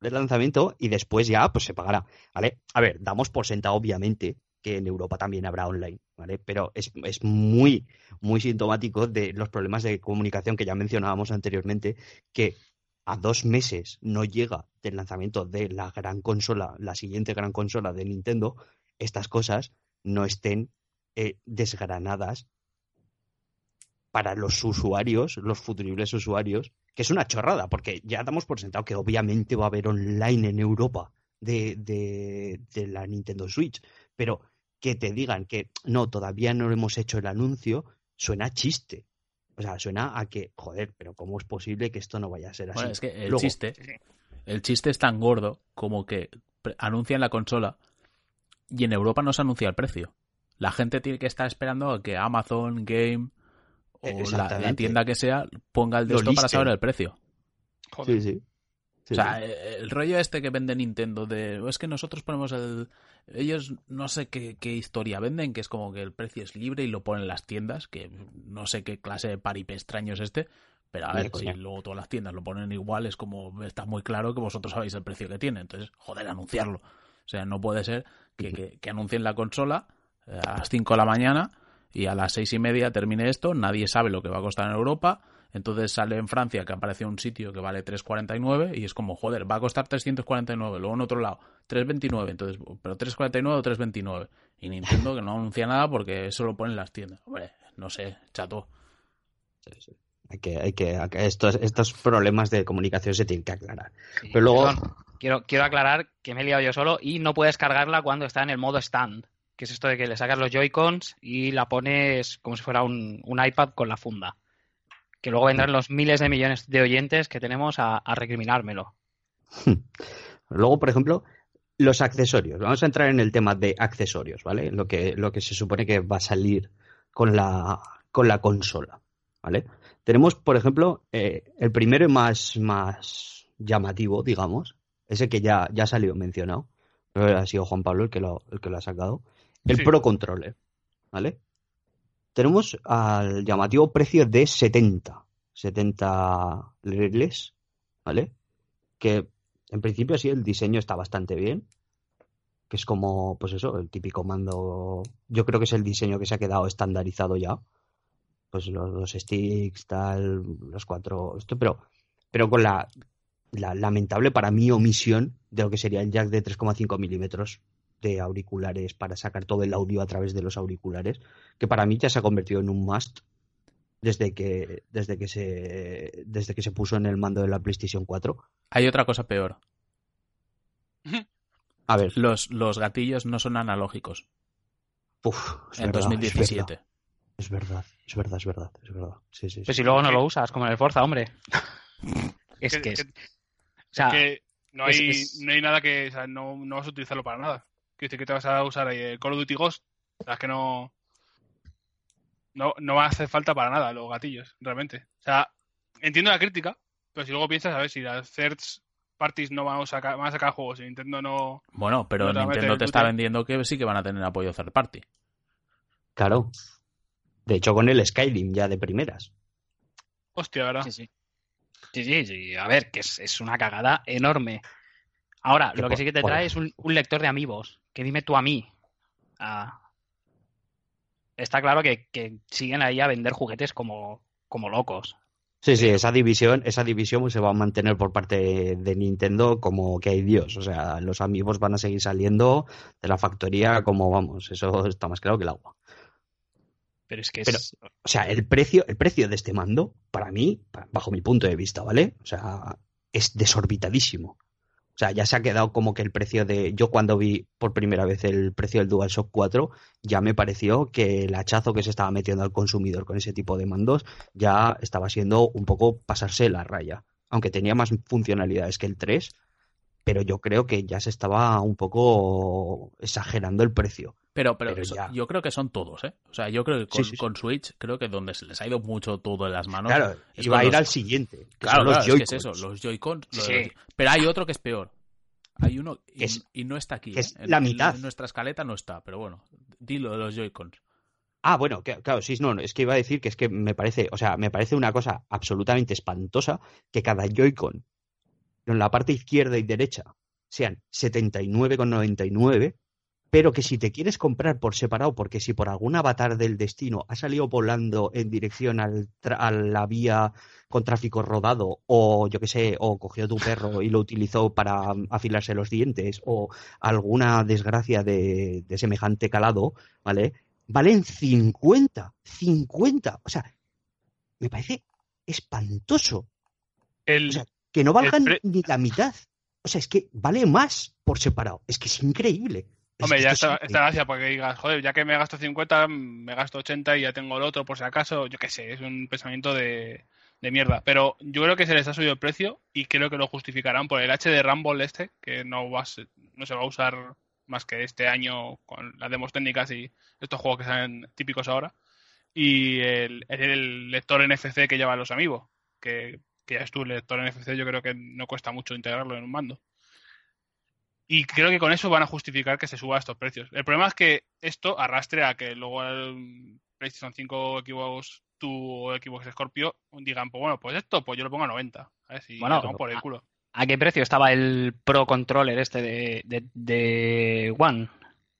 del lanzamiento y después ya pues se pagará, ¿vale? A ver, damos por sentado obviamente que en Europa también habrá online, ¿vale? Pero es, es muy, muy sintomático de los problemas de comunicación que ya mencionábamos anteriormente, que a dos meses no llega del lanzamiento de la gran consola, la siguiente gran consola de Nintendo, estas cosas no estén eh, desgranadas para los usuarios, los futuribles usuarios, que es una chorrada, porque ya damos por sentado que obviamente va a haber online en Europa de, de, de la Nintendo Switch, pero que te digan que no, todavía no hemos hecho el anuncio, suena a chiste. O sea, suena a que, joder, pero ¿cómo es posible que esto no vaya a ser así? Bueno, es que el Luego- chiste, el chiste es tan gordo como que anuncian la consola y en Europa no se anuncia el precio. La gente tiene que estar esperando a que Amazon, Game o la, tienda que sea ponga el de esto para saber el precio. Joder. Sí, sí. Sí, o sea, sí. eh, el rollo este que vende Nintendo de "Oh, es que nosotros ponemos el ellos no sé qué, qué historia venden, que es como que el precio es libre y lo ponen en las tiendas, que no sé qué clase de paripé extraño es este, pero a ver, si luego todas las tiendas lo ponen igual, es como está muy claro que vosotros sabéis el precio que tiene, entonces, joder, anunciarlo. O sea, no puede ser que, que- que anuncien la consola a las 5 de la mañana y a las seis y media termine esto, nadie sabe lo que va a costar en Europa, entonces sale en Francia que aparece un sitio que vale 3,49 y es como, joder, va a costar 349, luego en otro lado 3,29, entonces, pero 3,49 o 3,29. Y Nintendo que no anuncia nada porque eso lo pone en las tiendas. Hombre, no sé, chato. Sí, sí. Hay que, hay que, hay que- estos, estos problemas de comunicación se tienen que aclarar. Sí, Pero luego- perdón, quiero, quiero aclarar que me he liado yo solo y no puedes cargarla cuando está en el modo stand, que es esto de que le sacas los Joy-Cons y la pones como si fuera un, un iPad con la funda. Que luego vendrán los miles de millones de oyentes que tenemos a, a recriminármelo. Luego, por ejemplo, los accesorios. Vamos a entrar en el tema de accesorios, ¿vale? Lo que, lo que se supone que va a salir con la, con la consola, ¿vale? Tenemos, por ejemplo, eh, el primero y más, más llamativo, digamos, ese que ya, ya ha salido mencionado. Ha sido Juan Pablo el que lo, el que lo ha sacado. El Sí. Pro Controller, ¿vale? Tenemos al llamativo precio de 70. 70 regles, ¿vale? Que en principio sí, el diseño está bastante bien. Que es como, pues eso, el típico mando. Yo creo que es el diseño que se ha quedado estandarizado ya. Pues los dos sticks, tal, los cuatro. Esto, pero, pero con la, la lamentable para mí omisión de lo que sería el jack de 3,5 milímetros de auriculares para sacar todo el audio a través de los auriculares. Que para mí ya se ha convertido en un must desde que, desde que se, desde que se puso en el mando de la PlayStation 4. Hay otra cosa peor. A ver, Los, los gatillos no son analógicos uf, es en verdad, 2017. Es verdad, es verdad, es verdad, es verdad. Sí, sí, Pero si luego no lo usas, como en el Forza, hombre. es que es. O sea, que no es- hay, es- no hay nada que. O sea, no, no vas a utilizarlo para nada. Quiero decir que te vas a usar ahí el Call of Duty Ghost. O sea, es que no. No, no va a hacer falta para nada los gatillos, realmente. O sea, entiendo la crítica, pero si luego piensas, a ver, si las third parties no van a sacar, van a sacar juegos y Nintendo no. Bueno, pero No Nintendo te está vendiendo que sí que van a tener apoyo third party. Claro. De hecho, con el Skyrim ya de primeras. Hostia, ¿verdad? Sí, sí. Sí, sí, sí. A ver, que es, es una cagada enorme. Ahora, lo que sí que te trae es un, un lector de amigos. Que dime tú a mí. Ah, está claro que, que siguen ahí a vender juguetes como, como locos. Sí, sí, esa división, esa división se va a mantener por parte de Nintendo como que hay Dios. O sea, los amigos van a seguir saliendo de la factoría como vamos, eso está más claro que el agua. Pero es que Pero, es... o sea, el precio, el precio de este mando, para mí, bajo mi punto de vista, ¿vale? O sea, es desorbitadísimo. O sea, ya se ha quedado como que el precio de. Yo cuando vi por primera vez el precio del DualShock 4, ya me pareció que el hachazo que se estaba metiendo al consumidor con ese tipo de mandos ya estaba siendo un poco pasarse la raya. Aunque tenía más funcionalidades que el 3, pero yo creo que ya se estaba un poco exagerando el precio. Pero, pero, Pero eso- ya. yo creo que son todos, ¿eh? O sea, yo creo que con, Sí, sí, sí. con Switch, creo que donde se les ha ido mucho todo en las manos. claro, es iba a ir los- al siguiente. que Claro, son los claro, es que es Joy-Cons. eso, los Joy-Cons. Los-. Pero hay otro que es peor. Hay uno y, Que es- y no está aquí. que ¿eh? es En- la en- mitad. En, nuestra escaleta no está, pero bueno, dilo de los Joy-Cons. Ah, bueno, que- claro, sí, no, no, es que iba a decir que es que me parece, o sea, me parece una cosa absolutamente espantosa que cada Joy-Con en la parte izquierda y derecha sean 79,99, pero que si te quieres comprar por separado, porque si por algún avatar del destino ha salido volando en dirección al tra- a la vía con tráfico rodado, o yo qué sé, o cogió tu perro y lo utilizó para mm, afilarse los dientes, o alguna desgracia de, de semejante calado, ¿vale? Valen 50, 50, o sea, me parece espantoso. El, O sea, que no valgan ni la mitad. O sea, es que vale más por separado. Es que es increíble. Hombre, ya está, está gracia porque digas, joder, ya que me gasto 50, me gasto 80 y ya tengo el otro por si acaso. Yo qué sé, es un pensamiento de, de mierda. Pero yo creo que se les ha subido el precio y creo que lo justificarán por el H de Rumble este, que no, va a se- no se va a usar más que este año con las demos técnicas y estos juegos que salen típicos ahora. Y el, el lector NFC que llevan los amigos, que, que ya es el lector NFC, yo creo que no cuesta mucho integrarlo en un mando. Y creo que con eso van a justificar que se suba estos precios. El problema es que esto arrastre a que luego el PlayStation 5, Xbox Two o Xbox Scorpio digan, pues bueno, pues esto, pues yo lo pongo a 90. ¿sabes? Y Bueno, lo por el culo. ¿A qué precio estaba el Pro Controller este de, de, de One?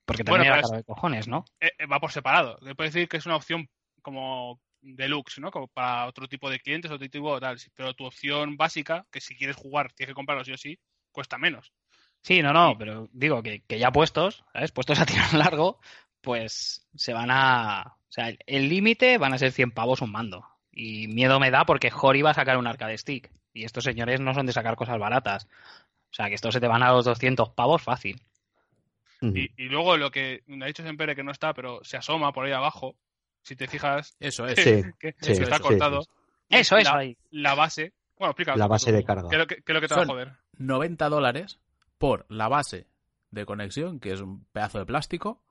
Porque Bueno, también era pero caro de cojones, ¿no? Eh, eh, va por separado. Se puede decir que es una opción como deluxe, ¿no? Como para otro tipo de clientes, otro tipo de tal. Pero tu opción básica, que si quieres jugar tienes que comprarlo sí o sí, cuesta menos. Sí, no, no, pero digo que, que ya puestos, ¿sabes? Puestos a tirar largo, pues se van a... O sea, el- límite van a ser 100 pavos un mando. Y miedo me da porque Hori va a sacar un arcade stick. Y estos señores no son de sacar cosas baratas. O sea, que estos se te van a los 200 pavos fácil. Y, y luego lo que me ha dicho Sempere que no está, pero se asoma por ahí abajo. Si te fijas, Eso es. Sí, que, sí, que está sí, cortado. sí, Eso, la, eso ahí. La base. Bueno, explica. La base de carga. ¿Qué es lo que, qué es lo que te va a joder? 90 dólares por la base de conexión, que es un pedazo de plástico,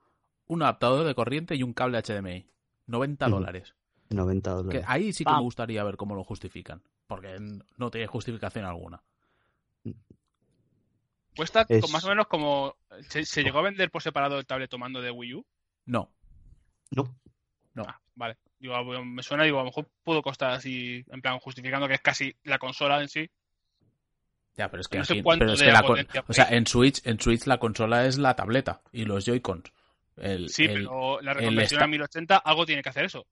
un adaptador de corriente y un cable HDMI. 90 Ujú. dólares. 90 Que dólares. ahí sí que Pam. me gustaría ver cómo lo justifican. Porque no tiene justificación alguna. Cuesta Es- más o menos como. ¿se, se llegó a vender por separado el tablet tomando de Wii U? No. No. No. Ah, vale. Digo, me suena, digo, a lo mejor pudo costar así, en plan, justificando que es casi la consola en sí. Ya, pero es que No sé aquí- cuánto pero es de que la la con- potencia o sea, en Switch, en Switch la consola es la tableta y los Joy-Cons. El, Sí, el- pero la reconversión a 1080 algo tiene que hacer eso.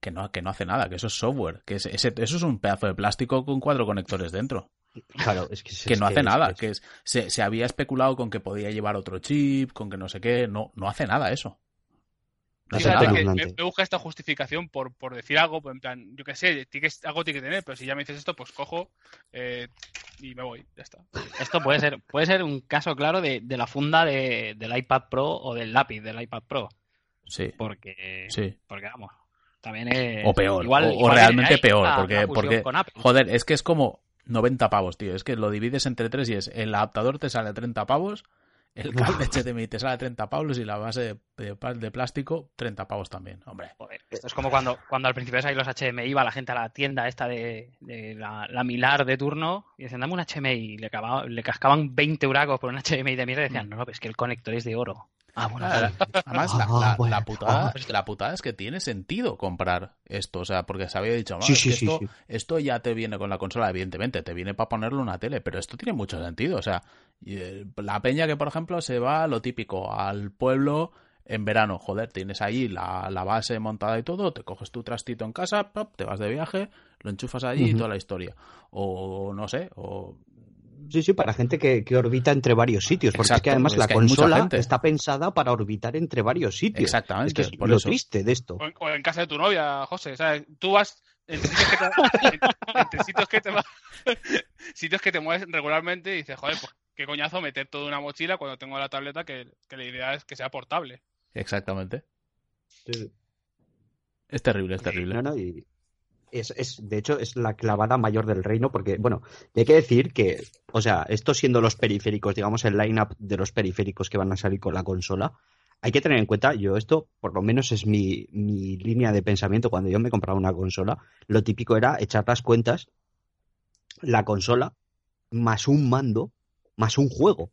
que no, que no hace nada, que eso es software, que es- ese- eso es un pedazo de plástico con cuatro conectores dentro, Claro, es que, que no hace es- nada, es- que es, se, se había especulado con que podía llevar otro chip, con que no sé qué, no, no hace nada eso. No hace Fíjate nada. que me, busca esta justificación por, por decir algo, pues en plan, yo qué sé, algo tiene que tener, pero si ya me dices esto, pues cojo eh, y me voy, ya está. Esto puede ser, puede ser un caso claro de, de la funda de- del iPad Pro o del lápiz del iPad Pro. Sí, Porque, sí. porque vamos, también es... O peor, igual- o- realmente hay peor, una- porque, una porque con Apple. joder, es que es como 90 pavos, tío, es que lo divides entre tres y es el adaptador te sale 30 pavos, el cable HDMI te sale 30 pavos y la base de, plástico 30 pavos también, hombre. Joder, esto es como cuando, cuando al principio de los HDMI iba la gente a la tienda esta de, de la, la Milar de turno y decían, dame un HDMI y le, acababa- le cascaban 20 euracos por un HDMI de mierda y decían, no, no, pero es que el conector es de oro. Ah, bueno, Ah. Además, la, Ah, la- bueno. la putada, Ah. la putada es que tiene sentido comprar esto, o sea, porque se había dicho, "Ah, Sí, es sí, que sí, esto, esto ya te viene con la consola, evidentemente, te viene para ponerlo en una tele, pero esto tiene mucho sentido, o sea, eh, la peña que, por ejemplo, se va a lo típico, al pueblo en verano, joder, tienes ahí la, la base montada y todo, te coges tu trastito en casa, pop, te vas de viaje, Lo enchufas allí y toda la historia. O no sé, o Sí, sí, para gente que, que orbita entre varios sitios, porque es que además es la que consola está pensada para orbitar entre varios sitios. Exactamente, Es que es por lo eso. triste de esto. O en, o en casa de tu novia, José. ¿sabes? Tú vas entre sitios que te, en- entre sitios que te, va- sitios que te mueves regularmente y dices, joder, pues qué coñazo meter todo en una mochila cuando tengo la tableta que, que la idea es que sea portable. exactamente. Es terrible, es terrible. No, no, y es, es, de hecho, es la clavada mayor del reino, porque, bueno, hay que decir que, o sea, esto siendo los periféricos, digamos, el line-up de los periféricos que van a salir con la consola, hay que tener en cuenta, yo esto, por lo menos es mi, mi línea de pensamiento cuando yo me compraba una consola, lo típico era echar las cuentas, la consola, más un mando, más un juego.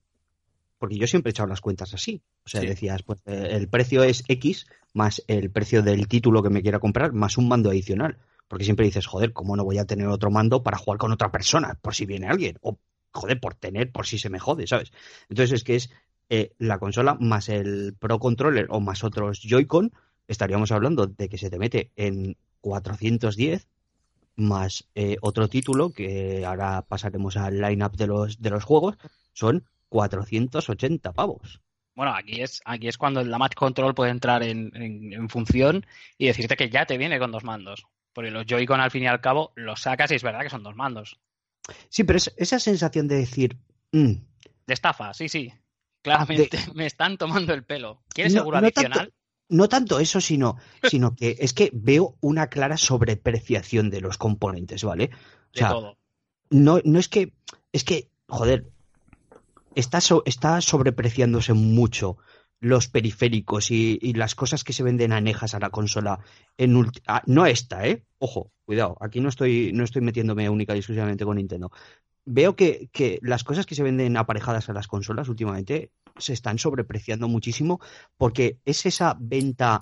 Porque yo siempre he echado las cuentas así. O sea, Sí. decías, pues eh, el precio es X más el precio del título que me quiera comprar, más un mando adicional. Porque siempre dices, joder, ¿cómo no voy a tener otro mando para jugar con otra persona? Por si viene alguien. O, joder, por tener, por si se me jode, ¿sabes? Entonces es que es eh, la consola más el Pro Controller o más otros Joy-Con, estaríamos hablando de que se te mete en 410 más eh, otro título que ahora pasaremos al line-up de los, de los juegos, son 480 pavos. Bueno, aquí es, aquí es cuando el Damage Control puede entrar en, en- en función y decirte que ya te viene con dos mandos. Porque los Joy-Con al fin y al cabo los sacas y es verdad que son dos mandos. Sí, pero es, esa sensación de decir, mm, De estafa, sí, sí. Claramente me están tomando el pelo. ¿Quieres No, seguro no adicional? tanto- no tanto eso, sino, sino que es que veo una clara sobrepreciación de los componentes, ¿vale? O De sea, todo. no, no es que, es que, joder, está, so- está sobrepreciándose mucho los periféricos y, las cosas que se venden anejas a la consola en no esta, ¿eh? Ojo, cuidado, aquí no estoy, no estoy metiéndome única y exclusivamente con Nintendo. Veo que, que las cosas que se venden aparejadas a las consolas últimamente se están sobrepreciando muchísimo porque es esa venta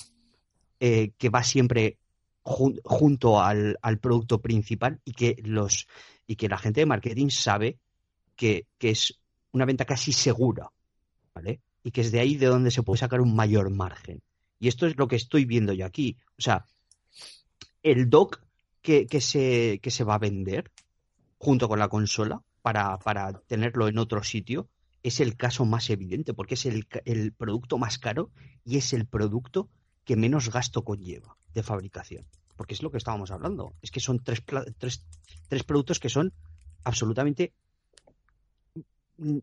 eh, que va siempre jun- junto al, al producto principal y que los y que la gente de marketing sabe que, que es una venta casi segura, ¿vale? Y que es de ahí de donde se puede sacar un mayor margen. Y esto es lo que estoy viendo yo aquí. O sea, el dock que, que se, que se va a vender junto con la consola para, para tenerlo en otro sitio es el caso más evidente, porque es el, el producto más caro y es el producto que menos gasto conlleva de fabricación. Porque es lo que estábamos hablando. Es que son tres, tres, tres productos que son absolutamente, mm,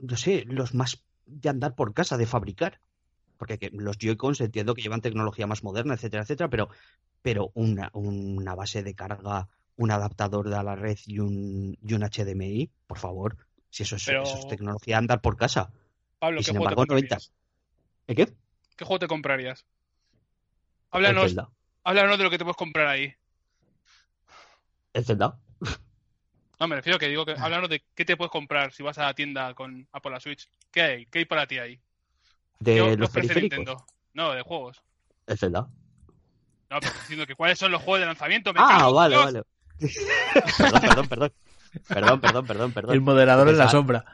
no sé, los más de andar por casa, de fabricar. Porque que los Joy-Cons entiendo que llevan tecnología más moderna, etcétera, etcétera, pero, pero una, una base de carga, un adaptador de a la red y un, y un HDMI, por favor, si eso es, Pero- eso es tecnología, andar por casa. Pablo, Y ¿qué sin juego te embargo, no comprarías? ¿Eh, ¿Qué? ¿Qué juego te comprarías? Háblanos, háblanos de lo que te puedes comprar ahí. El Zelda. No, me refiero que digo que háblanos de qué te puedes comprar si vas a la tienda con Apple la Switch. ¿Qué hay? ¿Qué hay para ti ahí? De ¿Qué los periféricos. Nintendo? No, de juegos. El Zelda. No, pero estoy diciendo que cuáles son los juegos de lanzamiento. me Ah, vale, Dios. vale. perdón, perdón, perdón. Perdón, perdón, perdón, perdón. El moderador en la Pensaba- sombra.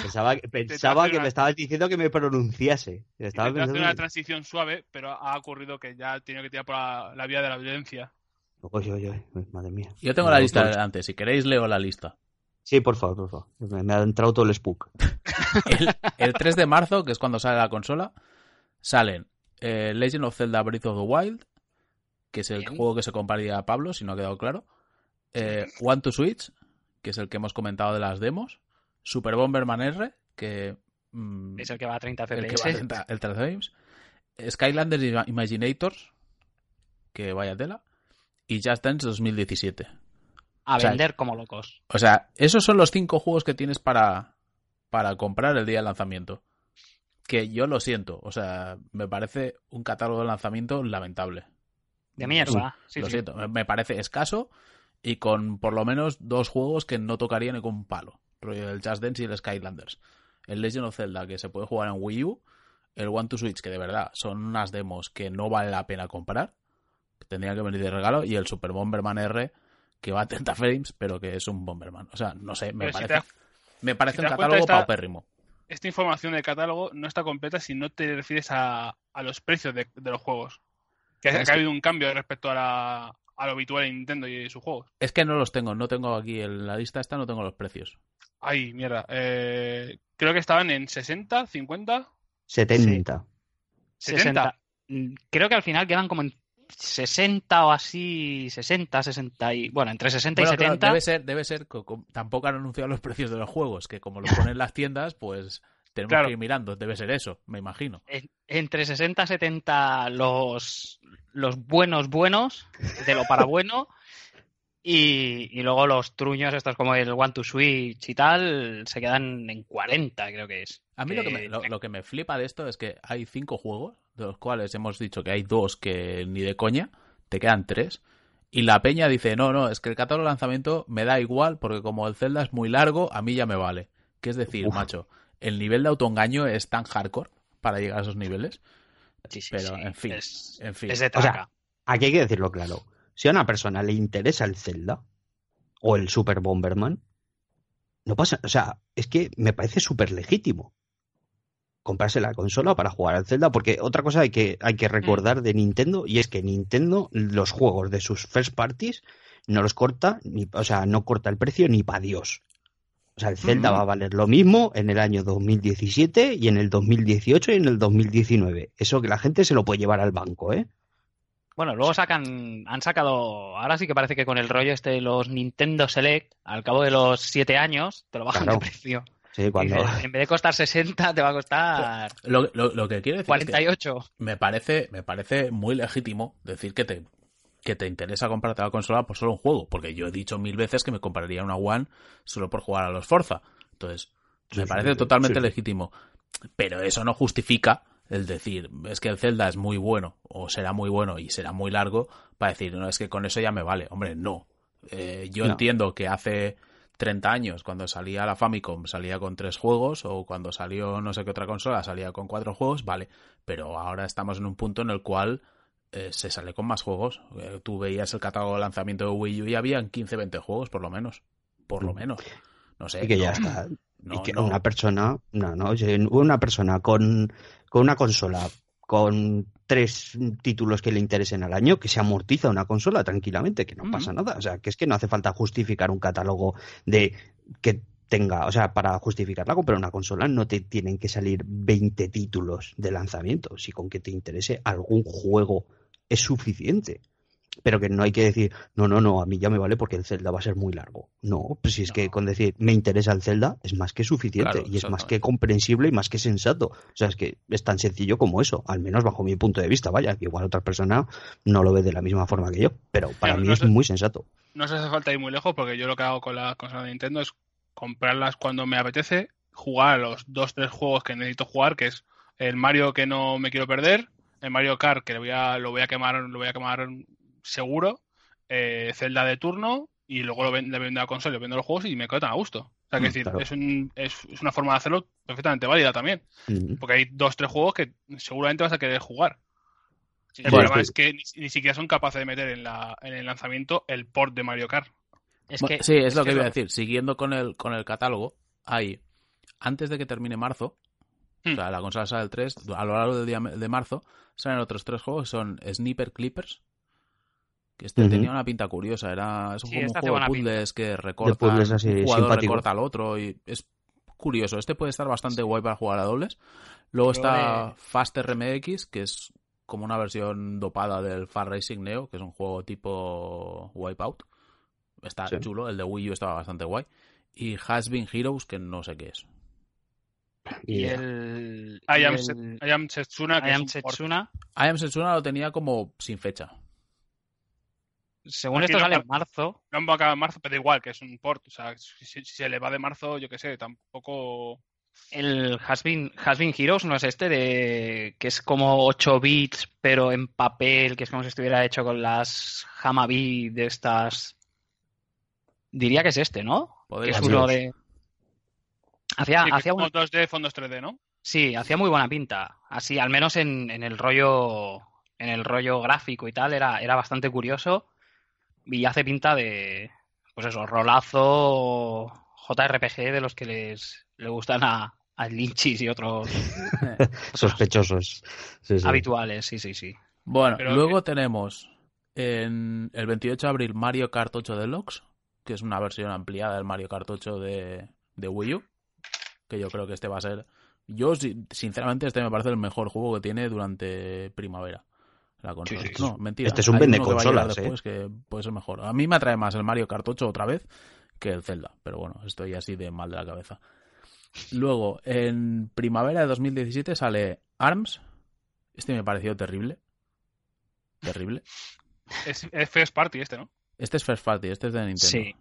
Pensaba, pensaba que una- me estabas diciendo que me pronunciase. Estaba pensando una transición suave, pero ha ocurrido que ya he tenido que tirar por la, la vía de la violencia. Oye, oye, oye, madre mía. Yo tengo Me la lista delante. Si queréis, leo la lista. Sí, por favor, por favor. Me, me ha entrado todo el spook. El, el 3 de marzo, que es cuando sale la consola, salen eh, Legend of Zelda Breath of the Wild, que es el Bien. juego que se compraría a Pablo, si no ha quedado claro. Eh, One to Switch, que es el que hemos comentado de las demos. Super Bomberman R, que... mm, Es el que va a 30 el que FPS. va a 30 el 30 frames. Skylanders Ima- Imaginators, que vaya tela. Y Just Dance 2017. A O sea, vender como locos. O sea, esos son los cinco juegos que tienes para, para comprar el día del lanzamiento. Que yo lo siento, o sea, me parece un catálogo de lanzamiento lamentable. De mierda. Sí, lo sí. siento, me- parece escaso y con por lo menos dos juegos que no tocaría ni con un palo. El Just Dance y el Skylanders. El Legend of Zelda, que se puede jugar en Wii U. El One to Switch, que de verdad son unas demos que no vale la pena comprar. Que tendría que venir de regalo. Y el Super Bomberman R, que va a 30 frames, pero que es un Bomberman. O sea, no sé, me Pero si parece, te me parece si un catálogo está- paupérrimo. Esta información del catálogo no está completa si no te refieres a, a los precios de, de los juegos. Que, Es que que- ha habido un cambio respecto a la, a lo habitual en Nintendo y sus juegos. Es que no los tengo, no tengo aquí en la lista esta, no tengo los precios. Ay, mierda. Eh, creo que estaban en 60, 50, 70. 70. Mm, Creo que al final quedan como en 60 o así, 60, 60 y... Bueno, entre 60 Bueno, y claro, 70. debe ser, debe ser, co- co- tampoco han anunciado los precios de los juegos, que como los ponen en las tiendas, pues tenemos Claro. que ir mirando, debe ser eso, me imagino. en- entre 60 y 70 los, los buenos buenos, de lo para bueno, y, y luego los truños, estos como el One to Switch y tal, se quedan en 40, creo que es. A mí lo, que me, lo, lo que me flipa de esto es que hay cinco juegos, de los cuales hemos dicho que hay dos que ni de coña, te quedan tres. Y la peña dice, no, no, es que el catálogo de lanzamiento me da igual porque como el Zelda es muy largo, a mí ya me vale. Que es decir, Uf. macho, el nivel de autoengaño es tan hardcore para llegar a esos niveles. Sí, sí, Pero, sí, en fin, Es, En fin. es de O sea. Aquí hay que decirlo claro. Si a una persona le interesa el Zelda o el Super Bomberman, no pasa. O sea, es que me parece súper legítimo comprarse la consola para jugar al Zelda, porque otra cosa hay que, hay que recordar de Nintendo, y es que Nintendo, los juegos de sus first parties, no los corta, ni, o sea, no corta el precio ni para Dios. O sea, el Zelda Mm. va a valer lo mismo en el año 2017 y en el 2018 y en el 2019. Eso que la gente se lo puede llevar al banco, ¿eh? Bueno, luego sacan, han sacado, ahora sí que parece que con el rollo este de los Nintendo Select, al cabo de los siete años, te lo bajan Claro. de precio. Sí, cuando... Dice, en vez de costar 60, te va a costar Lo, lo- lo que quiero decir es que 48. me parece, me parece muy legítimo decir que te, que te interesa comprarte la consola por solo un juego. Porque yo he dicho mil veces que me compraría una One solo por jugar a los Forza. Entonces, Sí, me sí, parece sí, totalmente sí. legítimo. Pero eso no justifica el decir, es que el Zelda es muy bueno, o será muy bueno y será muy largo, para decir, no, es que con eso ya me vale. Hombre, no. Eh, yo No. entiendo que hace 30 años, cuando salía la Famicom, salía con tres juegos, o cuando salió no sé qué otra consola, salía con cuatro juegos, vale. Pero ahora estamos en un punto en el cual eh, se sale con más juegos. Eh, tú veías el catálogo de lanzamiento de Wii U y habían 15, 20 juegos, por lo menos. Por lo Mm. menos. No sé. y que ya está. no, y que no. una persona, no, no, una persona con, con una consola con tres títulos que le interesen al año, que se amortiza una consola tranquilamente, que no pasa nada. O sea, que es que no hace falta justificar un catálogo de que tenga, o sea, para justificar la compra de una consola no te tienen que salir 20 títulos de lanzamiento. Si con que te interese algún juego es suficiente. Pero que no hay que decir, no, no, no, a mí ya me vale porque el Zelda va a ser muy largo. No, pues si es que con decir me interesa el Zelda es más que suficiente Claro, y es más que comprensible y más que sensato. O sea, es que es tan sencillo como eso, al menos bajo mi punto de vista, vaya, que igual otra persona no lo ve de la misma forma que yo, pero para Pero mí no es muy sensato. No se hace falta ir muy lejos porque yo lo que hago con la consola de Nintendo es comprarlas cuando me apetece, jugar a los dos, tres juegos que necesito jugar, que es el Mario que no me quiero perder, el Mario Kart que lo voy a, lo voy a quemar, lo voy a quemar seguro, eh, Zelda de turno y luego lo ven- le vendo a la consola, le vendo los juegos y me quedo tan a gusto. O sea, que Mm, es decir, claro. es, un- es, es una forma de hacerlo perfectamente válida también. Mm. Porque hay dos, tres juegos que seguramente vas a querer jugar. El problema es que ni, ni siquiera son capaces de meter en, la, en el lanzamiento el port de Mario Kart. Es que, sí, es, lo que es iba a decir. Siguiendo con el, con el catálogo, hay, antes de que termine marzo, Hmm. o sea, la consola sale el 3, a lo largo del día de marzo, salen otros tres juegos, que son Sniper Clippers, que este tenía una pinta curiosa, era es un, Sí, como un este hace juego de pinta. puzzles que recorta, puzzles así, un jugador simpático. recorta al otro y es curioso. Este puede estar bastante guay para jugar a dobles. Luego está de- Fast RMX, que es como una versión dopada del Far Racing Neo, que es un juego tipo Wipeout. Está Sí. chulo, el de Wii U estaba bastante guay. Y Has Been Heroes, que no sé qué es. y el, I am, el- I am Setsuna, que I es am un port. Setsuna, I Am Setsuna lo tenía como sin fecha. Según Aquí esto no sale en marzo. No va a acabar en marzo, pero igual, que es un port. O sea, si, si se le va de marzo, yo qué sé, tampoco. El Has Been, Has Been Heroes no es este de que es como 8 bits, pero en papel, que es como si estuviera hecho con las Hamabi de estas. Diría que es este, ¿no? Que es uno de. Hacía, Sí, como un- 2D, fondos 3D, ¿no? Sí, hacía muy buena pinta. Así, al menos en, en el rollo, en el rollo gráfico y tal, era, era bastante curioso. Y hace pinta de, pues eso, rolazo JRPG de los que les, le gustan a, a Lynchis y otros Sospechosos. Sí, sí. habituales, sí, sí, sí. Bueno, Pero- luego tenemos En el 28 de abril, Mario Kart 8 Deluxe, que es una versión ampliada del Mario Kart 8 de, de Wii U. Que yo creo que este va a ser. Yo, si- sinceramente, este me parece el mejor juego que tiene durante primavera. La consola. Sí, sí, no, mentira. este es un a llegar vendeconsolas, ¿eh? después que puede ser mejor. A mí me atrae más el Mario Kart 8 otra vez que el Zelda. Pero bueno, estoy así de mal de la cabeza. Luego, en primavera de 2017 sale ARMS. Este me pareció terrible. Terrible. Es, es First Party este, ¿no? Este es First Party, este es de Nintendo. Sí.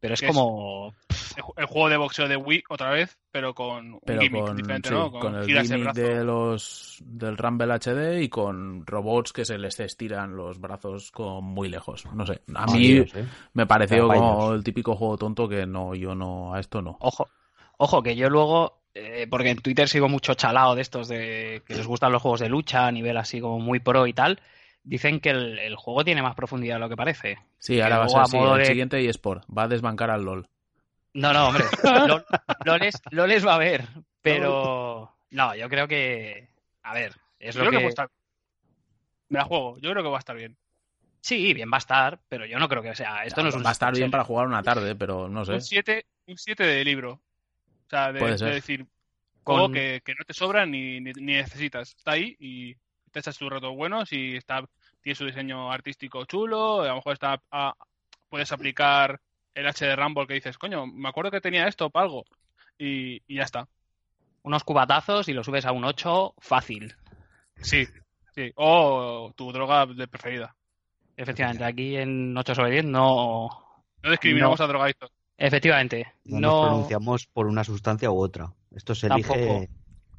Pero es como. El, ju- el juego de boxeo de Wii otra vez, pero con un Pero gimmick con, diferente, sí, ¿no? con el giras gimmick de los, del Rumble HD y con robots que se les estiran los brazos con muy lejos. No sé, a Ay, mí Dios, ¿eh? me pareció como el típico juego tonto que no, yo no, a esto no. Ojo, ojo, que yo luego, eh, porque en Twitter sigo mucho chalao de estos de que les gustan los juegos de lucha a nivel así como muy pro y tal. Dicen que el, el juego tiene más profundidad de lo que parece. Sí, ahora va a ser el de- siguiente eSport, va a desbancar al LOL. No, no, hombre. LOL, LOLes, LOLes va a haber, pero no, yo creo que, a ver, es Yo lo creo que que estar. Me la juego, yo creo que va a estar bien. sí, bien va a estar, pero yo no creo que sea. Esto no es un va a estar bien para jugar una tarde, pero no sé. Un 7 un siete de libro. O sea, de, Puede de ser. decir, Con- juego que, que no te sobra ni, ni, ni necesitas. Está ahí y te echas tus retos buenos y está, tiene su diseño artístico chulo. A lo mejor está a- puedes aplicar el H de Rumble que dices, coño, me acuerdo que tenía esto para algo. Y, y ya está. Unos cubatazos y lo subes a un 8 fácil. Sí, sí. O tu droga de preferida. Efectivamente, aquí en 8 sobre 10 no. No discriminamos No. a drogadictos. Efectivamente, No, nos no. pronunciamos por una sustancia u otra. Esto se Tampoco. elige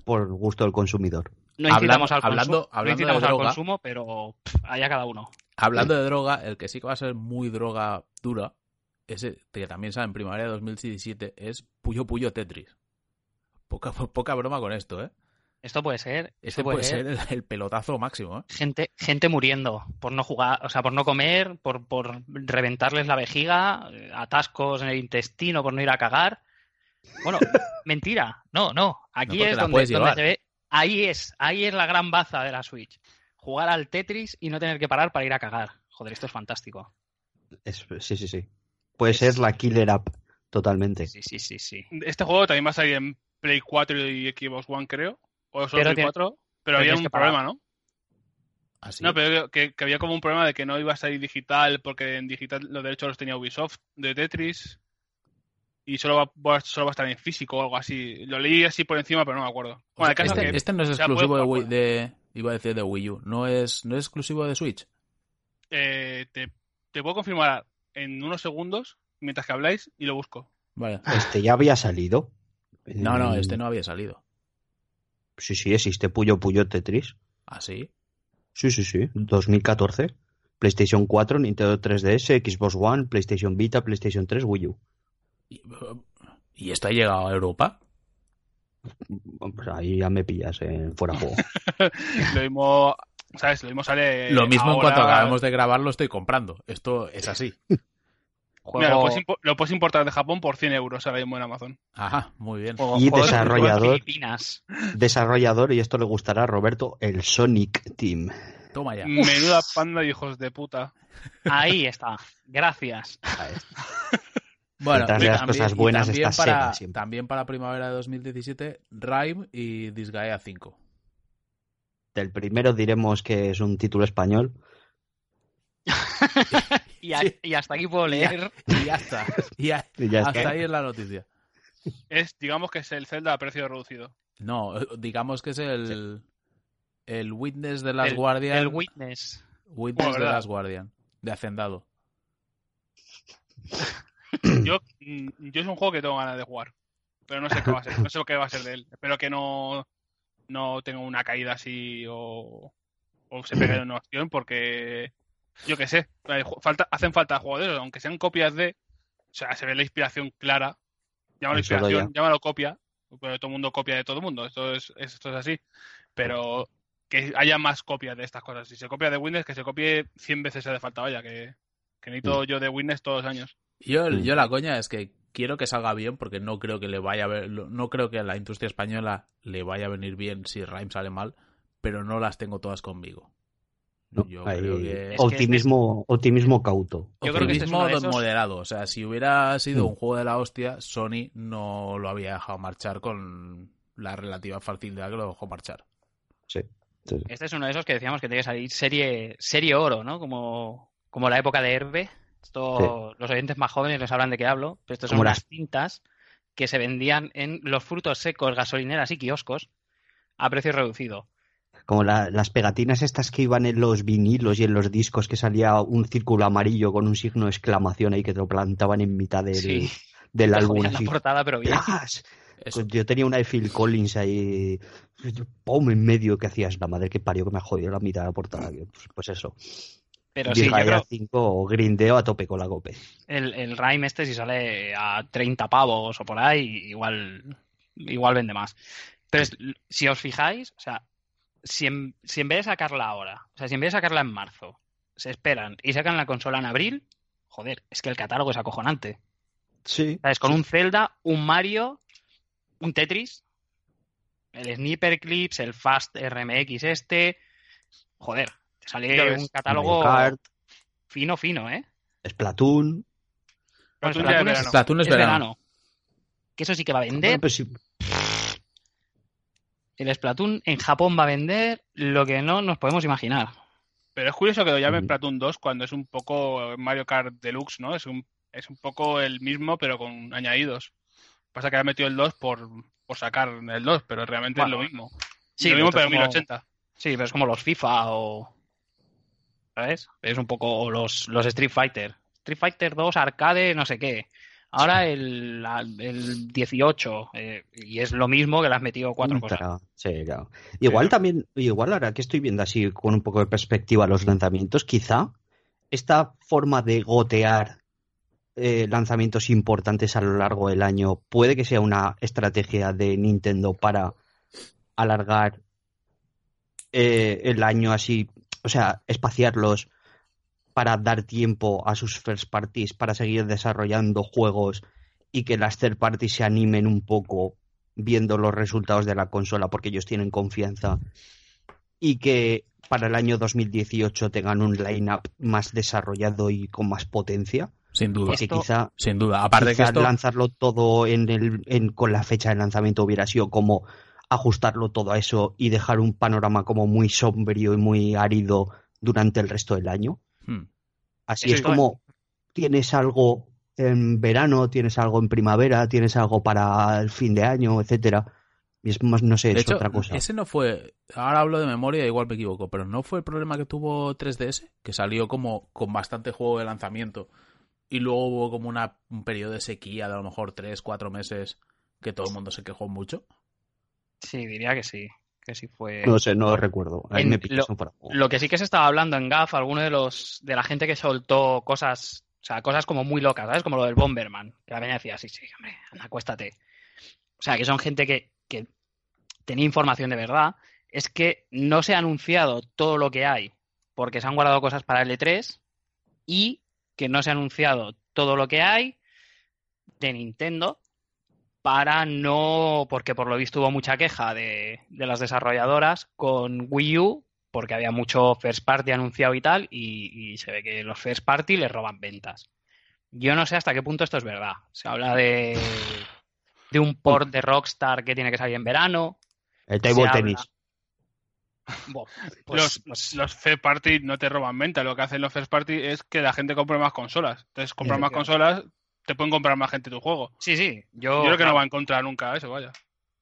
por gusto del consumidor. No incitamos al, Hablando- consumo, hablando no incitamos al consumo, pero pff, allá cada uno. Hablando de droga, el que sí que va a ser muy droga dura, ese que también sale en primavera de 2017, es Puyo Puyo Tetris. Poca, poca broma con esto, ¿eh? Esto puede ser, Este esto puede puede ser el, el pelotazo máximo, ¿eh? gente, gente muriendo por no jugar, o sea, por no comer, por, por reventarles la vejiga, eh, atascos en el intestino por no ir a cagar. Bueno, mentira, no, no. Aquí No, es donde, donde se ve, ahí es, ahí es la gran baza de la Switch. Jugar al Tetris y no tener que parar para ir a cagar. Joder, esto es fantástico. Es- sí, sí, sí. Puede ser la killer app, totalmente. Sí, sí, sí, sí. Este juego también va a salir en Play 4 y Xbox One, creo. O solo Pero Play tiene- 4. Pero pero había un problema, ¿no? Así. No, pero que, que había como un problema de que no iba a salir digital porque en digital los derechos los tenía Ubisoft de Tetris y solo va, va- solo va a estar en físico o algo así. Lo leí así por encima, pero no me acuerdo. O Bueno, sea, este, que este no es exclusivo de, Wii, de iba a decir de Wii U, no es no es exclusivo de Switch. eh, te, te puedo confirmar en unos segundos mientras que habláis y lo busco. Vale. Este ya había salido. No, no, Eh, este no había salido. Sí, sí, existe Puyo Puyo Tetris. ¿Ah, sí? Sí, sí, sí. 2014. PlayStation 4, Nintendo 3DS, Xbox One, PlayStation Vita, PlayStation 3, Wii U. ¿Y, esto ha llegado a Europa? Pues ahí ya me pillas, eh, fuera de juego. lo mismo, ¿sabes? Lo mismo sale. Lo mismo en cuanto acabemos de grabar lo estoy comprando. Esto es así. Juego, Mira, lo, puedes impo- lo puedes importar de Japón por 100 euros ahora mismo en Amazon. Ajá, muy bien. juego- Y desarrollador. Filipinas. Desarrollador, y esto le gustará a Roberto, el Sonic Team. Toma ya. Menuda panda hijos de puta. Ahí está. Gracias. Bueno, Detrás y de las también- cosas y buenas también está para, Sega siempre. También para primavera de 2017, Rime y Disgaea 5. Del primero diremos que es un título español. Y, a- Sí. y hasta aquí puedo leer. Y ya está. Y ya- Y ya hasta está. ahí es la noticia. Es, digamos que es el Zelda a precio reducido. No, digamos que es el, el Witness de las El- Guardian. El Witness. Witness de las Guardian. De Hacendado. Yo, mm, yo es un juego que tengo ganas de jugar. Pero no sé qué va a ser. No sé qué va a ser de él. Espero que no, no tenga una caída así o, o se pegue en una opción porque yo qué sé. Falta, hacen falta jugadores, aunque sean copias de. O sea, se ve la inspiración clara. Llámalo Eso lo inspiración, llámalo copia. Pero todo el mundo copia de todo el mundo. Esto es, esto es así. Pero que haya más copias de estas cosas. Si se copia de Windows, que se copie 100 veces se de falta, vaya, que, que necesito yo de Windows todos los años. Yo, Mm. yo la coña es que quiero que salga bien porque no creo que le vaya a ver, no creo que a la industria española le vaya a venir bien si Rime sale mal, pero no las tengo todas conmigo. ¿no? Yo Ahí, creo que- Es optimismo, optimismo cauto. Yo creo que este es uno Optimismo de esos- moderado. O sea, si hubiera sido Mm. un juego de la hostia, Sony no lo había dejado marchar con la relativa facilidad que lo dejó marchar. Sí. sí. Este es uno de esos que decíamos que tiene que salir serie, serie oro, ¿no? Como, como la época de Herbe. Esto, Los oyentes más jóvenes les hablan de qué hablo, pero estos son Como unas las- cintas que se vendían en los frutos secos, gasolineras y kioscos a precio reducido. Como la- las pegatinas estas que iban en los vinilos y en los discos que salía un círculo amarillo con un signo de exclamación ahí que te lo plantaban en mitad del, Sí. del álbum. así. la portada, pero bien. Yo tenía una de Phil Collins ahí, pum, en medio que hacías, la madre que parió que me ha jodido la mitad de la portada. Pues, pues eso. Pero sí, yo creo 5 grindeo a tope con la cope. el, el Rime este si sale a 30 pavos o por ahí, igual, igual vende más. Pero es- si os fijáis, o sea, si en, si en vez de sacarla ahora, o sea, si en vez de sacarla en marzo, se esperan y sacan la consola en abril, joder, es que el catálogo es acojonante. Sí. ¿Sabes? Con un Zelda, un Mario, un Tetris, el Sniper Clips, el Fast RMX este. Joder, sale ves. un catálogo Kart, fino, fino, ¿eh? Splatoon. Bueno, Splatoon Splatoon es- verano. Splatoon es es verano. verano. Que eso sí que va a vender. Bueno, pues sí, El Splatoon en Japón va a vender lo que no nos podemos imaginar. Pero es curioso que lo llamen Mm. Platoon 2 cuando es un poco Mario Kart Deluxe, ¿no? Es un, es un poco el mismo, pero con añadidos. Pasa que ha metido el 2 por, por sacar el 2, pero realmente Bueno, es lo mismo. Sí, lo mismo, pero en como- 1080. Sí, pero es como los FIFA o. ¿Sabes? Es un poco los, los Street Fighter. Street Fighter 2 arcade, no sé qué. Ahora el, el 18. eh, y es lo mismo que le has metido cuatro cosas. Sí, claro. Igual Pero- también, igual ahora que estoy viendo así con un poco de perspectiva los lanzamientos, quizá esta forma de gotear eh, lanzamientos importantes a lo largo del año puede que sea una estrategia de Nintendo para alargar eh, el año así, o sea, espaciarlos para dar tiempo a sus first parties para seguir desarrollando juegos y que las third parties se animen un poco viendo los resultados de la consola porque ellos tienen confianza y que para el año 2018 tengan un line-up más desarrollado y con más potencia. Sin duda. Porque Esto- quizá, Sin duda. Aparte que quizá esto... lanzarlo todo en el, en- con la fecha de lanzamiento hubiera sido como ajustarlo todo a eso y dejar un panorama como muy sombrío y muy árido durante el resto del año. Hmm. Así Eso es como tienes algo en verano, tienes algo en primavera, tienes algo para el fin de año, etcétera. Y es más, no sé, De es hecho, otra cosa. ese no fue. Ahora hablo de memoria, igual me equivoco, pero no fue el problema que tuvo 3DS, que salió como con bastante juego de lanzamiento y luego hubo como una, un periodo de sequía de a lo mejor 3, 4 meses que todo el mundo se quejó mucho. Sí, diría que sí. Que sí fue. No sé, no lo recuerdo. Ahí En me lo- juego. Lo que sí que se estaba hablando en GAF, alguno de los de la gente que soltó cosas, o sea, cosas como muy locas, ¿sabes? Como lo del Bomberman, que la peña decía, sí, sí, hombre, anda, acuéstate. O sea, que son gente que, que tenía información de verdad. Es que no se ha anunciado todo lo que hay porque se han guardado cosas para el E3 y que no se ha anunciado todo lo que hay de Nintendo para no, porque por lo visto hubo mucha queja de, de las desarrolladoras con Wii U, porque había mucho first party anunciado y tal, y, y se ve que los first party les roban ventas. Yo no sé hasta qué punto esto es verdad. Se habla de, de un port de Rockstar que tiene que salir en verano. El table habla- Buah, pues- los, pues- los first party no te roban venta. Lo que hacen los first party es que la gente compre más consolas. Entonces, comprar más consolas, te pueden comprar más gente tu juego. sí, sí. Yo, Yo creo que claro, no va a encontrar nunca eso, vaya.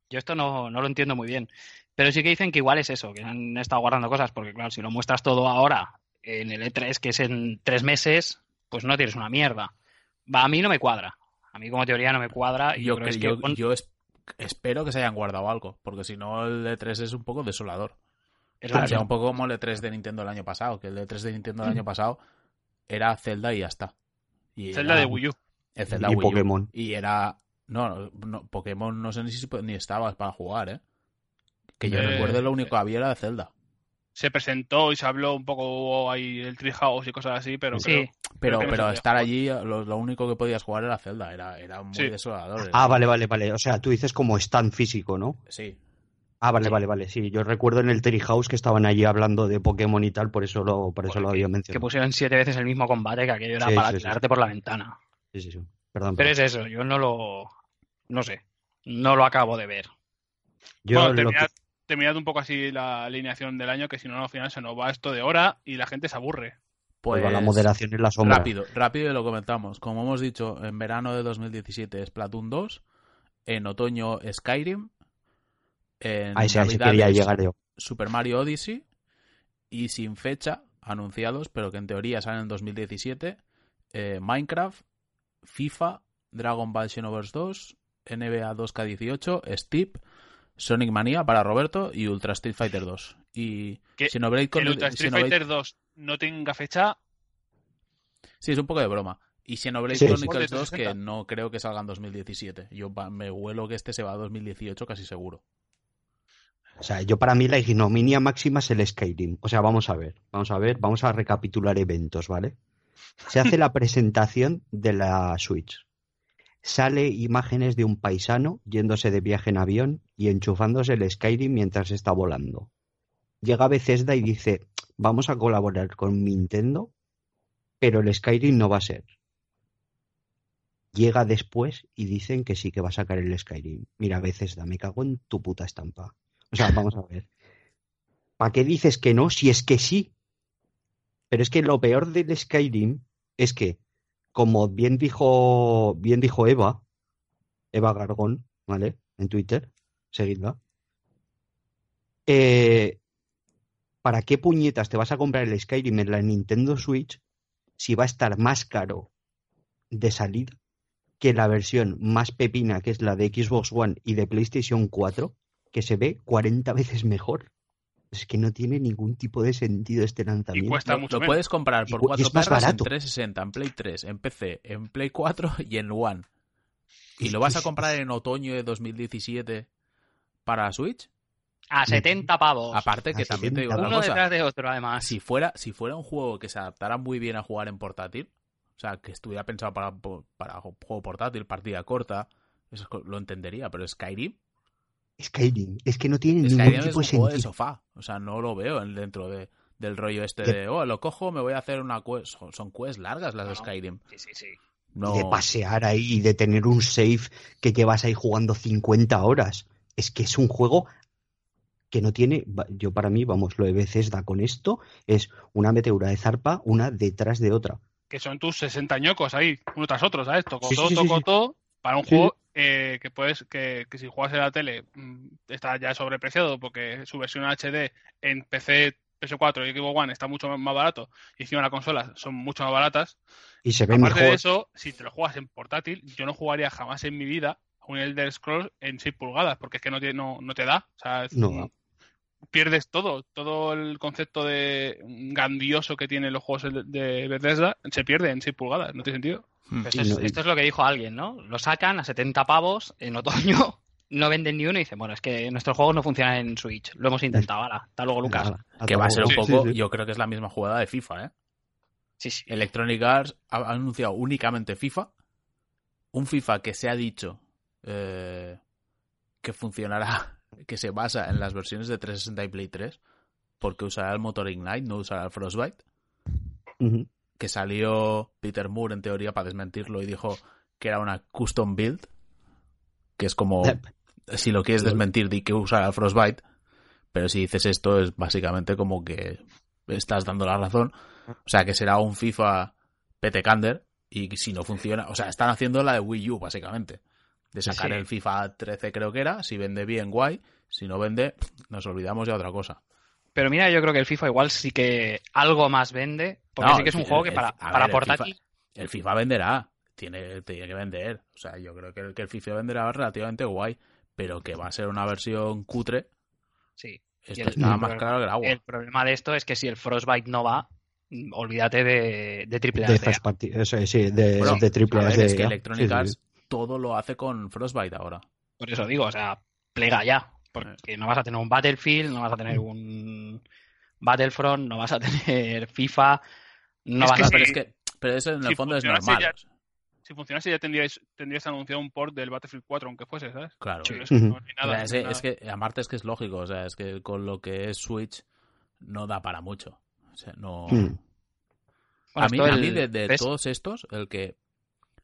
Yo esto no, no lo entiendo muy bien. Pero sí que dicen que igual es eso, que han estado guardando cosas, porque claro, si lo muestras todo ahora en el E3, que es en tres meses, pues no tienes una mierda. Va, a mí no me cuadra. A mí como teoría no me cuadra. Y Yo, yo, creo que- que yo, es que con- yo es- espero que se hayan guardado algo, porque si no el E3 es un poco desolador. es O sea, un poco como el E3 de Nintendo del año pasado, que el E3 de Nintendo del año pasado era Zelda y ya está. Y Zelda era- de Wii U. el Zelda Y Wii U. Pokémon. Y era... No, Pokémon no sé ni si ni estabas para jugar, ¿eh? Que yo Eh, recuerde lo único que había era de Zelda. Se presentó y se habló un poco ahí el Treehouse y cosas así, pero sí, creo- Pero, que pero estar allí, lo, lo único que podías jugar era Zelda. Era, era muy Sí. desolador. Ah, vale, vale, vale. O sea, tú dices como stand físico, ¿no? Sí. Ah, vale, vale, vale. Sí, yo recuerdo en el Terry House que estaban allí hablando de Pokémon y tal, por eso lo, por eso lo había Que mencionado. pusieron siete veces el mismo combate, que aquello era Sí, para sí, sí. tirarte por la ventana. Sí, sí, sí. Perdón. Pero perdón. es eso, yo no lo. No sé. No lo acabo de ver. Yo bueno, terminad, que- terminad un poco así la alineación del año, que si no, al final se nos va esto de hora y la gente se aburre. pues, Pues la moderación es la sombra. rápido, rápido y lo comentamos. Como hemos dicho, en verano de 2017 es Splatoon 2, en otoño Skyrim, en A ese, a ese Navidades quería llegar yo. Super Mario Odyssey y sin fecha anunciados, pero que en teoría salen en 2017, eh, Minecraft, FIFA, Dragon Ball Xenoverse 2, NBA 2K18, Steep, Sonic Mania para Roberto y Ultra Street Fighter 2. Y Que Xenoblade Que el con- Ultra Street Xenoblade- Fighter 2 no tenga fecha, Sí, es un poco de broma. Y Xenoblade Sí, sí. Chronicles Por 2 que 360. no creo que salga en 2017. Yo me huelo que este se va a 2018 casi seguro. O sea, yo para mí la ignominia máxima es el Skyrim. O sea, vamos a ver, vamos a ver, vamos a recapitular eventos, ¿vale? Se hace la presentación de la Switch. Sale imágenes de un paisano yéndose de viaje en avión y enchufándose el Skyrim mientras está volando. Llega Bethesda y dice, vamos a colaborar con Nintendo, pero el Skyrim no va a ser. Llega después y dicen que sí que va a sacar el Skyrim. Mira, Bethesda, me cago en tu puta estampa. O sea, vamos a ver. ¿Para qué dices que no si es que sí? Pero es que lo peor del Skyrim es que, como bien dijo, bien dijo Eva, Eva Gargón, ¿vale? En Twitter, seguidla. Eh, ¿Para qué puñetas te vas a comprar el Skyrim en la Nintendo Switch si va a estar más caro de salida que la versión más pepina, que es la de Xbox One y de PlayStation 4, que se ve 40 veces mejor? Es que no tiene ningún tipo de sentido este lanzamiento. cuesta Lo, mucho lo menos. puedes comprar por cuatro es más perras en barato. 360, en Play 3, en PC, en Play 4 y en One. ¿Y lo vas a comprar en otoño de 2017 para Switch? A 70 pavos. Aparte que A también te digo 70 una Uno cosa. detrás de otro, además. Si fuera, si fuera un juego que se adaptara muy bien a jugar en portátil, o sea, que estuviera pensado para, para juego portátil, partida corta, eso lo entendería, pero Skyrim, Skyrim, es que no tiene Skyrim ningún es tipo un de juego de sentido. sofá, o sea, no lo veo en- dentro de, del rollo este De- de, oh, lo cojo, me voy a hacer una quest, son, son quests largas las de. Skyrim. Sí, sí, sí. No, de pasear ahí y de tener un save que llevas ahí jugando 50 horas. Es que es un juego que no tiene, yo para mí, vamos, lo de Bethesda con esto es una meteora de zarpa, una detrás de otra. que son tus 60 añocos ahí, uno tras otro, ¿sabes? Tocó Sí, sí, todo, sí, sí, tocó sí. todo, para un Sí. juego eh, que puedes, que, que si juegas en la tele mm, está ya sobrepreciado porque su versión HD en PC, PS4 y Xbox One está mucho más barato y encima las consolas son mucho más baratas. Y se Aparte mejor. de eso, si te lo juegas en portátil, yo no jugaría jamás en mi vida un Elder Scrolls en 6 pulgadas porque es que no te, no, no te da. O sea, es- No da. pierdes todo, todo el concepto de grandioso que tienen los juegos de, de Bethesda se pierde en 6 pulgadas, no tiene sentido. Pero Sí, esto, es, no, y- esto es lo que dijo alguien, ¿no? Lo sacan a 70 pavos en otoño, no venden ni uno y dicen, bueno, es que nuestros juegos no funcionan en Switch. Lo hemos intentado, ahora. Hasta luego, Lucas. Que va a ser un poco, sí, sí. yo creo que es la misma jugada de FIFA, ¿eh? Sí, sí. Electronic Arts ha anunciado únicamente FIFA, un FIFA que se ha dicho eh, que funcionará, que se basa en las versiones de 360 y Play 3, porque usará el motor Ignite, no usará el Frostbite, Ujú. Que salió Peter Moore en teoría para desmentirlo y dijo que era una custom build, que es como, si lo quieres desmentir, di que usará el Frostbite, pero si dices esto es básicamente como que estás dando la razón, o sea que será un FIFA PT Cander y si no funciona, o sea, están haciendo la de Wii U básicamente, de sacar Sí. el FIFA 13 creo que era, si vende bien guay, si no vende nos olvidamos de otra cosa. Pero mira, yo creo que el FIFA igual sí que algo más vende, porque No, sí que es un el- juego que para, para ver, el portátil... El FIFA venderá, tiene, tiene que vender, o sea, yo creo que el, que el FIFA venderá relativamente guay, pero que va a ser una versión cutre, Sí. esto el- está el más que el agua. El problema de esto es que si el Frostbite no va, olvídate de, de triple De A. first party, eso es, sí, de, Bueno, de triple a A, ver, de- es que. Electronic sí, Arts sí. todo lo hace con Frostbite ahora. Por eso digo, o sea, plega ya. Porque no vas a tener un Battlefield, no vas a tener un Battlefront, no vas a tener FIFA, no Es que a sí. pero es que pero eso en el Si fondo es normal. ya- si funcionase ya tendríais, tendríais anunciado un port del Battlefield 4, aunque fuese, ¿sabes? Claro. Pero es que no nada, es, es aparte es que es lógico, o sea, es que con lo que es Switch no da para mucho. O sea, no... Mm. Bueno, a mí, a mí de, todos estos, el que...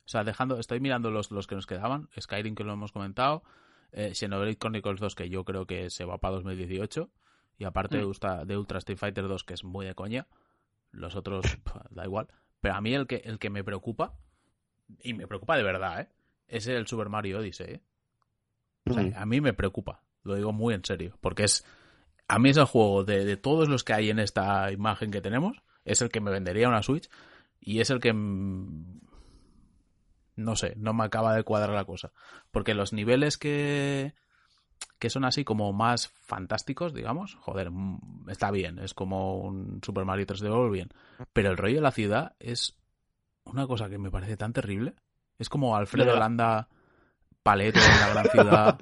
O sea, dejando... Estoy mirando los, los que nos quedaban. Skyrim, que lo hemos comentado. Eh, Xenoblade Chronicles 2, que yo creo que se va para 2018. Y aparte de, Mm. Ultra, de Ultra Street Fighter 2, que es muy de coña. Los otros, da igual. Pero a mí el que, el que me preocupa, y me preocupa de verdad, ¿eh? es el Super Mario Odyssey. ¿eh? O sea, Mm. a mí me preocupa, lo digo muy en serio, porque es a mí es el juego de, de todos los que hay en esta imagen que tenemos, es el que me vendería una Switch y es el que mm, no sé, no me acaba de cuadrar la cosa, porque los niveles que que son así como más fantásticos, digamos, joder, mm, está bien, es como un Super Mario 3D World bien, pero el rollo de la ciudad es una cosa que me parece tan terrible, es como Alfredo. Landa Paleto en la gran ciudad.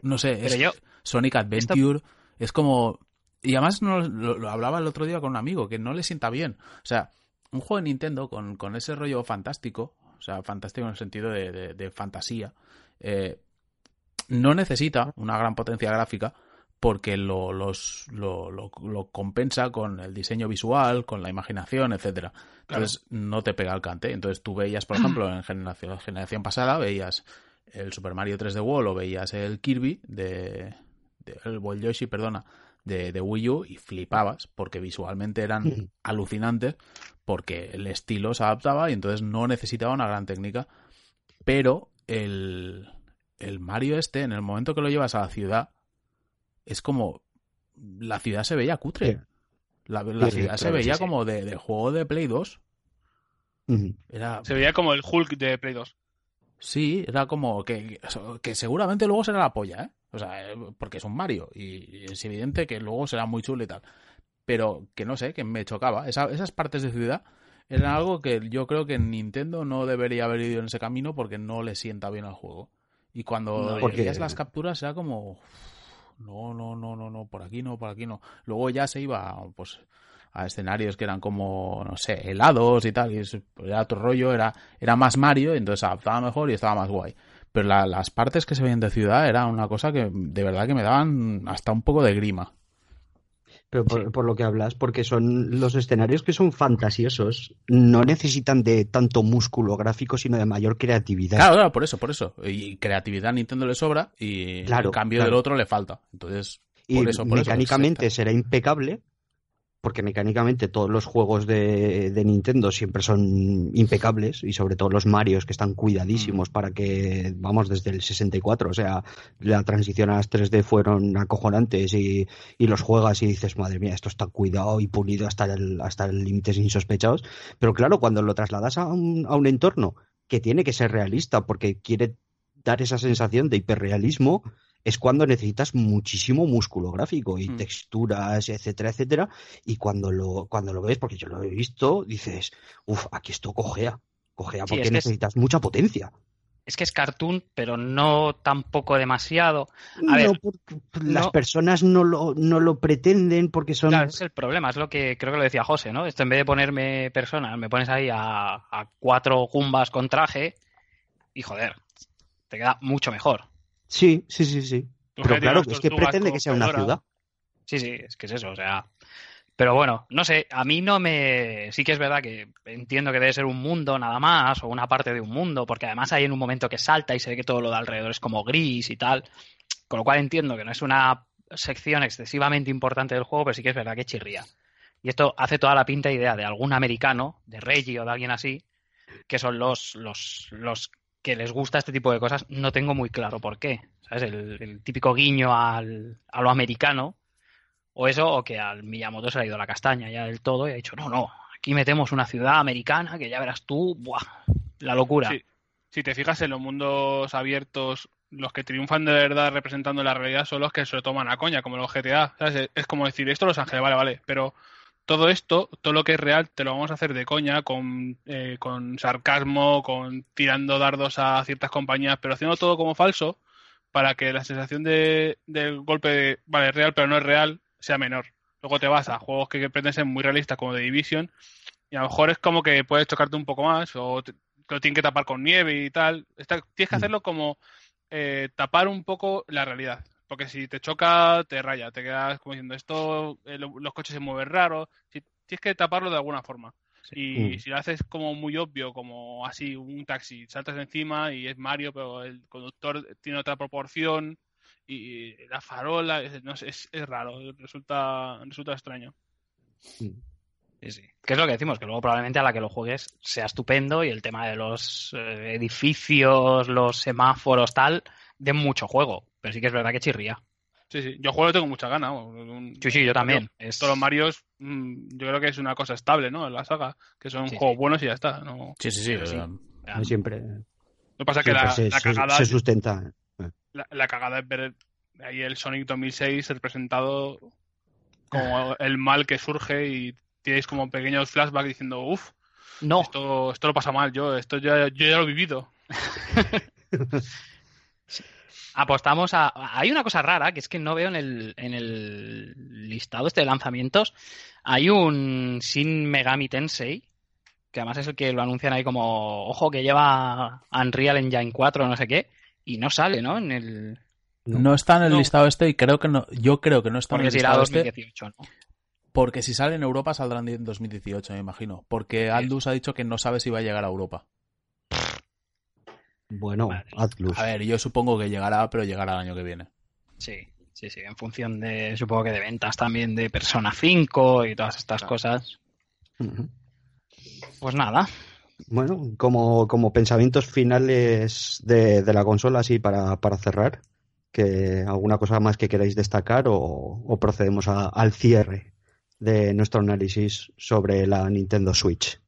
No sé, es yo- Sonic Adventure, es como... Y además no, lo, lo hablaba el otro día con un amigo, que no le sienta bien. O sea, un juego de Nintendo con, con ese rollo fantástico, o sea, fantástico en el sentido de, de- de fantasía, eh, no necesita una gran potencia gráfica porque lo, los, lo, lo- lo compensa con el diseño visual, con la imaginación, etcétera. Entonces no te pega el cante. Entonces tú veías, por ejemplo, en generación, generación pasada, veías el Super Mario 3D World o veías el Kirby de, de- el, el Yoshi, perdona, de, de Wii U y flipabas porque visualmente eran alucinantes porque el estilo se adaptaba y entonces no necesitaba una gran técnica. Pero el, el Mario este, en el momento que lo llevas a la ciudad, es como la ciudad se veía cutre. Sí. La, la Sí, sí, ciudad se veía sí. como de, de juego de Play 2. Ujú. Era, Se veía como el Hulk de Play 2. Sí, era como que, que seguramente luego será la polla, ¿eh? O sea, eh, porque es un Mario y es evidente que luego será muy chulo y tal. Pero que no sé, que me chocaba. Esa- esas partes de ciudad eran algo que yo creo que Nintendo no debería haber ido en ese camino porque no le sienta bien al juego. Y cuando No, veías las capturas era como... "Uf, No, no, no, no, no, por aquí no, por aquí no. Luego ya se iba, pues a escenarios que eran como, no sé, helados y tal, y eso, era otro rollo, era, era más Mario, y entonces adaptaba mejor y estaba más guay. Pero la- las partes que se veían de ciudad era una cosa que de verdad que me daban hasta un poco de grima. Pero por, por lo que hablas, porque son los escenarios que son fantasiosos, no necesitan de tanto músculo gráfico, sino de mayor creatividad. Claro, claro, por eso, por eso. Y creatividad a Nintendo le sobra y Claro, en cambio claro. del otro le falta. Entonces, y por eso, por eso, mecánicamente será impecable, porque mecánicamente todos los juegos de, de Nintendo siempre son impecables, y sobre todo los Marios que están Mm. cuidadísimos para que, vamos, desde el 64, o sea, la transición a las 3D fueron acojonantes y, y los juegas y dices, madre mía, esto está cuidado y pulido hasta el, hasta el límites insospechados, pero claro, cuando lo trasladas a un, a un entorno que tiene que ser realista, porque quiere dar esa sensación de hiperrealismo, es cuando necesitas muchísimo músculo gráfico y Mm. texturas, etcétera, etcétera. Y cuando lo, cuando lo ves, porque yo lo he visto, dices, uff, aquí esto cojea. Cojea Sí, porque es que es- necesitas mucha potencia. Es que es cartoon, pero no tampoco demasiado. A no, ver, porque las no- personas no lo, no lo pretenden porque son. Claro, ese es el problema, es lo que creo que lo decía José, ¿no? Esto en vez de ponerme personas, me pones ahí a, a cuatro gumbas con traje y joder, te queda mucho mejor. Sí, sí, sí, sí. Pero claro, es que pretende que sea una ciudad. Sí, sí, es que es eso, o sea. Pero bueno, no sé, a mí no me. Sí que es verdad que entiendo que debe ser un mundo nada más, o una parte de un mundo, porque además hay en un momento que salta y se ve que todo lo de alrededor es como gris y tal. Con lo cual entiendo que no es una sección excesivamente importante del juego, pero sí que es verdad que chirría. Y esto hace toda la pinta idea de algún americano, de Reggie o de alguien así, que son los, los, los que les gusta este tipo de cosas. No tengo muy claro por qué. ¿Sabes? El, típico guiño al, a lo americano. O eso, o que al Miyamoto se ha ido la castaña ya del todo y ha dicho, no, no, aquí metemos una ciudad americana que ya verás tú, ¡buah! La locura. Si te fijas en los mundos abiertos, los que triunfan de verdad representando la realidad son los que se lo toman a coña, como los GTA. ¿sabes? Es como decir, esto Los Ángeles, vale, vale, pero todo esto, todo lo que es real, te lo vamos a hacer de coña, con, eh, con sarcasmo, con tirando dardos a ciertas compañías, pero haciendo todo como falso para que la sensación de, del golpe, de, vale, es real, pero no es real, sea menor. Luego te vas a juegos que pretenden ser muy realistas como The Division y a lo mejor es como que puedes chocarte un poco más o te, lo tienen que tapar con nieve y tal. Está- tienes que Mm. hacerlo como eh, tapar un poco la realidad. Porque si te choca, te raya, te quedas como diciendo, esto, eh, lo- los coches se mueven raro. Si- tienes que taparlo de alguna forma. Y Mm. si lo haces como muy obvio, como así, un taxi, saltas encima y es Mario, pero el conductor tiene otra proporción y la farola, es, no sé, es, es raro, resulta, resulta extraño. Sí, sí. Que es lo que decimos, que luego probablemente a la que lo juegues sea estupendo y el tema de los eh, edificios, los semáforos, tal, den mucho juego. Pero sí que es verdad que chirría. Sí, sí, yo juego tengo mucha gana. un- Sí, sí, yo también. Es... Todos los Marios, mm, yo creo que es una cosa estable, ¿no? En la saga, que son Sí, juegos sí. buenos y ya está. No, Sí, sí, sí. Sí, sí. o sea, Ya. Siempre, Lo que pasa es que siempre la, se, la se- cagada, se sustenta. la, la cagada es ver ahí el Sonic 2006 representado como el mal que surge y tienes como pequeños flashbacks diciendo, uff, No, esto, esto lo pasa mal, yo, esto ya, yo ya lo he vivido. apostamos a. Hay una cosa rara que es que no veo en el, en el listado este de lanzamientos. Hay un Shin Megami Tensei, que además es el que lo anuncian ahí como, ojo, que lleva Unreal Engine 4 o no sé qué, y no sale, ¿no? En el. No está en el No. listado este y creo que no, yo creo que no está en el listado este 2018, ¿no? porque si sale en Europa saldrán en 2018, me imagino. Porque Aldus ha dicho que no sabe si va a llegar a Europa. Bueno, Madre. Atlus. A ver, yo supongo que llegará, pero llegará el año que viene. Sí, sí, sí, en función de, supongo que de ventas también de Persona 5 y todas estas Claro. cosas. Pues nada, Bueno, como, como pensamientos finales de, de la consola, así para, para cerrar, que alguna cosa más que queráis destacar o, o procedemos a- al cierre de nuestro análisis sobre la Nintendo Switch.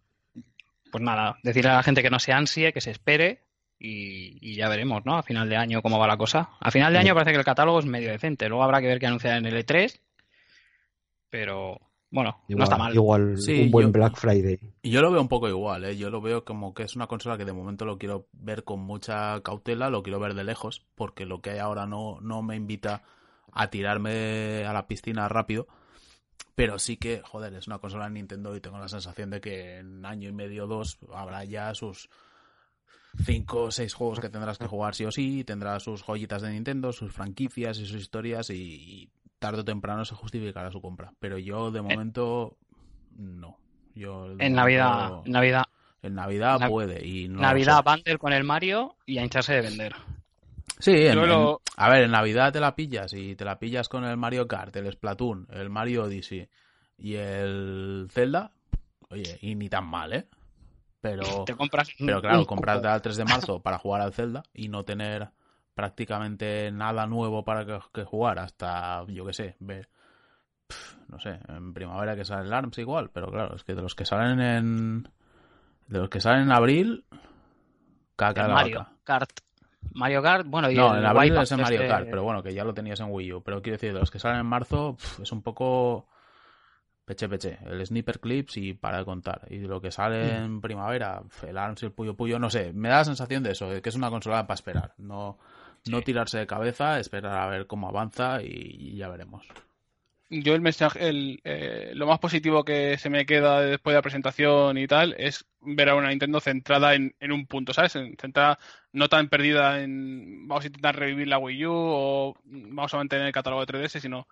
pues nada, decirle a la gente que no se ansie, que se espere y, y ya veremos, ¿no? A final de año cómo va la cosa. A final de Sí. año parece que el catálogo es medio decente, luego habrá que ver qué anunciar en el E3, pero bueno, Igual, no está mal. igual Sí, un buen yo- Black Friday. Y yo lo veo un poco igual, ¿eh? Yo lo veo como que es una consola que de momento lo quiero ver con mucha cautela, lo quiero ver de lejos, porque lo que hay ahora no, no me invita a tirarme a la piscina rápido. Pero sí que, joder, es una consola de Nintendo y tengo la sensación de que en año y medio o dos habrá ya sus cinco o seis juegos que tendrás que jugar sí o sí, tendrá sus joyitas de Nintendo, sus franquicias y sus historias y, tarde o temprano se justificará su compra. Pero yo de momento no. Yo En Navidad, en Navidad, en Navidad Nav- puede y no Navidad bundle con el Mario y a hincharse de vender. Sí, en- lo- en- a ver, en Navidad te la pillas y te la pillas con el Mario Kart, el Splatoon, el Mario Odyssey y el Zelda. Oye, y ni tan mal, ¿eh? Pero, Te compras un- pero claro, cupo. al 3 de marzo para jugar al Zelda y no tener prácticamente nada nuevo para que, que jugar hasta, yo qué sé, ver, pf, no sé, en primavera que sale el ARMS igual, pero claro, es que de los que salen en... De los que salen en abril, caca el la Mario vaca. Kart. Mario Kart, bueno, y No, el en abril es en Mario este- Kart, pero bueno, que ya lo tenías en Wii U. Pero quiero decir, de los que salen en marzo, pf, es un poco peche peche. El Sniper Clips y para de contar. Y lo que sale en primavera, el ARMS y el Puyo Puyo, no sé. Me da la sensación de eso, de que es una consola para esperar. No, no tirarse de cabeza, esperar a ver cómo avanza y, y ya veremos. Yo el mensaje, el, eh, lo más positivo que se me queda después de la presentación y tal es ver a una Nintendo centrada en, en un punto, ¿sabes? En- Centrada, no tan perdida en vamos a intentar revivir la Wii U o vamos a mantener el catálogo de 3DS, sino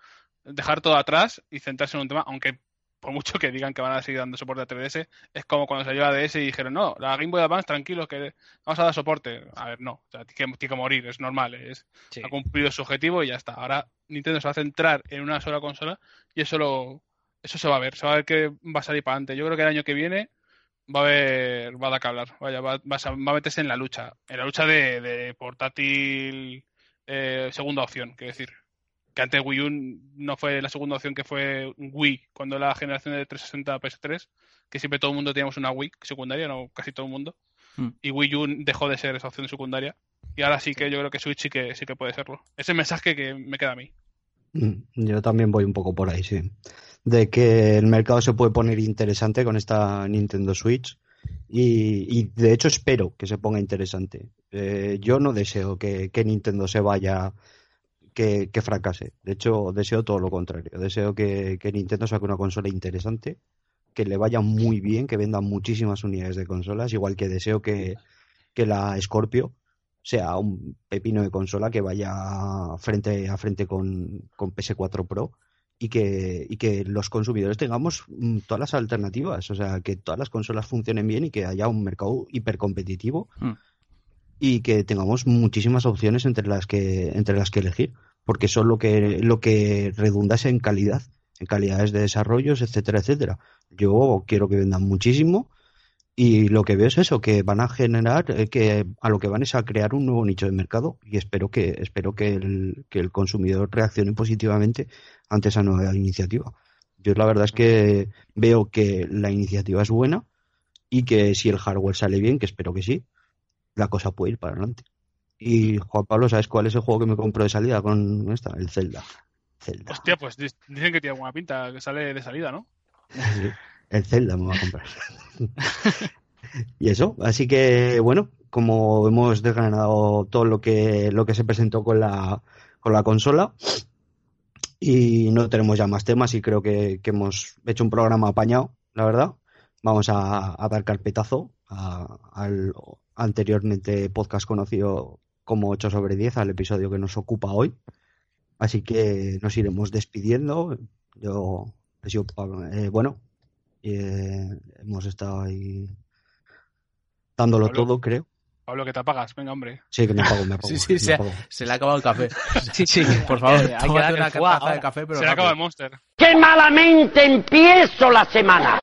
dejar todo atrás y centrarse en un tema, aunque por mucho que digan que van a seguir dando soporte a 3DS, es como cuando salió la DS y dijeron, no, la Game Boy Advance, tranquilos, que vamos a dar soporte. A ver, no, o sea, tiene que, tiene que morir, es normal, es, Sí. ha cumplido su objetivo y ya está. Ahora Nintendo se va a centrar en una sola consola y eso lo eso se va a ver, se va a ver que va a salir para adelante. Yo creo que el año que viene va a haber va a dar que hablar, vaya, va, va a, sa- va a meterse en la lucha, en la lucha de, de portátil eh, segunda opción, quiero decir. Que antes Wii U no fue la segunda opción que fue Wii cuando la generación de 360 a PS3, que siempre todo el mundo teníamos una Wii secundaria, no casi todo el mundo. Hmm. Y Wii U dejó de ser esa opción secundaria. Y ahora sí que yo creo que Switch sí que, sí que puede serlo. Ese es el mensaje que me queda a mí. Mm, Yo también voy un poco por ahí, sí. De que el mercado se puede poner interesante con esta Nintendo Switch y, y de hecho espero que se ponga interesante. Eh, yo no deseo que, que Nintendo se vaya, que, fracase. De hecho, deseo todo lo contrario. Deseo que, que Nintendo saque una consola interesante, que le vaya muy bien, que vendan muchísimas unidades de consolas, igual que deseo que, que la Scorpio sea un pepino de consola que vaya frente a frente con, con PS4 Pro y que, y que los consumidores tengamos mm, todas las alternativas, o sea, que todas las consolas funcionen bien y que haya un mercado hipercompetitivo Mm. Y que tengamos muchísimas opciones entre las que entre las que elegir, porque es lo que lo que redundase en calidad, en calidades de desarrollos, etcétera, etcétera. Yo quiero que vendan muchísimo y lo que veo es eso, que van a generar, eh, que a lo que van es a crear un nuevo nicho de mercado y espero que espero que el, que el consumidor reaccione positivamente ante esa nueva iniciativa. Yo la verdad es que veo que la iniciativa es buena y que si el hardware sale bien, que espero que sí, la cosa puede ir para adelante. Y Juan Pablo, ¿sabes cuál es el juego que me compró de salida con esta? El Zelda. Zelda. Hostia, pues dicen que tiene buena pinta, que sale de salida, ¿no? Sí, El Zelda me va a comprar. y eso, así que bueno, como hemos desgranado todo lo que lo que se presentó con la con la consola y no tenemos ya más temas y creo que, que hemos hecho un programa apañado, la verdad. Vamos a, a dar carpetazo a- al anteriormente podcast conocido como 8 sobre 10, al episodio que nos ocupa hoy. Así que nos iremos despidiendo. Yo he sido Pablo- eh, bueno, eh, hemos estado ahí dándolo Pablo. todo, creo. Pablo, que te apagas, venga, hombre. Sí, que me apago, me apago. Sí, sí, me sí. apago. Se le ha acabado el café. Sí, sí. Por favor, Hay que tómate darle una taza de café, pero Se le acaba el. Monster. ¡Qué malamente empiezo la semana!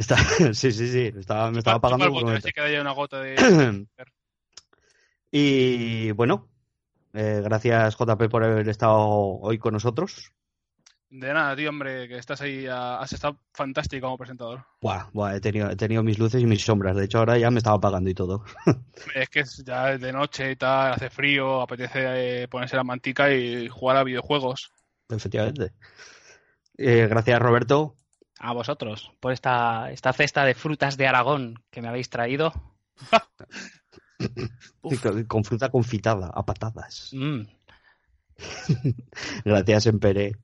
Está- sí, sí, sí, estaba, me estaba apagando el ya una gota de... Y bueno, eh, gracias JP por haber estado hoy con nosotros. De nada, tío, hombre, que estás ahí, ah, has estado fantástico como presentador. Buah, buah, he, tenido, he tenido mis luces y mis sombras. De hecho, ahora ya me estaba apagando y todo. Es que es ya de noche y tal, hace frío, apetece eh, ponerse la mantica y jugar a videojuegos. Efectivamente. Eh, gracias, Roberto. A vosotros por esta, esta cesta de frutas de Aragón que me habéis traído. Con, fruta confitada, a patadas. Mm. Gracias, Empere.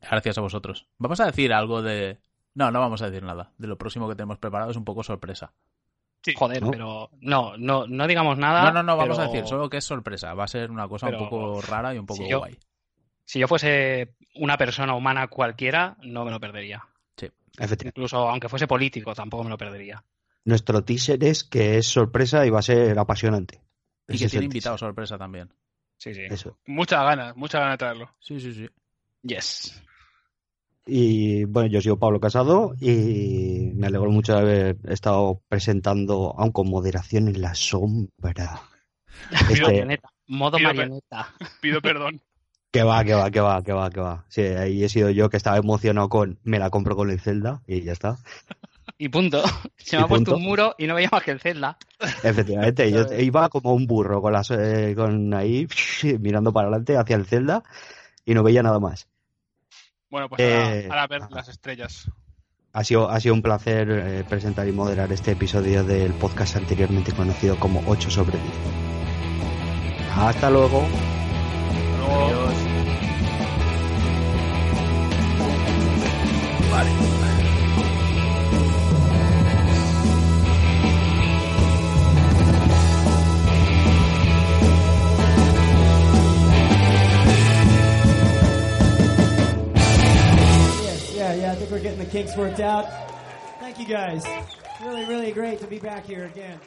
Gracias a vosotros. Vamos a decir algo de... No, no vamos a decir nada. De lo próximo que tenemos preparado es un poco sorpresa. Sí. Joder, ¿No? pero no, no, no digamos nada. No, no, no, vamos a decir solo que es sorpresa. Va a ser una cosa Pero- un poco rara y un poco si yo- guay. Si yo fuese una persona humana cualquiera, no me lo perdería. Incluso aunque fuese político, tampoco me lo perdería. Nuestro teaser es que es sorpresa y va a ser apasionante. Y Ese que tiene teaser. invitado sorpresa también. Sí, sí. Eso. Muchas ganas, muchas ganas de traerlo. Sí, sí, sí. Yes. Y bueno, yo soy Pablo Casado y me alegro mucho de haber estado presentando, aún con moderación en la sombra. Este, Marioneta. Modo Pido marioneta. Pido perdón. Que va, que va, que va, que va, que va. Sí, ahí he sido yo que estaba emocionado con me la compro con el Zelda y ya está. Y punto. Se me ha puesto punto. un muro y no veía más que el Zelda. Efectivamente, yo iba como un burro con las eh, con ahí mirando para adelante hacia el Zelda y no veía nada más. Bueno, pues ahora, Eh, ahora ver las estrellas. Ha sido, ha sido un placer eh, presentar y moderar este episodio del podcast anteriormente conocido como 8 sobre 10. Hasta luego. Yes, yeah, yeah, I think we're getting the kinks worked out. Thank you guys. Really, really great to be back here again.